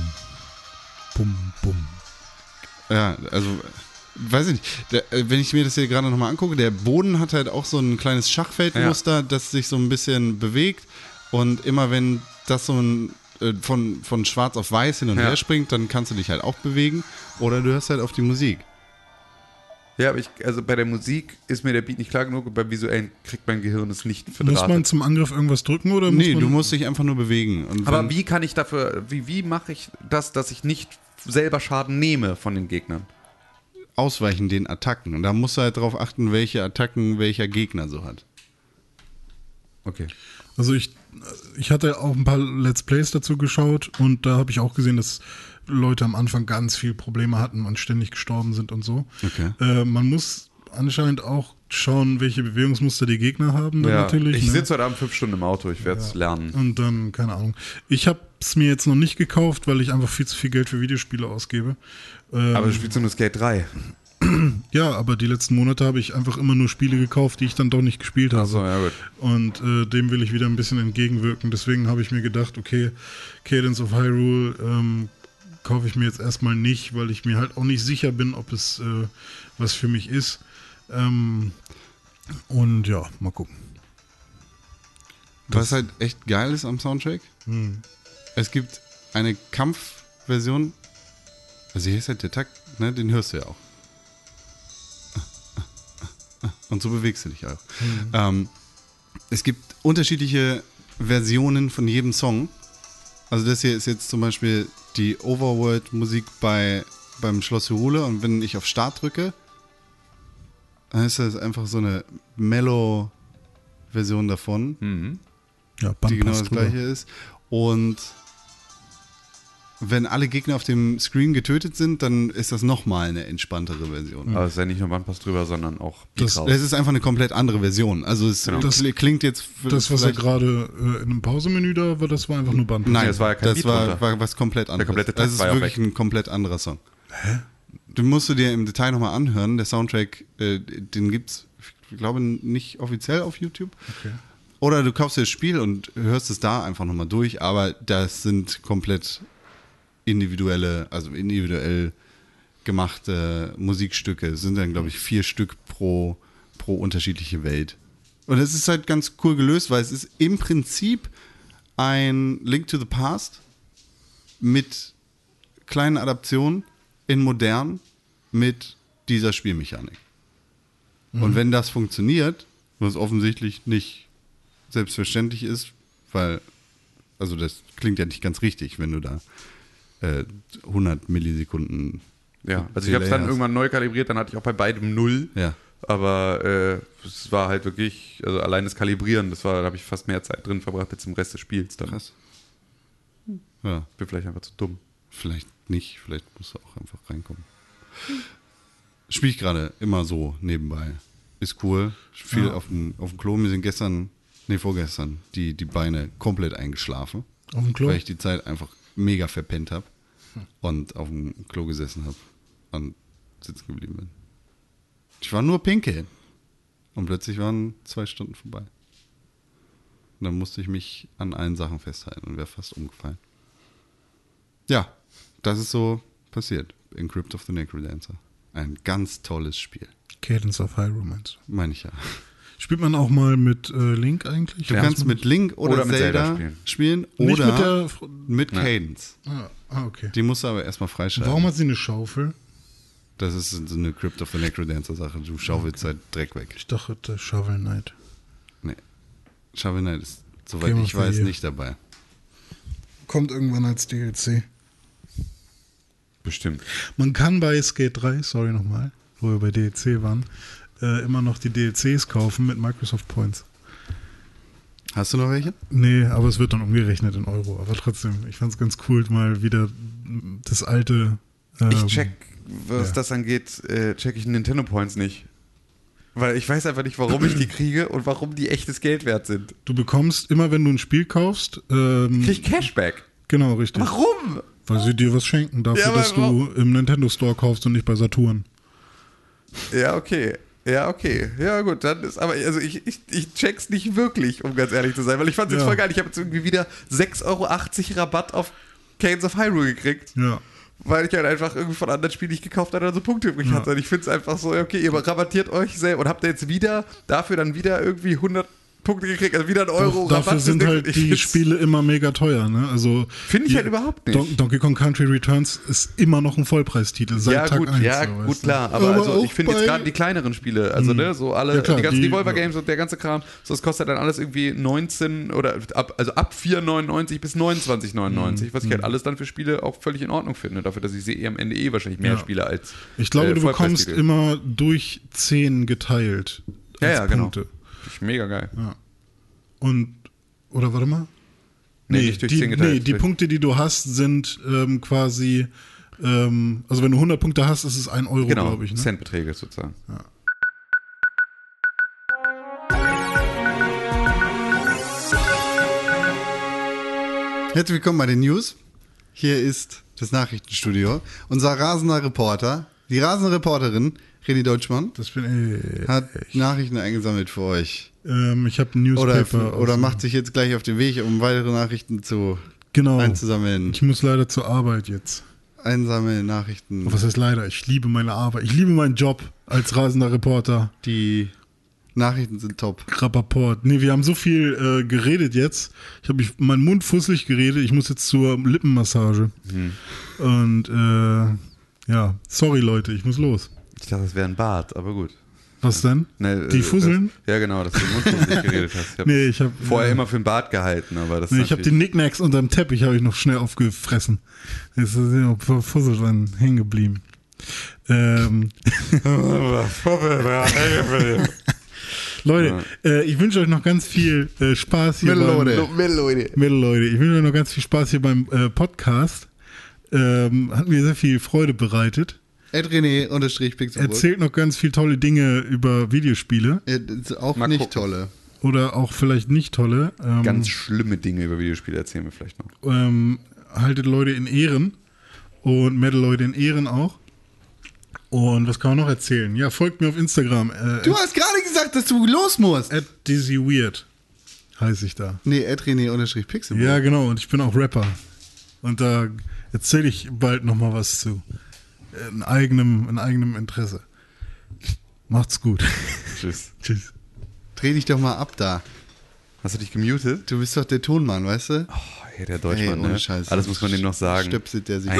Bum, bum. Ja, also weiß ich nicht. Der, äh, wenn ich mir das hier gerade nochmal angucke, der Boden hat halt auch so ein kleines Schachfeldmuster, das sich so ein bisschen bewegt. Und immer wenn das so ein, äh, von, von schwarz auf weiß hin und Ja. her springt, dann kannst du dich halt auch bewegen. Oder du hörst halt auf die Musik. Ja, aber ich, also bei der Musik ist mir der Beat nicht klar genug und beim Visuellen kriegt mein Gehirn es nicht Muss verdrahtet. man zum Angriff irgendwas drücken oder muss Nee, man du musst dich einfach nur bewegen. Und aber wie kann ich dafür, wie, wie mache ich das, dass ich nicht selber Schaden nehme von den Gegnern? Ausweichen den Attacken. Und da musst du halt darauf achten, welche Attacken welcher Gegner so hat. Okay. Also ich, ich hatte auch ein paar Let's Plays dazu geschaut und da habe ich auch gesehen, dass Leute am Anfang ganz viel Probleme hatten und ständig gestorben sind und so. Okay. Äh, man muss anscheinend auch schauen, welche Bewegungsmuster die Gegner haben dann Ja, natürlich. ich ne? sitze heute Abend fünf Stunden im Auto, ich werde es lernen. Und dann, keine Ahnung. Ich habe es mir jetzt noch nicht gekauft, weil ich einfach viel zu viel Geld für Videospiele ausgebe. Ähm, Aber du spielst nur Skate 3. ja, aber die letzten Monate habe ich einfach immer nur Spiele gekauft, die ich dann doch nicht gespielt habe. Achso, ja. Und äh, dem will ich wieder ein bisschen entgegenwirken. Deswegen habe ich mir gedacht, okay, Cadence of Hyrule ähm, kaufe ich mir jetzt erstmal nicht, weil ich mir halt auch nicht sicher bin, ob es äh, was für mich ist. Ähm, und ja, mal gucken. Was halt echt geil ist am Soundtrack, es gibt eine Kampfversion, also hier ist halt der Takt, ne, den hörst du ja auch. Und so bewegst du dich auch. Ähm, es gibt unterschiedliche Versionen von jedem Song. Also das hier ist jetzt zum Beispiel die Overworld-Musik bei, beim Schloss Hyrule und wenn ich auf Start drücke, dann ist das einfach so eine Mellow-Version davon, Ja, Band die genau das gleiche ist. Und wenn alle Gegner auf dem Screen getötet sind, dann ist das nochmal eine entspanntere Version. Aber es ist ja nicht nur Bandpass drüber, sondern auch Das-. Es ist einfach eine komplett andere Version. Also es Genau. Klingt jetzt Das, was er gerade äh, in einem Pausemenü da war, das war einfach nur Band. Nein, das war ja kein das war, war was komplett anderes. komplette das ist wirklich weg. ein komplett anderer Song. Hä? Du musst du dir im Detail nochmal anhören. Der Soundtrack, äh, den gibt's, ich glaube, nicht offiziell auf YouTube. Okay. Oder du kaufst dir das Spiel und hörst es da einfach nochmal durch, aber das sind komplett individuelle, also individuell gemachte Musikstücke. Es sind dann, glaube ich, vier Stück pro, pro unterschiedliche Welt. Und es ist halt ganz cool gelöst, weil es ist im Prinzip ein Link to the Past mit kleinen Adaptionen in modern mit dieser Spielmechanik. Und wenn das funktioniert, was offensichtlich nicht selbstverständlich ist, weil, also das klingt ja nicht ganz richtig, wenn du da äh, 100 Millisekunden. Ja, also ich habe es dann irgendwann neu kalibriert, dann hatte ich auch bei beidem null. Ja. Aber äh, es war halt wirklich, also allein das Kalibrieren, das war, da habe ich fast mehr Zeit drin verbracht als im Rest des Spiels. Dann Krass. Ja, bin vielleicht einfach zu dumm. vielleicht nicht, vielleicht musst du auch einfach reinkommen. Spiele ich gerade immer so nebenbei. Ist cool. Viel Ja. auf, dem, auf dem Klo. Mir sind gestern, nee, vorgestern, die, die Beine komplett eingeschlafen. Auf dem Klo? Weil ich die Zeit einfach mega verpennt habe und auf dem Klo gesessen habe und sitzen geblieben bin. Ich war nur pinkeln. Und plötzlich waren zwei Stunden vorbei. Und dann musste ich mich an allen Sachen festhalten und wäre fast umgefallen. Ja, das ist so passiert in Crypt of the Necrodancer. Ein ganz tolles Spiel. Cadence of Hyrule meinst du? Meine ich ja. Spielt man auch mal mit äh, Link eigentlich? Du kannst mit Link oder, Oder mit Zelda, Zelda spielen. spielen. Nicht oder mit der. mit Cadence. Ah, ah, okay. Die musst du aber erstmal freischalten. Warum hat sie eine Schaufel? Das ist so eine Crypt of the Necrodancer Sache. Du schaufelst halt Dreck weg. Ich dachte, Shovel Knight. Nee. Shovel Knight ist, soweit Game ich weiß, Year. nicht dabei. Kommt irgendwann als DLC. Bestimmt. Man kann bei Skate 3, sorry nochmal, wo wir bei DLC waren, äh, immer noch die DLCs kaufen mit Microsoft Points. Hast du noch welche? Nee, aber es wird dann umgerechnet in Euro. Aber trotzdem, ich fand es ganz cool, mal wieder das alte. Ähm, Ich check, was ja. das angeht, äh, check ich Nintendo Points nicht. Weil ich weiß einfach nicht, warum ich die kriege und warum die echtes Geld wert sind. Du bekommst immer, wenn du ein Spiel kaufst, ähm, Krieg ich Cashback. genau richtig. Warum? Weil sie dir was schenken dafür, Ja, dass du im Nintendo Store kaufst und nicht bei Saturn. Ja, okay. Ja, okay. Ja, gut, dann ist aber, also ich, ich, ich check's nicht wirklich, um ganz ehrlich zu sein, weil ich fand's jetzt Ja. voll geil. Ich habe jetzt irgendwie wieder 6,80 Euro Rabatt auf Canes of Hyrule gekriegt, Ja. weil ich halt einfach irgendwie von anderen Spielen nicht gekauft hatte, also Punkte übrig Ja. hatte. Und ich find's einfach so, okay, ihr rabattiert euch selber und habt ihr jetzt wieder, dafür dann wieder irgendwie 100 Punkte gekriegt, also wieder ein Euro Doch, dafür sind Ich halt die find's- Spiele immer mega teuer, ne? Also Finde ich die- halt überhaupt nicht. Don Donkey Kong Country Returns ist immer noch ein Vollpreistitel seit ja, Tag gut, 1. ja, so, gut, weißt du. klar. Aber, Aber also, ich finde jetzt gerade die kleineren Spiele, also, ne, so alle, Ja, klar, die ganzen die- Devolver-Games und der ganze Kram, so, das kostet dann alles irgendwie 19 oder ab, also ab 4,99 bis 29,99, was ich halt alles dann für Spiele auch völlig in Ordnung finde, dafür, dass ich sie eh am Ende eh wahrscheinlich mehr Ja. spiele als. Ich glaube, äh, du bekommst immer durch 10 geteilt. Ja, ja, genau. Punkte. Finde ich mega geil. Und, oder warte mal? Nee, nicht durch die, 10 geteilt. nee, die Punkte, die du hast, sind ähm, quasi, ähm, also wenn du 100 Punkte hast, ist es 1 Euro, Genau, glaube ich. Ne? Centbeträge sozusagen. Herzlich willkommen bei den News. Hier ist das Nachrichtenstudio. Unser rasender Reporter, die rasende Reporterin, René Deutschmann, Das bin ich. hat Nachrichten eingesammelt für euch. Ähm, ich habe ein Oder, Newspaper. oder aus- macht sich jetzt gleich auf den Weg, um weitere Nachrichten zu Genau. einzusammeln. Ich muss leider zur Arbeit jetzt. Einsammeln Nachrichten, Was heißt leider? Ich liebe meine Arbeit. Ich liebe meinen Job als rasender Reporter. die Nachrichten sind top. Rappaport. Nee, wir haben so viel äh, geredet jetzt. Ich habe mich meinen Mund fusselig geredet. Ich muss jetzt zur Lippenmassage. Mhm. Und äh, ja, sorry Leute, ich muss los. Ich dachte, das wäre ein Bart, aber gut. Was denn? Ne, Die äh, Fusseln? Das, ja, genau, dass du im Mund fusselig geredet hast. Ich hab Nee, ich hab- vorher ja. immer für den Bart gehalten, aber das Nee, ich habe die Nicknacks unterm Teppich habe ich noch schnell aufgefressen. Jetzt ist ja Fussel dran hängen geblieben. Ähm, [LAUGHS] Leute, äh, ich wünsche euch noch ganz viel äh, Spaß hier Mittelleute. beim Mittelleute. Ich wünsche euch noch ganz viel Spaß hier beim äh, Podcast. Ähm, hat mir sehr viel Freude bereitet. Ed René unterstrich Pixelburg. Erzählt noch ganz viel tolle Dinge über Videospiele Äh, auch Mal nicht gucken. tolle. oder auch vielleicht nicht tolle. Ähm, Ganz schlimme Dinge über Videospiele erzählen wir vielleicht noch. ähm, haltet Leute in Ehren und Metal Leute in Ehren auch. Und was kann man noch erzählen? Ja, folgt mir auf Instagram. Äh, Du hast gerade gesagt, dass du los musst. at Dizzy Weird heiße ich da. Nee, Ed René unterstrich Pixelburg. Ja, genau. Und ich bin auch Rapper. Und da erzähle ich bald noch mal was zu. In eigenem, in eigenem Interesse. Macht's gut. Tschüss. [LAUGHS] Tschüss. Dreh dich doch mal ab da. Hast du dich gemutet? Du bist doch der Tonmann, weißt du? Oh, hey, der Deutschmann, Ey, ohne ne? Scheiß. Alles muss man dem noch sagen. Stöpselt der sich.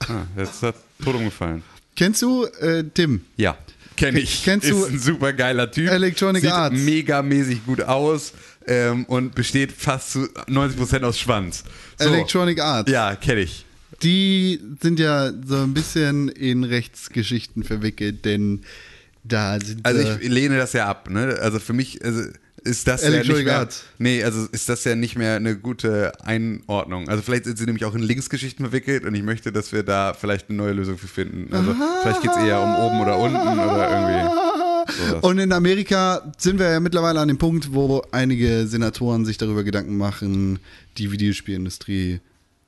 Ah, jetzt hat tot umgefallen. Kennst du äh, Tim? Ja, kenne ich. Kennst ist du ein super geiler Typ. Electronic Sieht Arts? megamäßig gut aus ähm, und besteht fast zu 90% aus Schwanz. So. Electronic Arts. Ja, kenne ich. Die sind ja so ein bisschen in Rechtsgeschichten verwickelt, denn da sind Also äh, ich lehne das ja ab, ne? Also für mich also ist das ja Electronic nicht mehr. Nee, also ist das ja nicht mehr eine gute Einordnung. Also vielleicht sind sie nämlich auch in Linksgeschichten verwickelt und ich möchte, dass wir da vielleicht eine neue Lösung für finden. Also vielleicht geht es eher um oben oder unten oder irgendwie sowas. Und in Amerika sind wir ja mittlerweile an dem Punkt, wo einige Senatoren sich darüber Gedanken machen, die Videospielindustrie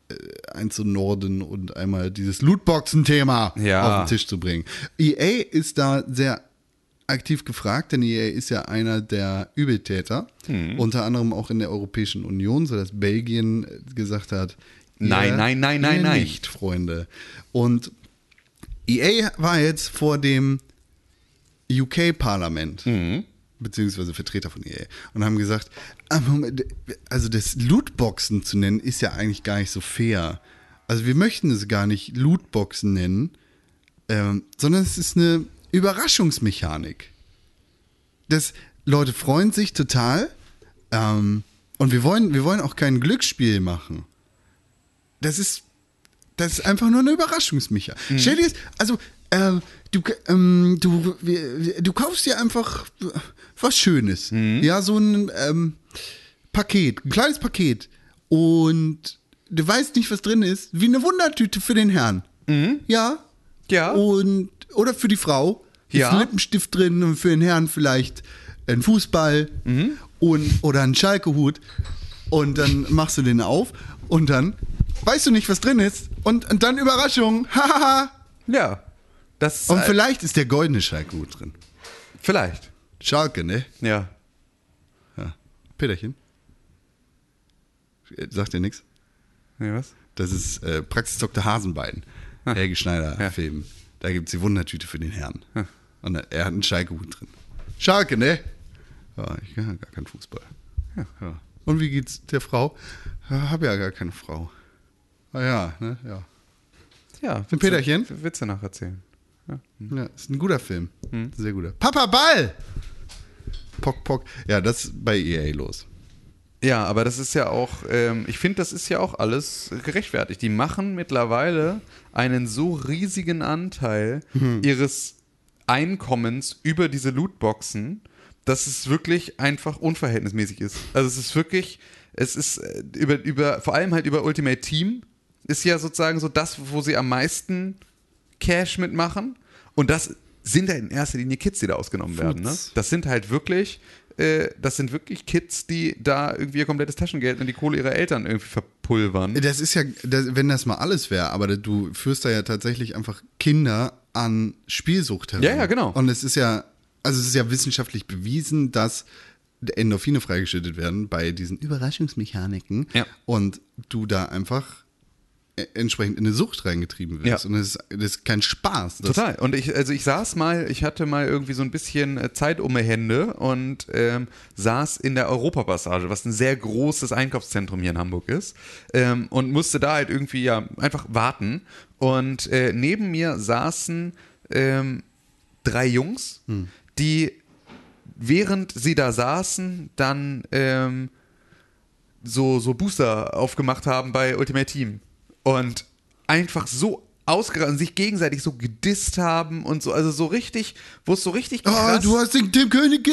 äh, einzunorden und einmal dieses Lootboxen-Thema Ja. auf den Tisch zu bringen. EA ist da sehr aktiv gefragt, denn EA ist ja einer der Übeltäter, Hm. unter anderem auch in der Europäischen Union, sodass Belgien gesagt hat, Nein, nein, nein, nein, nein. nicht, Freunde. Und EA war jetzt vor dem UK-Parlament, beziehungsweise Vertreter von EA, und haben gesagt, ah, also das Lootboxen zu nennen, ist ja eigentlich gar nicht so fair. Also wir möchten es gar nicht Lootboxen nennen, ähm, sondern es ist eine Überraschungsmechanik. Das, Leute freuen sich total ähm, und wir wollen, wir wollen auch kein Glücksspiel machen. Das ist das ist einfach nur eine Überraschungsmechanik. Stell dir das, also, ähm, du, ähm, du, du kaufst dir einfach was Schönes. Ja, so ein ähm, Paket, ein kleines Paket. Und du weißt nicht, was drin ist. Wie eine Wundertüte für den Herrn. Ja. Ja. Und, oder für die Frau. Ist Ja. ein Lippenstift drin und für den Herrn vielleicht ein Fußball und, oder ein Schalkehut. Und dann machst du den auf und dann weißt du nicht, was drin ist. Und, und dann Überraschung. [LAUGHS] Hahaha. Ja. Das ist und halt- vielleicht ist der goldene Schalkehut drin. vielleicht. Schalke, ne? Ja. Ja. Peterchen. Sagt dir nichts? Nee, was? Das ist äh, Praxis Dr. Hasenbein. [LAUGHS] Helge Schneider Ja. Film. Da gibt es die Wundertüte für den Herrn. Und er hat einen Schalke-Hut drin. Schalke, ne? Ja, ich kann ja gar keinen Fußball. Ja. Und wie geht's der Frau? Ja, hab ja gar keine Frau. Ah ja, ne? Ja. Ja. Ein Peterchen? Witze, nacherzählen. ja. Ist ein guter Film. Sehr guter. Papa Ball! Pock, pock. Ja, das ist bei EA los. Ja, aber das ist ja auch, ähm, ich finde, das ist ja auch alles gerechtfertigt. Die machen mittlerweile einen so riesigen Anteil ihres Einkommens über diese Lootboxen, dass es wirklich einfach unverhältnismäßig ist. Also es ist wirklich, es ist äh, über, über, vor allem halt über Ultimate Team ist ja sozusagen so das, wo sie am meisten Cash mitmachen. Und das sind ja in erster Linie Kids, die da ausgenommen werden. Ne? Das sind halt wirklich, das sind wirklich Kids, die da irgendwie ihr komplettes Taschengeld und die Kohle ihrer Eltern irgendwie verpulvern. Das ist ja, das, wenn das mal alles wäre, aber du führst da ja tatsächlich einfach Kinder an Spielsucht heran. Ja, ja, genau. Und es ist ja, also es ist ja wissenschaftlich bewiesen, dass Endorphine freigeschüttet werden bei diesen Überraschungsmechaniken Ja. und du da einfach entsprechend in eine Sucht reingetrieben wirst. Ja. Und das ist, das ist kein Spaß. Total. Und ich, also ich saß mal, ich hatte mal irgendwie so ein bisschen äh, Zeit um die Hände und ähm, saß in der Europapassage, was ein sehr großes Einkaufszentrum hier in Hamburg ist, ähm, und musste da halt irgendwie ja einfach warten. Und äh, neben mir saßen ähm, drei Jungs, die während sie da saßen, dann ähm, so, so Booster aufgemacht haben bei Ultimate Team. Und einfach so ausgerastet und sich gegenseitig so gedisst haben und so, also so richtig, wo es so richtig Oh, krass... du hast den Tim König.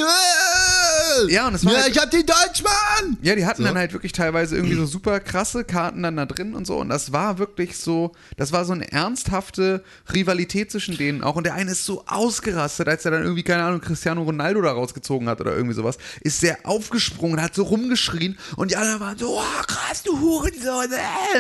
Äh! Ja, und es war ja, halt- ich hab den Deutschmann. Ja, die hatten So. dann halt wirklich teilweise irgendwie so super krasse Karten dann da drin und so. Und das war wirklich so, das war so eine ernsthafte Rivalität zwischen denen auch. Und der eine ist so ausgerastet, als er dann irgendwie, keine Ahnung, Cristiano Ronaldo da rausgezogen hat oder irgendwie sowas. Ist sehr aufgesprungen, hat so rumgeschrien. Und die anderen waren so, oh, krass, du Hurensohn.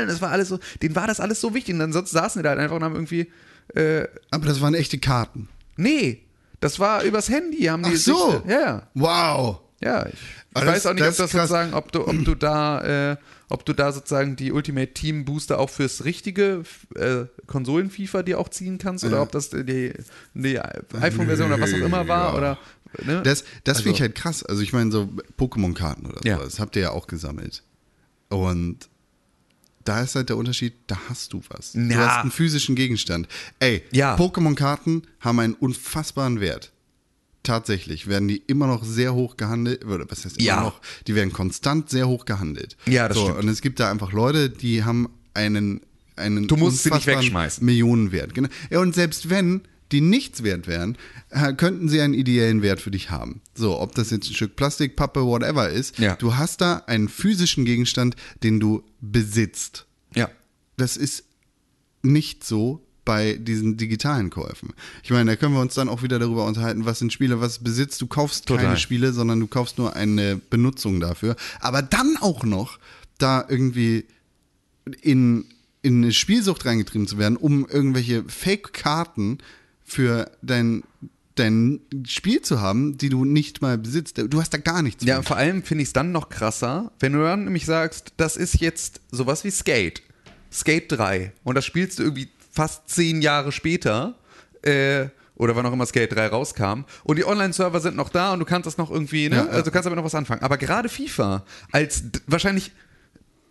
Und das war alles so, denen war das alles so wichtig. Und dann sonst saßen die da halt einfach und haben irgendwie, äh, Aber das waren echte Karten. nee, das war übers Handy, haben die Ach so. sich- Ja, ja. Wow. Ja, ich, ich weiß auch nicht, ob das sozusagen, ob du, ob du da, äh, ob du da sozusagen die Ultimate Team Booster auch fürs richtige äh, Konsolen-FIFA dir auch ziehen kannst oder ob das die, die iPhone-Version oder was auch immer war Ja. oder. Ne? Das, das finde ich Also- halt krass. Also ich meine, so Pokémon-Karten oder Ja. so, das habt ihr ja auch gesammelt. Und da ist halt der Unterschied, da hast du was. Du Ja. hast einen physischen Gegenstand. Ey, Ja. Pokémon-Karten haben einen unfassbaren Wert. Tatsächlich werden die immer noch sehr hoch gehandelt, oder was heißt immer Ja. noch, die werden konstant sehr hoch gehandelt. Ja, das so, stimmt. Und es gibt da einfach Leute, die haben einen, einen Du musst sie nicht wegschmeißen. Millionenwert. Genau. Ja, und selbst wenn die nichts wert wären, äh, könnten sie einen ideellen Wert für dich haben. So, ob das jetzt ein Stück Plastik, Pappe, whatever ist, Ja. du hast da einen physischen Gegenstand, den du besitzt. ja. Das ist nicht so bei diesen digitalen Käufen. Ich meine, da können wir uns dann auch wieder darüber unterhalten, was sind Spiele, was besitzt. Du kaufst keine Total. Spiele, sondern du kaufst nur eine Benutzung dafür. Aber dann auch noch da irgendwie in, in eine Spielsucht reingetrieben zu werden, um irgendwelche Fake-Karten für dein, dein Spiel zu haben, die du nicht mal besitzt. Du hast da gar nichts Ja, vor allem finde ich es dann noch krasser, wenn du dann nämlich sagst, das ist jetzt sowas wie Skate. Skate 3. Und das spielst du irgendwie fast zehn Jahre später. Äh, oder wann auch immer Skate 3 rauskam. Und die Online-Server sind noch da und du kannst das noch irgendwie, ne? Ja, ja. Also du kannst damit noch was anfangen. Aber gerade FIFA, als wahrscheinlich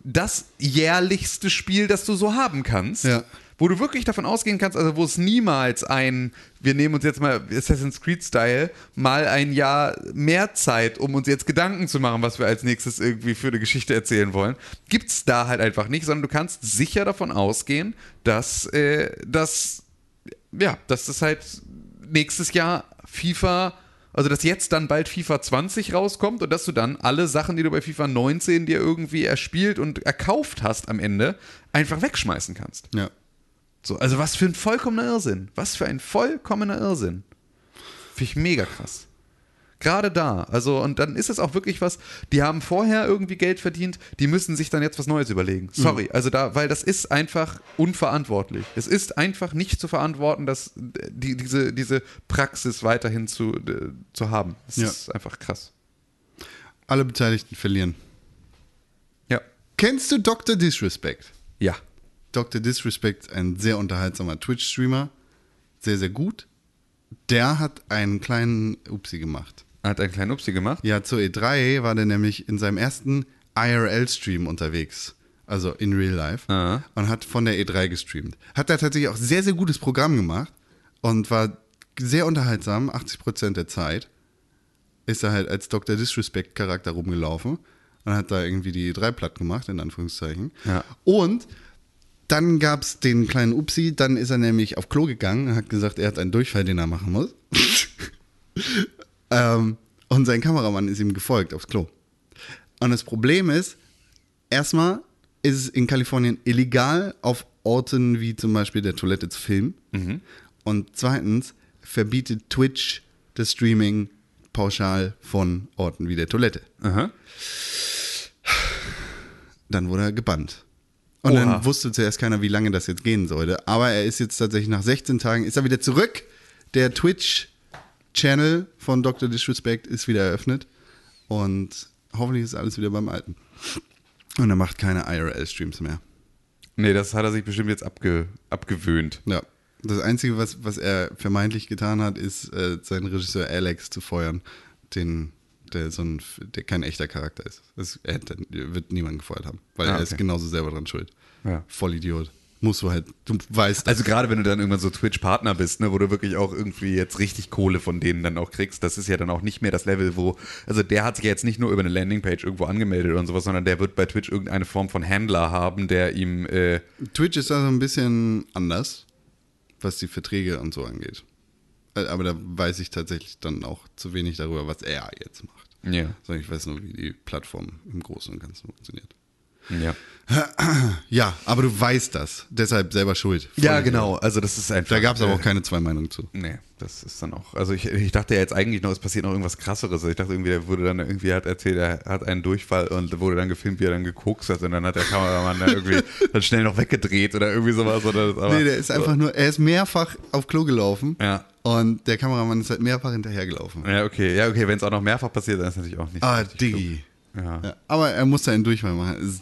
das jährlichste Spiel, das du so haben kannst. Ja. Wo du wirklich davon ausgehen kannst, also wo es niemals ein, wir nehmen uns jetzt mal Assassin's Creed-Style, mal ein Jahr mehr Zeit, um uns jetzt Gedanken zu machen, was wir als nächstes irgendwie für eine Geschichte erzählen wollen, gibt's da halt einfach nicht, sondern du kannst sicher davon ausgehen, dass äh, das, ja, dass das halt nächstes Jahr FIFA, also dass jetzt dann bald FIFA 20 rauskommt und dass du dann alle Sachen, die du bei FIFA 19 dir irgendwie erspielt und erkauft hast am Ende, einfach wegschmeißen kannst. Ja. So, also was für ein vollkommener Irrsinn. Was für ein vollkommener Irrsinn. Finde ich mega krass. Gerade da. Also, und dann ist es auch wirklich was, die haben vorher irgendwie Geld verdient, die müssen sich dann jetzt was Neues überlegen. Sorry, also da, weil das ist einfach unverantwortlich. Es ist einfach nicht zu verantworten, dass die, diese, diese Praxis weiterhin zu, äh, zu haben. Das Ja. ist einfach krass. Alle Beteiligten verlieren. Ja. Kennst du Dr. Disrespect? Ja. Dr. Disrespect, ein sehr unterhaltsamer Twitch-Streamer. Sehr, sehr gut. Der hat einen kleinen Upsi gemacht. Hat einen kleinen Upsi gemacht. Ja, zur E3 war der nämlich in seinem ersten IRL-Stream unterwegs. Also in Real Life. Aha. Und hat von der E3 gestreamt. Hat da tatsächlich auch sehr, sehr gutes Programm gemacht und war sehr unterhaltsam, 80% der Zeit. Ist er halt als Dr. Disrespect-Charakter rumgelaufen und hat da irgendwie die E3 platt gemacht, in Anführungszeichen. Ja. Und dann gab es den kleinen Upsi, dann ist er nämlich auf Klo gegangen und hat gesagt, er hat einen Durchfall, den er machen muss. [LAUGHS] ähm, und sein Kameramann ist ihm gefolgt aufs Klo. Und das Problem ist, erstmal ist es in Kalifornien illegal, auf Orten wie zum Beispiel der Toilette zu filmen. Und zweitens verbietet Twitch das Streaming pauschal von Orten wie der Toilette. Aha. Dann wurde er gebannt. Und Oha. dann wusste zuerst keiner, wie lange das jetzt gehen sollte. Aber er ist jetzt tatsächlich nach 16 Tagen, ist er wieder zurück. Der Twitch-Channel von Dr. Disrespect ist wieder eröffnet. Und hoffentlich ist alles wieder beim Alten. Und er macht keine IRL-Streams mehr. Nee, das hat er sich bestimmt jetzt abge, abgewöhnt. Ja. Das Einzige, was, was er vermeintlich getan hat, ist, äh, seinen Regisseur Alex zu feuern, den, der so ein, der kein echter Charakter ist. Das, er hätte, wird niemand gefeuert haben, weil Ah, er ist okay. genauso selber dran schuld. Ja. Voll Idiot. musst du halt, du weißt das. Also gerade wenn du dann irgendwann so Twitch-Partner bist, ne, wo du wirklich auch irgendwie jetzt richtig Kohle von denen dann auch kriegst, das ist ja dann auch nicht mehr das Level, wo, also der hat sich ja jetzt nicht nur über eine Landingpage irgendwo angemeldet und sowas, sondern der wird bei Twitch irgendeine Form von Händler haben, der ihm, äh, Twitch ist da so ein bisschen anders, was die Verträge und so angeht. Äh, Aber da weiß ich tatsächlich dann auch zu wenig darüber, was er jetzt macht. ja, Sondern ich weiß nur, wie die Plattform im Großen und Ganzen funktioniert. Ja. Ja, aber du weißt das. Deshalb selber schuld. Ja, Voll. genau, also das ist einfach. Da gab es aber auch keine zwei Meinungen zu. Nee, das ist dann auch. Also ich, ich dachte ja jetzt eigentlich noch, es passiert noch irgendwas krasseres. Also Ich dachte irgendwie, der wurde dann irgendwie, hat erzählt, er hat einen Durchfall und wurde dann gefilmt, wie er dann gekokst hat und dann hat der Kameramann dann irgendwie [LAUGHS] dann schnell noch weggedreht oder irgendwie sowas. Oder, das- aber, Nee, der ist einfach nur, er ist mehrfach auf Klo gelaufen. Ja. Und der Kameramann ist halt mehrfach hinterhergelaufen. Ja, okay, ja, okay, wenn es auch noch mehrfach passiert, dann ist natürlich auch nicht. Ah, Diggi. Ja. Ja, aber er musste einen Durchfall machen.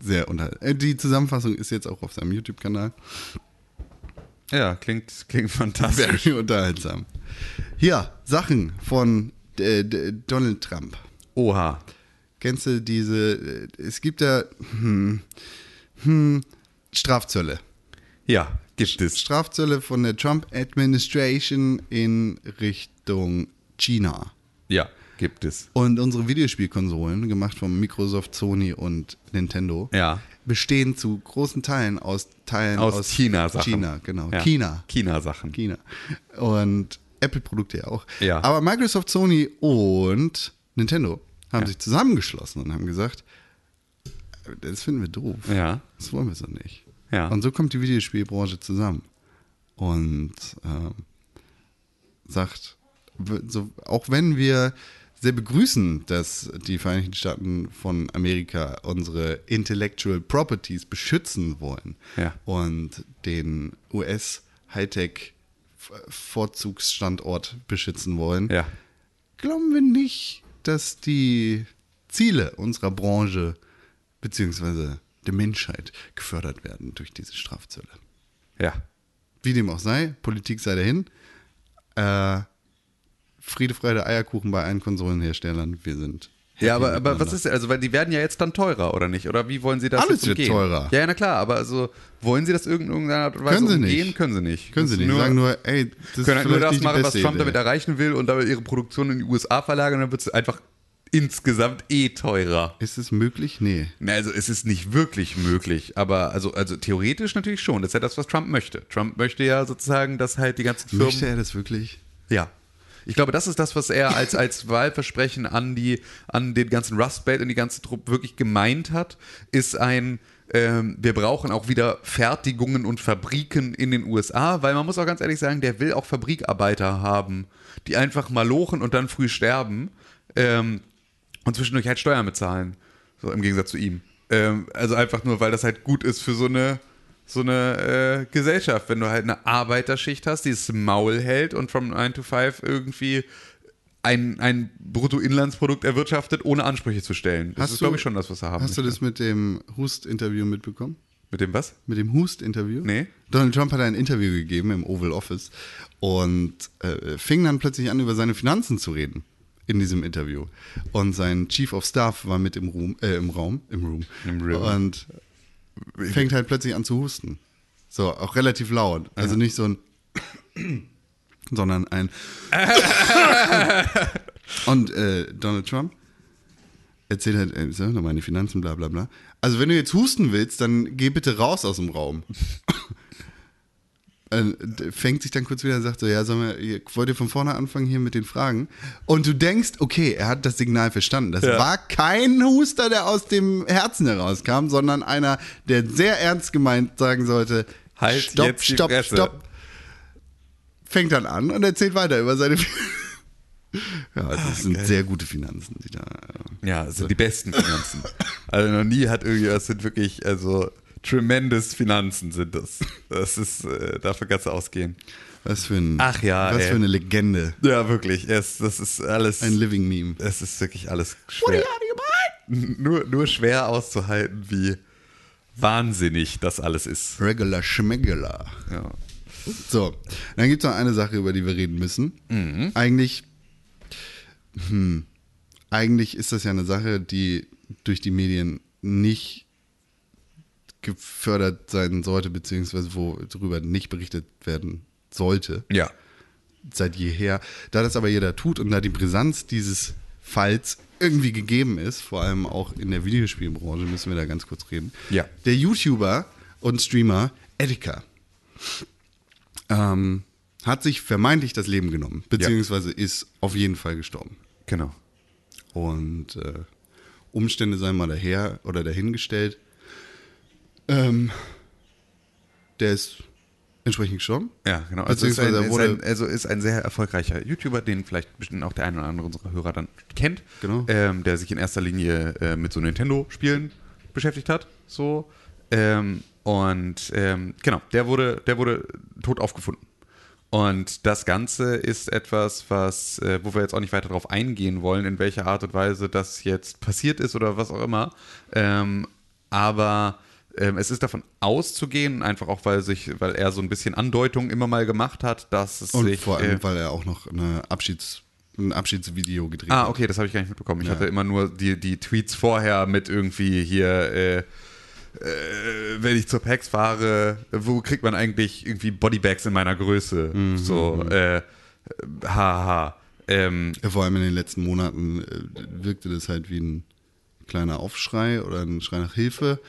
Sehr unterhaltsam. Äh, Die Zusammenfassung ist jetzt auch auf seinem YouTube-Kanal. ja, klingt, klingt fantastisch. Very unterhaltsam. Hier, Sachen von äh, Donald Trump. Oha. Kennst du diese, äh, es gibt da hm, hm, Strafzölle. Ja, gibt es. Strafzölle von der Trump Administration in Richtung China. Ja, gibt es. Und unsere Videospielkonsolen, gemacht von Microsoft, Sony und Nintendo, Ja. bestehen zu großen Teilen aus Teilen Aus, aus, China-Sachen. China, genau. Ja. China. China-Sachen. China. Und Apple-Produkte ja auch. Ja. Aber Microsoft, Sony und Nintendo haben Ja. sich zusammengeschlossen und haben gesagt, das finden wir doof. Ja. Das wollen wir so nicht. Ja. Und so kommt die Videospielbranche zusammen. Und ähm, sagt, so, auch wenn wir sehr begrüßen, dass die Vereinigten Staaten von Amerika unsere Intellectual Properties beschützen wollen Ja. und den US Hightech Vorzugsstandort beschützen wollen, Ja. glauben wir nicht, dass die Ziele unserer Branche beziehungsweise der Menschheit gefördert werden durch diese Strafzölle. Ja. Wie dem auch sei, Politik sei dahin. Äh, Friede, Freude, Eierkuchen bei allen Konsolenherstellern. Wir sind. Ja, aber, aber was ist, also, weil die werden ja jetzt dann teurer, oder nicht? Oder wie wollen sie das Alles wird umgehen? teurer. Ja, ja, na klar, aber also, wollen sie das in irgendeiner Art und Weise Können sie umgehen? nicht. Können sie nicht. Können sie nicht. Nur, sagen nur, ey, das können halt nur das machen, was Trump Idee. damit erreichen will und dabei ihre Produktion in die USA verlagern, dann wird es einfach insgesamt eh teurer. Ist es möglich? Nee. Also es ist nicht wirklich möglich, aber also, also theoretisch natürlich schon. Das ist ja das, was Trump möchte. Trump möchte ja sozusagen, dass halt die ganzen Firmen. Möchte er das wirklich? Ja. Ich glaube, das ist das, was er als, als Wahlversprechen an, die, an den ganzen Rust Belt und die ganze Truppe wirklich gemeint hat, ist ein, ähm, wir brauchen auch wieder Fertigungen und Fabriken in den USA, weil man muss auch ganz ehrlich sagen, der will auch Fabrikarbeiter haben, die einfach mal lochen und dann früh sterben ähm, und zwischendurch halt Steuern bezahlen. So im Gegensatz zu ihm. Ähm, also einfach nur, weil das halt gut ist für so eine so eine äh, Gesellschaft, wenn du halt eine Arbeiterschicht hast, die das Maul hält und from 9 to 5 irgendwie ein, ein Bruttoinlandsprodukt erwirtschaftet, ohne Ansprüche zu stellen. Das Hast ist, du- glaube ich, schon das, was er haben Hast du das mit dem Hust-Interview mitbekommen? Mit dem was? Mit dem Hust-Interview? Nee. Donald Trump hat ein Interview gegeben im Oval Office und äh, fing dann plötzlich an, über seine Finanzen zu reden in diesem Interview. Und sein Chief of Staff war mit im, Room, äh, im Raum, im Room. Im Room. Und fängt halt plötzlich an zu husten. So, auch relativ laut. Also nicht so ein, sondern ein. [LAUGHS] und äh, Donald Trump erzählt halt, äh, so, meine Finanzen, bla bla bla. Also wenn du jetzt husten willst, dann geh bitte raus aus dem Raum. Äh, fängt sich dann kurz wieder und sagt so, ja, sollen wir, wollt ihr von vorne anfangen hier mit den Fragen? Und du denkst, okay, er hat das Signal verstanden. Das Ja. war kein Huster, der aus dem Herzen herauskam, sondern einer, der sehr ernst gemeint sagen sollte, Halt stopp, jetzt stopp, Fresse. stopp. Fängt dann an und erzählt weiter über seine [LAUGHS] Ja, das sind sehr gute Finanzen, die da. äh, Ja, es sind die besten Finanzen. [LAUGHS] Also noch nie hat irgendwie, das sind wirklich, also tremendous Finanzen sind das. Das ist, äh, davon kannst du ausgehen. Was für ein. Ach ja, Was ey. für eine Legende. Ja, wirklich. Es, das ist alles. Ein Living Meme. Es ist wirklich alles schwer. Nur, nur schwer auszuhalten, wie wahnsinnig das alles ist. Regular Schmeggler. Ja. So, dann gibt es noch eine Sache, über die wir reden müssen. Mhm. Eigentlich, hm, eigentlich ist das ja eine Sache, die durch die Medien nicht gefördert sein sollte, beziehungsweise wo darüber nicht berichtet werden sollte, Ja. seit jeher. Da das aber jeder tut und da die Brisanz dieses Falls irgendwie gegeben ist, vor allem auch in der Videospielbranche, müssen wir da ganz kurz reden. Ja. Der YouTuber und Streamer Edeka ähm, hat sich vermeintlich das Leben genommen, beziehungsweise ist auf jeden Fall gestorben. Genau. Und äh, Umstände seien mal daher oder dahingestellt. Ähm, der ist entsprechend gestorben. Ja, genau. Also ist, ein, ist ein, also ist ein sehr erfolgreicher YouTuber, den vielleicht bestimmt auch der eine oder andere unserer Hörer dann kennt. Genau. Ähm, der sich in erster Linie äh, mit so Nintendo-Spielen beschäftigt hat. So. Ähm, und ähm, genau, der wurde, der wurde tot aufgefunden. Und das Ganze ist etwas, was, äh, wo wir jetzt auch nicht weiter darauf eingehen wollen, in welcher Art und Weise das jetzt passiert ist oder was auch immer. Ähm, aber ähm, es ist davon auszugehen, einfach auch, weil sich, weil er so ein bisschen Andeutungen immer mal gemacht hat, dass es Und sich. vor allem, äh, weil er auch noch eine Abschieds, ein Abschiedsvideo gedreht Ah, okay, das habe ich gar nicht mitbekommen. Ich Ja. hatte immer nur die, die Tweets vorher mit irgendwie hier, äh, äh, wenn ich zur PAX fahre, wo kriegt man eigentlich irgendwie Bodybags in meiner Größe? Mhm, So, äh, haha. Ähm, Vor allem in den letzten Monaten äh, wirkte das halt wie ein kleiner Aufschrei oder ein Schrei nach Hilfe.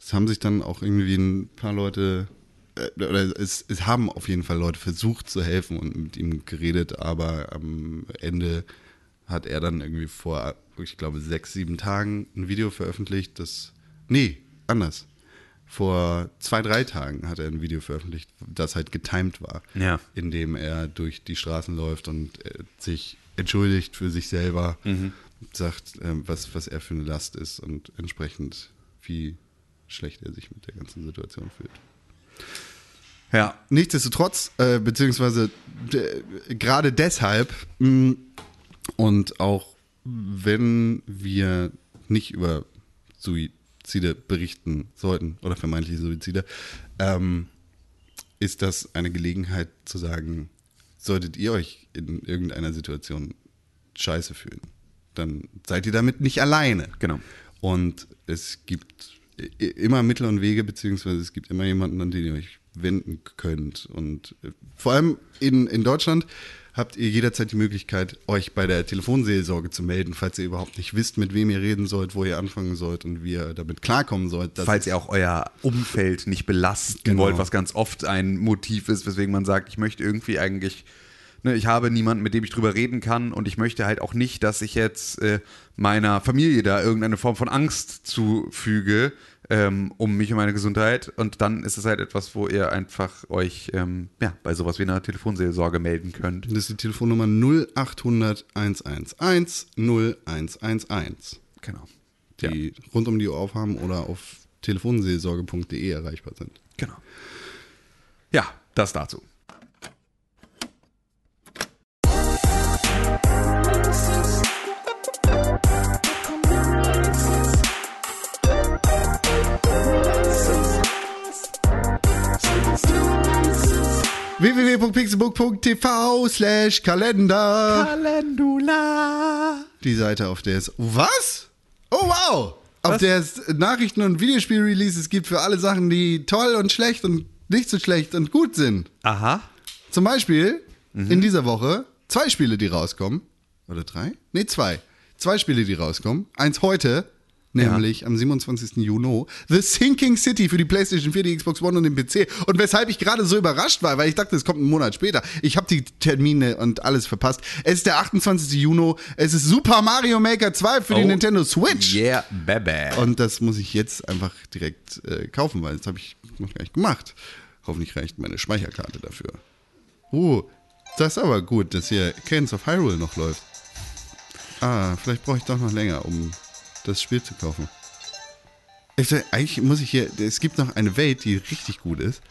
Es haben sich dann auch irgendwie ein paar Leute, äh, oder es, es haben auf jeden Fall Leute versucht zu helfen und mit ihm geredet, aber am Ende hat er dann irgendwie vor, ich glaube, sechs, sieben Tagen ein Video veröffentlicht, das, nee, anders. Vor zwei, drei Tagen hat er ein Video veröffentlicht, das halt getimed war, Ja. in dem er durch die Straßen läuft und äh, sich entschuldigt für sich selber, sagt, ähm, was, was er für eine Last ist und entsprechend, wie schlecht er sich mit der ganzen Situation fühlt. ja, Nichtsdestotrotz, äh, beziehungsweise gerade deshalb mh, und auch wenn wir nicht über Suizide berichten sollten oder vermeintliche Suizide, ähm, ist das eine Gelegenheit zu sagen, solltet ihr euch in irgendeiner Situation scheiße fühlen, dann seid ihr damit nicht alleine. Genau. Und es gibt immer Mittel und Wege, beziehungsweise es gibt immer jemanden, an den ihr euch wenden könnt. Und äh, vor allem in, in Deutschland habt ihr jederzeit die Möglichkeit, euch bei der Telefonseelsorge zu melden, falls ihr überhaupt nicht wisst, mit wem ihr reden sollt, wo ihr anfangen sollt und wie ihr damit klarkommen sollt. falls ihr auch euer Umfeld nicht belasten Genau. wollt, was ganz oft ein Motiv ist, weswegen man sagt, ich möchte irgendwie eigentlich, ne, ich habe niemanden, mit dem ich drüber reden kann und ich möchte halt auch nicht, dass ich jetzt äh, meiner Familie da irgendeine Form von Angst zufüge ähm, um mich und meine Gesundheit und dann ist es halt etwas, wo ihr einfach euch ja, bei sowas wie einer Telefonseelsorge melden könnt. Das ist die Telefonnummer 0800 111 0111, Genau. die rund um die Uhr aufhaben oder auf telefonseelsorge.de erreichbar sind. Genau. Ja, das dazu. www.pixelbook.tv slash Kalender. Calendula. Die Seite, auf der es. Was? Oh, wow! Auf der es Nachrichten und Videospiel-Releases gibt für alle Sachen, die toll und schlecht und nicht so schlecht und gut sind. Aha. Zum Beispiel in dieser Woche zwei Spiele, die rauskommen. Oder drei? Nee, zwei. Zwei Spiele, die rauskommen. Eins heute, nämlich am 27. Juni. The Sinking City für die PlayStation 4, die Xbox One und den PC. Und weshalb ich gerade so überrascht war, weil ich dachte, es kommt einen Monat später. Ich habe die Termine und alles verpasst. Es ist der 28. Juni. Es ist Super Mario Maker 2 für die Oh, Nintendo Switch. Yeah, baby. Und das muss ich jetzt einfach direkt äh, kaufen, weil das habe ich noch gar nicht gemacht. Hoffentlich reicht meine Speicherkarte dafür. Uh, das ist aber gut, dass hier Cadence of Hyrule noch läuft. Ah, vielleicht brauche ich doch noch länger, um das Spiel zu kaufen. Ich, sag, eigentlich muss ich hier, es gibt noch eine Welt, die richtig gut ist.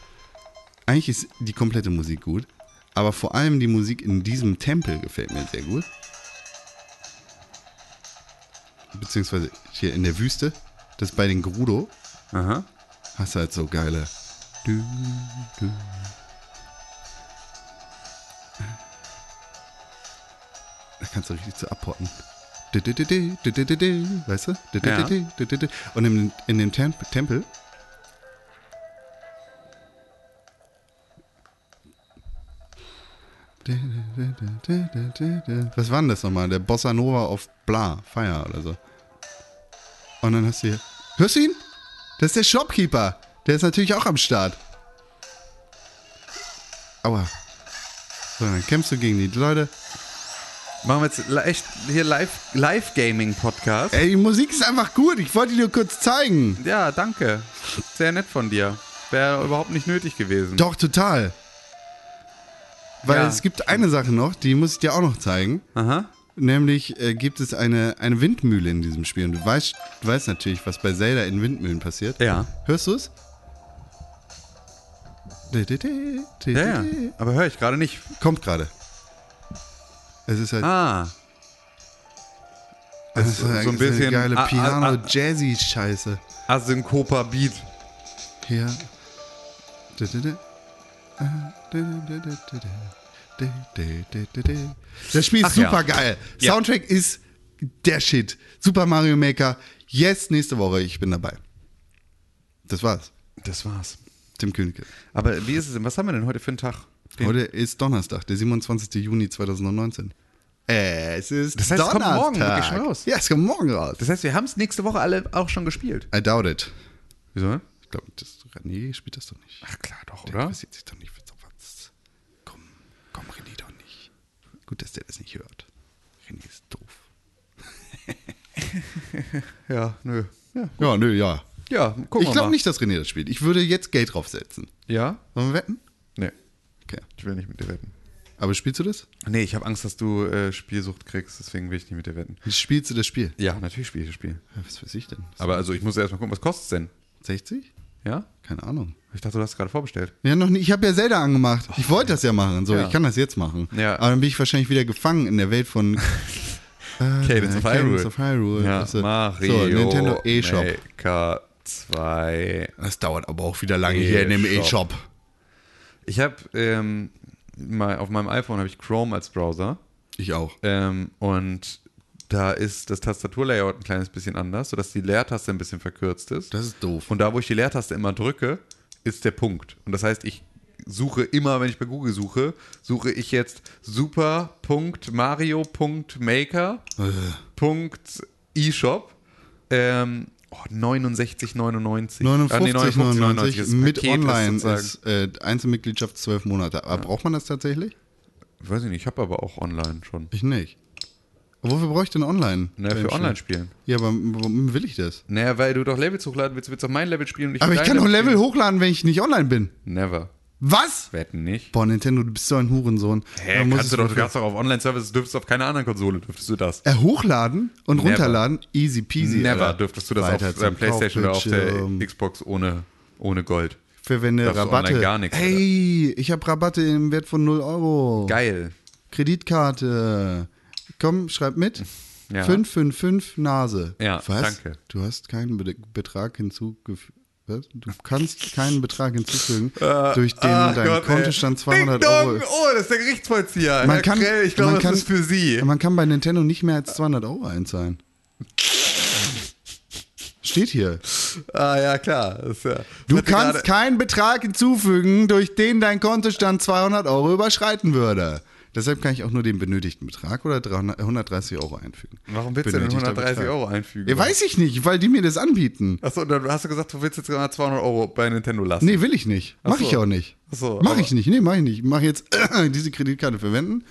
Eigentlich ist die komplette Musik gut, aber vor allem die Musik in diesem Tempel gefällt mir sehr gut. Beziehungsweise hier in der Wüste, das bei den Gerudo, Aha. hast halt so geile. Du, du. Da kannst du richtig zu abpotten. Weißt du? Ja. Und in, in dem Tem Tempel. Was war denn das nochmal? Der Bossa Nova auf Bla, Feier oder so. Und dann hast du hier. Hörst du ihn? Das ist der Shopkeeper. Der ist natürlich auch am Start. Aua. So, dann kämpfst du gegen die Leute. Machen wir jetzt echt hier Live- Live-Gaming-Podcast. Ey, die Musik ist einfach gut. Ich wollte dir nur kurz zeigen. ja, danke. Sehr nett von dir. Wäre überhaupt nicht nötig gewesen. Doch, total. Weil Ja. es gibt eine Sache noch, die muss ich dir auch noch zeigen. Aha. Nämlich äh, gibt es eine, eine Windmühle in diesem Spiel. Und du weißt, du weißt natürlich, was bei Zelda in Windmühlen passiert. Ja. Hörst du es? Ja, ja. Aber höre ich gerade nicht. Kommt gerade. Es ist halt Ah. es ist so halt- ein es ist eine bisschen geile Piano-Jazzy-Scheiße. Asynkoper Beat. Hier. Das Spiel ist Ach ja. super geil. Ja. Soundtrack ist der Shit. Super Mario Maker. Yes, nächste Woche. Ich bin dabei. Das war's. Das war's. Tim Königke. Aber wie ist es denn? Was haben wir denn heute für einen Tag? Den- Heute ist Donnerstag, der 27. Juni 2019. Äh, es ist Das heißt, es kommt Donnerstag. morgen wirklich schon raus? Ja, es kommt morgen raus. Das heißt, wir haben es nächste Woche alle auch schon gespielt. I doubt it. Wieso? Ich glaube, das, René spielt das doch nicht. Ach klar, doch, Der oder? interessiert sich doch nicht für sowas. Komm, komm, René doch nicht. Gut, dass der das nicht hört. René ist doof. [LAUGHS] Ja, nö. Ja, Ja, nö, ja. ja gucken ich wir glaube mal. nicht, dass René das spielt. Ich würde jetzt Geld draufsetzen. Ja? Sollen wir wetten? Nee, Okay. ich will nicht mit dir wetten. Aber spielst du das? Nee, ich habe Angst, dass du äh, Spielsucht kriegst, deswegen will ich nicht mit dir wetten. Spielst du das Spiel? Ja, natürlich spiele ich das Spiel. Ja, was weiß ich denn? Aber also ich muss erst mal gucken, was kostet es denn? 60? Ja? Keine Ahnung. Ich dachte, du hast es gerade vorbestellt. Ja, noch nicht. Ich habe ja Zelda angemacht. Ich wollte das ja machen. So, Ja. ich kann das jetzt machen. Ja. Aber dann bin ich wahrscheinlich wieder gefangen in der Welt von [LAUGHS] äh, Cadence of Hyrule. Cadence of Hyrule. Ja, du? Mario So, Nintendo eShop. Maker 2. Das dauert aber auch wieder lange hier in dem eShop. Ich habe ähm, mal auf meinem iPhone habe ich Chrome als Browser Ich auch. ähm, und da ist das Tastaturlayout ein kleines bisschen anders, sodass die Leertaste ein bisschen verkürzt ist. Das ist doof. Und da, wo ich die Leertaste immer drücke, ist der Punkt. Und das heißt, ich suche immer, wenn ich bei Google suche, suche ich jetzt super.mario.maker. Punkt eShop. Ähm, oh, 69,99. 59,99 Ah, nee, 59,99 ist ein mit Paket, Online sozusagen. ist äh, Einzelmitgliedschaft zwölf Monate. Aber braucht man das tatsächlich? Weiß ich nicht, ich habe aber auch online schon. Ich nicht. Wofür brauche ich denn Online? Naja, beim für Spiel? Online-Spielen. Ja, aber warum will ich das? Naja, weil du doch Levels hochladen willst, du willst auf mein Level spielen und ich Aber ich kann doch Level spielen. hochladen, wenn ich nicht online bin. Never. Was? Wetten nicht. Boah, Nintendo, du bist so ein Hurensohn. Hä, kannst du doch, du kannst doch auf Online-Services, dürftest auf keiner anderen Konsole, dürftest du das. Äh, hochladen und Never. runterladen, easy peasy. Never Alter. dürftest du das Weiter auf der zum Playstation oder auf der. Xbox ohne, ohne Gold. Verwende Rabatte. gar nichts, Hey, ich habe Rabatte im Wert von 0 Euro. Geil. Kreditkarte. Komm, schreib mit. Ja. 555 Nase. Ja, Was? danke. Du hast keinen Be Betrag hinzugefügt. Du kannst keinen Betrag hinzufügen, durch den Ach dein Gott, Kontostand ey. 200 Ding Euro dong. Oh, das ist der Gerichtsvollzieher. Man Herr kann, Krell, ich glaube, das kann, ist für Sie. Man kann bei Nintendo nicht mehr als 200 Euro einzahlen. Steht hier. Ah, ja, klar. Das ist ja, Du kannst keinen Betrag hinzufügen, durch den dein Kontostand 200 Euro überschreiten würde. Deshalb kann ich auch nur den benötigten Betrag oder 300, 130 Euro einfügen. Warum willst du denn Benötigter 130 Betrag. Euro einfügen? Ja, weiß ich nicht, weil die mir das anbieten. Achso, dann hast du gesagt, du willst jetzt gerade 200 Euro bei Nintendo lassen. Nee, will ich nicht. Mach Ach so. ich auch nicht. Ach so, mach ich nicht. Nee, mach ich nicht. Ich mach jetzt [COUGHS] diese Kreditkarte verwenden.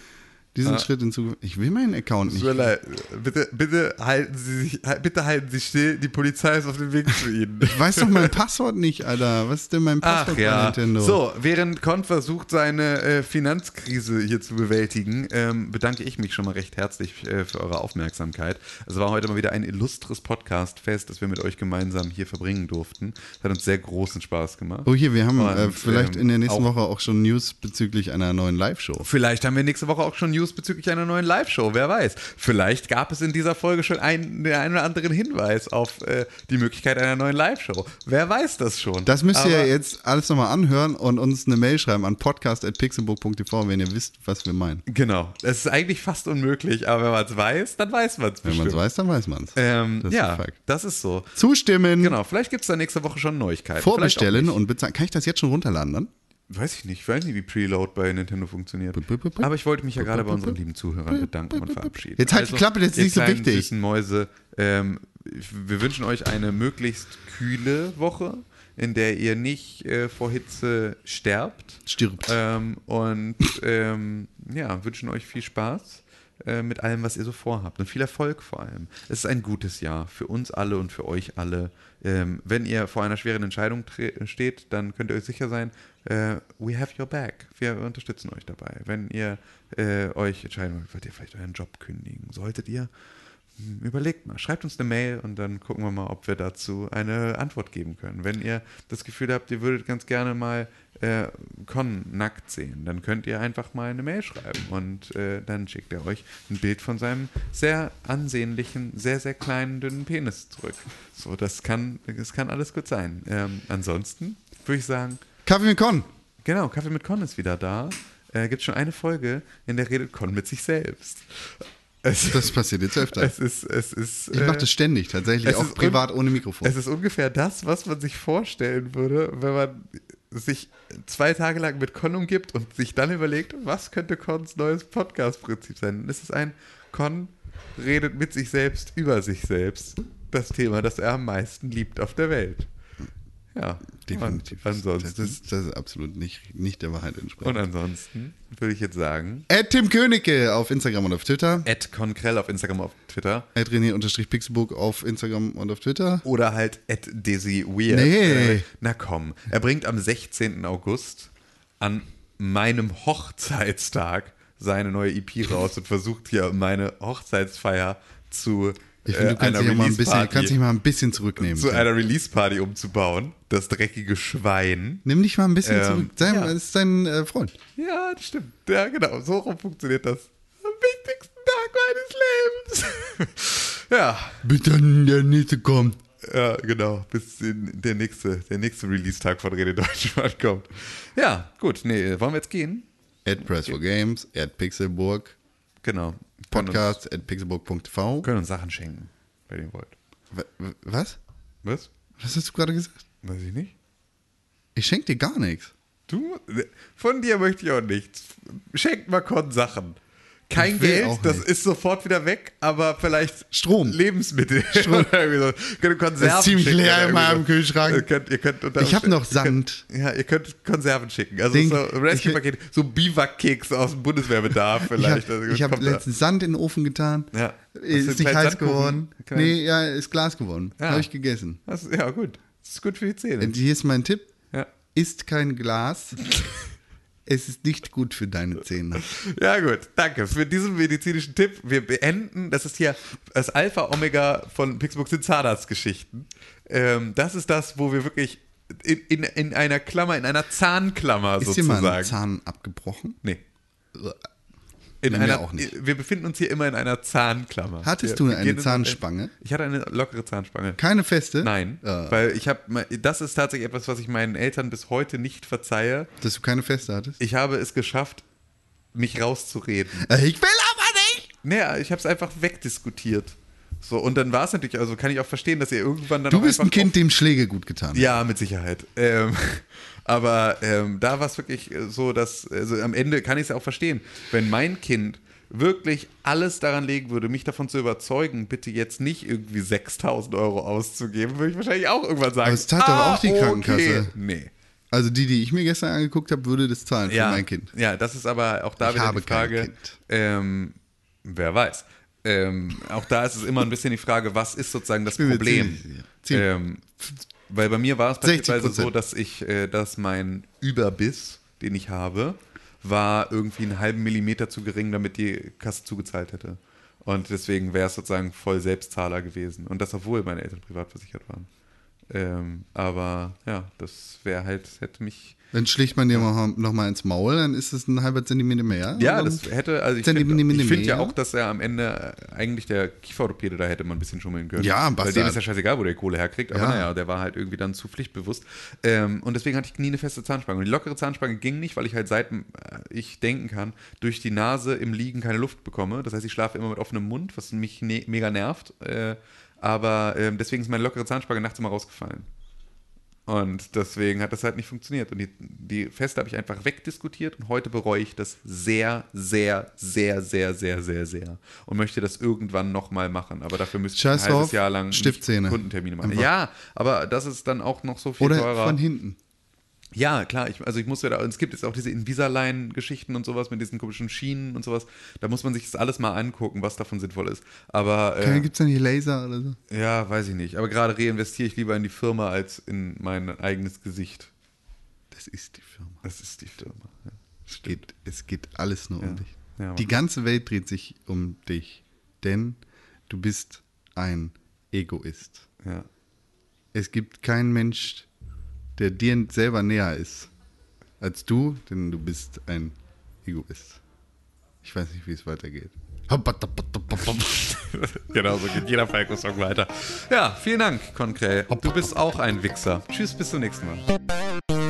Diesen Schritt in Zukunft. Ich will meinen Account nicht. leid. Bitte, bitte halten Sie sich, bitte halten Sie still. Die Polizei ist auf dem Weg zu Ihnen. Ich weiß doch mein [LAUGHS] Passwort nicht, Alter. Was ist denn mein Passwort Ach bei ja. Nintendo? So, während Con versucht, seine äh, Finanzkrise hier zu bewältigen, ähm, bedanke ich mich schon mal recht herzlich äh, für eure Aufmerksamkeit. Es war heute mal wieder ein illustres Podcast-Fest, das wir mit euch gemeinsam hier verbringen durften. Es hat uns sehr großen Spaß gemacht. Oh, hier, wir haben Und, äh, vielleicht ähm, in der nächsten auch- Woche auch schon News bezüglich einer neuen Live-Show. Vielleicht haben wir nächste Woche auch schon News bezüglich einer neuen Live-Show, wer weiß. Vielleicht gab es in dieser Folge schon einen, den einen oder anderen Hinweis auf äh, die Möglichkeit einer neuen Live-Show. Wer weiß das schon. Das müsst ihr Aber- jetzt alles nochmal anhören und uns eine Mail schreiben an podcast.pixelbook.tv, wenn ihr wisst, was wir meinen. Genau. Es ist eigentlich fast unmöglich, aber wenn man es weiß, dann weiß man es Wenn man es weiß, dann weiß man es. Ähm, ist ja, das ist so. Zustimmen, Genau, vielleicht gibt es da nächste Woche schon Neuigkeiten. vorbestellen und bezahlen. Kann ich das jetzt schon runterladen dann? Weiß ich nicht, ich weiß nicht, wie Preload bei Nintendo funktioniert. Aber ich wollte mich ja gerade bei unseren lieben Zuhörern bedanken und verabschieden. Jetzt halt die Klappe, das ist nicht so wichtig. süßen Mäuse, ähm, wir wünschen euch eine möglichst kühle Woche, in der ihr nicht äh, vor Hitze sterbt. Stirbt. Ähm, und ähm, ja, wünschen euch viel Spaß äh, mit allem, was ihr so vorhabt. Und viel Erfolg vor allem. Es ist ein gutes Jahr für uns alle und für euch alle. Ähm, wenn ihr vor einer schweren Entscheidung steht, dann könnt ihr euch sicher sein, äh, we have your back. Wir unterstützen euch dabei. Wenn ihr äh, euch entscheiden wollt, wollt ihr vielleicht euren Job kündigen, solltet ihr, hm, überlegt mal, schreibt uns eine Mail und dann gucken wir mal, ob wir dazu eine Antwort geben können. Wenn ihr das Gefühl habt, ihr würdet ganz gerne mal äh, Con nackt sehen, dann könnt ihr einfach mal eine Mail schreiben und äh, dann schickt er euch ein Bild von seinem sehr ansehnlichen, sehr, sehr kleinen, dünnen Penis zurück. So, das kann, das kann alles gut sein. Ähm, ansonsten würde ich sagen, Kaffee mit Con. Genau, Kaffee mit Con ist wieder da. Äh, gibt schon eine Folge, in der redet Con mit sich selbst. Es, Das passiert jetzt öfter. es ist, es ist. Ich mache das ständig, tatsächlich, auch privat ohne Mikrofon. Es ist ungefähr das, was man sich vorstellen würde, wenn man sich zwei Tage lang mit Con umgibt und sich dann überlegt, was könnte Cons neues Podcast-Prinzip sein. Es ist ein Con redet mit sich selbst über sich selbst. Das Thema, das er am meisten liebt auf der Welt. Ja, Definitiv. Und ansonsten, Das ist, das ist absolut nicht, nicht der Wahrheit und entsprechend. ansonsten würde ich jetzt sagen, At Tim Königke auf Instagram und auf Twitter. Ed Konkrell auf Instagram, auf Twitter. At René-Pixelbook auf Instagram und auf Twitter. Oder halt at Dizzy Weird. Nee. Na komm. Er bringt am 16. August an meinem Hochzeitstag seine neue EP raus und versucht hier meine Hochzeitsfeier zu Ich finde, äh, du kannst dich, mal ein bisschen, kannst dich mal ein bisschen zurücknehmen. zu einer Release-Party umzubauen. Das dreckige Schwein. Nimm dich mal ein bisschen Ähm, zurück. Sei, ja. Das ist dein äh, Freund. Ja, das stimmt. Ja, genau. So rum funktioniert das. Am wichtigsten Tag meines Lebens. [LAUGHS] ja. Bitte der nächste kommt. Ja, genau, bis in der nächste, der nächste Release-Tag von Rede Deutschland kommt. Ja, gut, nee, wollen wir jetzt gehen? At Press for Games, at Pixelburg, Genau. Podcast at pixelburg.tv. Können uns, Sachen schenken, wenn ihr wollt. Was? Was? Was hast du gerade gesagt? Weiß ich nicht. Ich schenke dir gar nichts. Du? Von dir möchte ich auch nichts. Schenkt mal Con Sachen. Kein Ich Geld, das ist sofort wieder weg, aber vielleicht Strom. Lebensmittel. [LAUGHS] Strom. Könnt Konserven Das ist ziemlich leer in meinem. Kühlschrank. Ihr könnt, ihr könnt Ich hab noch Sand. Ihr könnt, ja, ihr könnt Konserven schicken. Also Ding. so Rescue-Paket, so Biwak-Keks aus dem Bundeswehrbedarf Ich vielleicht. habe Also hab kommt da- letztens Sand in den Ofen getan. Ja. Ist nicht heiß geworden. Nee, ja, ist Glas geworden. Ja. Habe ich gegessen. Das, ja, gut. Das ist gut für die Zähne. Und hier ist mein Tipp. Ja. Isst kein Glas. [LAUGHS] es ist nicht gut für deine Zähne. [LAUGHS] Ja, gut, danke für diesen medizinischen Tipp. Wir beenden, das ist hier das Alpha-Omega von Pixburg sind Zahnarztgeschichten. Ähm, das ist das, wo wir wirklich in, in, in einer Klammer, in einer Zahnklammer Ist dir mal ein sozusagen. Zahn abgebrochen? nee. In mir einer, auch nicht. Wir befinden uns hier immer in einer Zahnklammer. Hattest wir du eine Zahnspange? Ich hatte eine lockere Zahnspange. Keine feste? Nein, Ah. weil ich habe, das ist tatsächlich etwas, was ich meinen Eltern bis heute nicht verzeihe. Dass du keine feste hattest? Ich habe es geschafft, mich rauszureden. Äh, Ich will aber nicht! Naja, ich habe es einfach wegdiskutiert. So, und dann war es natürlich, also kann ich auch verstehen, dass ihr irgendwann dann Du bist ein Kind, dem Schläge gut getan ja, mit Sicherheit. Ähm, aber ähm, da war es wirklich äh, so, dass, also am Ende kann ich es ja auch verstehen, wenn mein Kind wirklich alles daran legen würde, mich davon zu überzeugen, bitte jetzt nicht irgendwie 6000 Euro auszugeben, würde ich wahrscheinlich auch irgendwann sagen. Aber es zahlt doch auch die Krankenkasse. Nee. Also die, die ich mir gestern angeguckt habe, würde das zahlen für Ja, mein Kind. ja, das ist aber auch da Ich wieder die Frage, ähm, wer weiß. Ähm, auch da ist es immer ein bisschen die Frage, was ist sozusagen das Problem? ziemlich. Ziemlich. Ähm, weil bei mir war es 60%. beispielsweise so, dass ich, äh, dass mein Überbiss, den ich habe, war irgendwie einen halben Millimeter zu gering, damit die Kasse zugezahlt hätte. Und deswegen wäre es sozusagen voll Selbstzahler gewesen. Und das, obwohl meine Eltern privat versichert waren. Ähm, aber ja, das wäre halt, hätte mich Dann schlägt man dir mal noch mal ins Maul, dann ist es ein halber Zentimeter mehr. Ja, das hätte, also ich finde ich find ja auch, dass er am Ende äh, eigentlich der Kieferorthopäde da hätte man ein bisschen schummeln können. Ja, Weil Bastard. dem ist ja scheißegal, wo der Kohle herkriegt, aber Ja. naja, der war halt irgendwie dann zu pflichtbewusst. Ähm, und deswegen hatte ich nie eine feste Zahnspange. Und die lockere Zahnspange ging nicht, weil ich halt seit äh, ich denken kann, durch die Nase im Liegen keine Luft bekomme. Das heißt, ich schlafe immer mit offenem Mund, was mich ne mega nervt. Äh, aber ähm, deswegen ist meine lockere Zahnspange nachts immer rausgefallen. Und deswegen hat das halt nicht funktioniert. Und die, die Feste habe ich einfach wegdiskutiert und heute bereue ich das sehr, sehr, sehr, sehr, sehr, sehr, sehr. Und möchte das irgendwann nochmal machen. Aber dafür müsste ich ein halbes Jahr lang. Kundentermine machen. Einfach. Ja, aber das ist dann auch noch so viel Oder teurer. von hinten. Ja, klar, ich, also ich muss ja da, und es gibt jetzt auch diese Invisalign-Geschichten und sowas mit diesen komischen Schienen und sowas. Da muss man sich das alles mal angucken, was davon sinnvoll ist. Aber äh, Gibt es da nicht Laser oder so? ja, weiß ich nicht. Aber gerade reinvestiere ich lieber in die Firma als in mein eigenes Gesicht. Das ist die Firma. Das ist die Firma. Ja. Es geht, es geht alles nur Ja. um dich. Ja, die ganze Welt dreht sich um dich. Denn du bist ein Egoist. ja. Es gibt keinen Mensch, der dir selber näher ist als du, denn du bist ein Egoist. Ich weiß nicht, wie es weitergeht. [LAUGHS] genau so geht jeder Falco-Song weiter. Ja, vielen Dank, Konkrell. Du bist auch ein Wichser. Tschüss, bis zum nächsten Mal.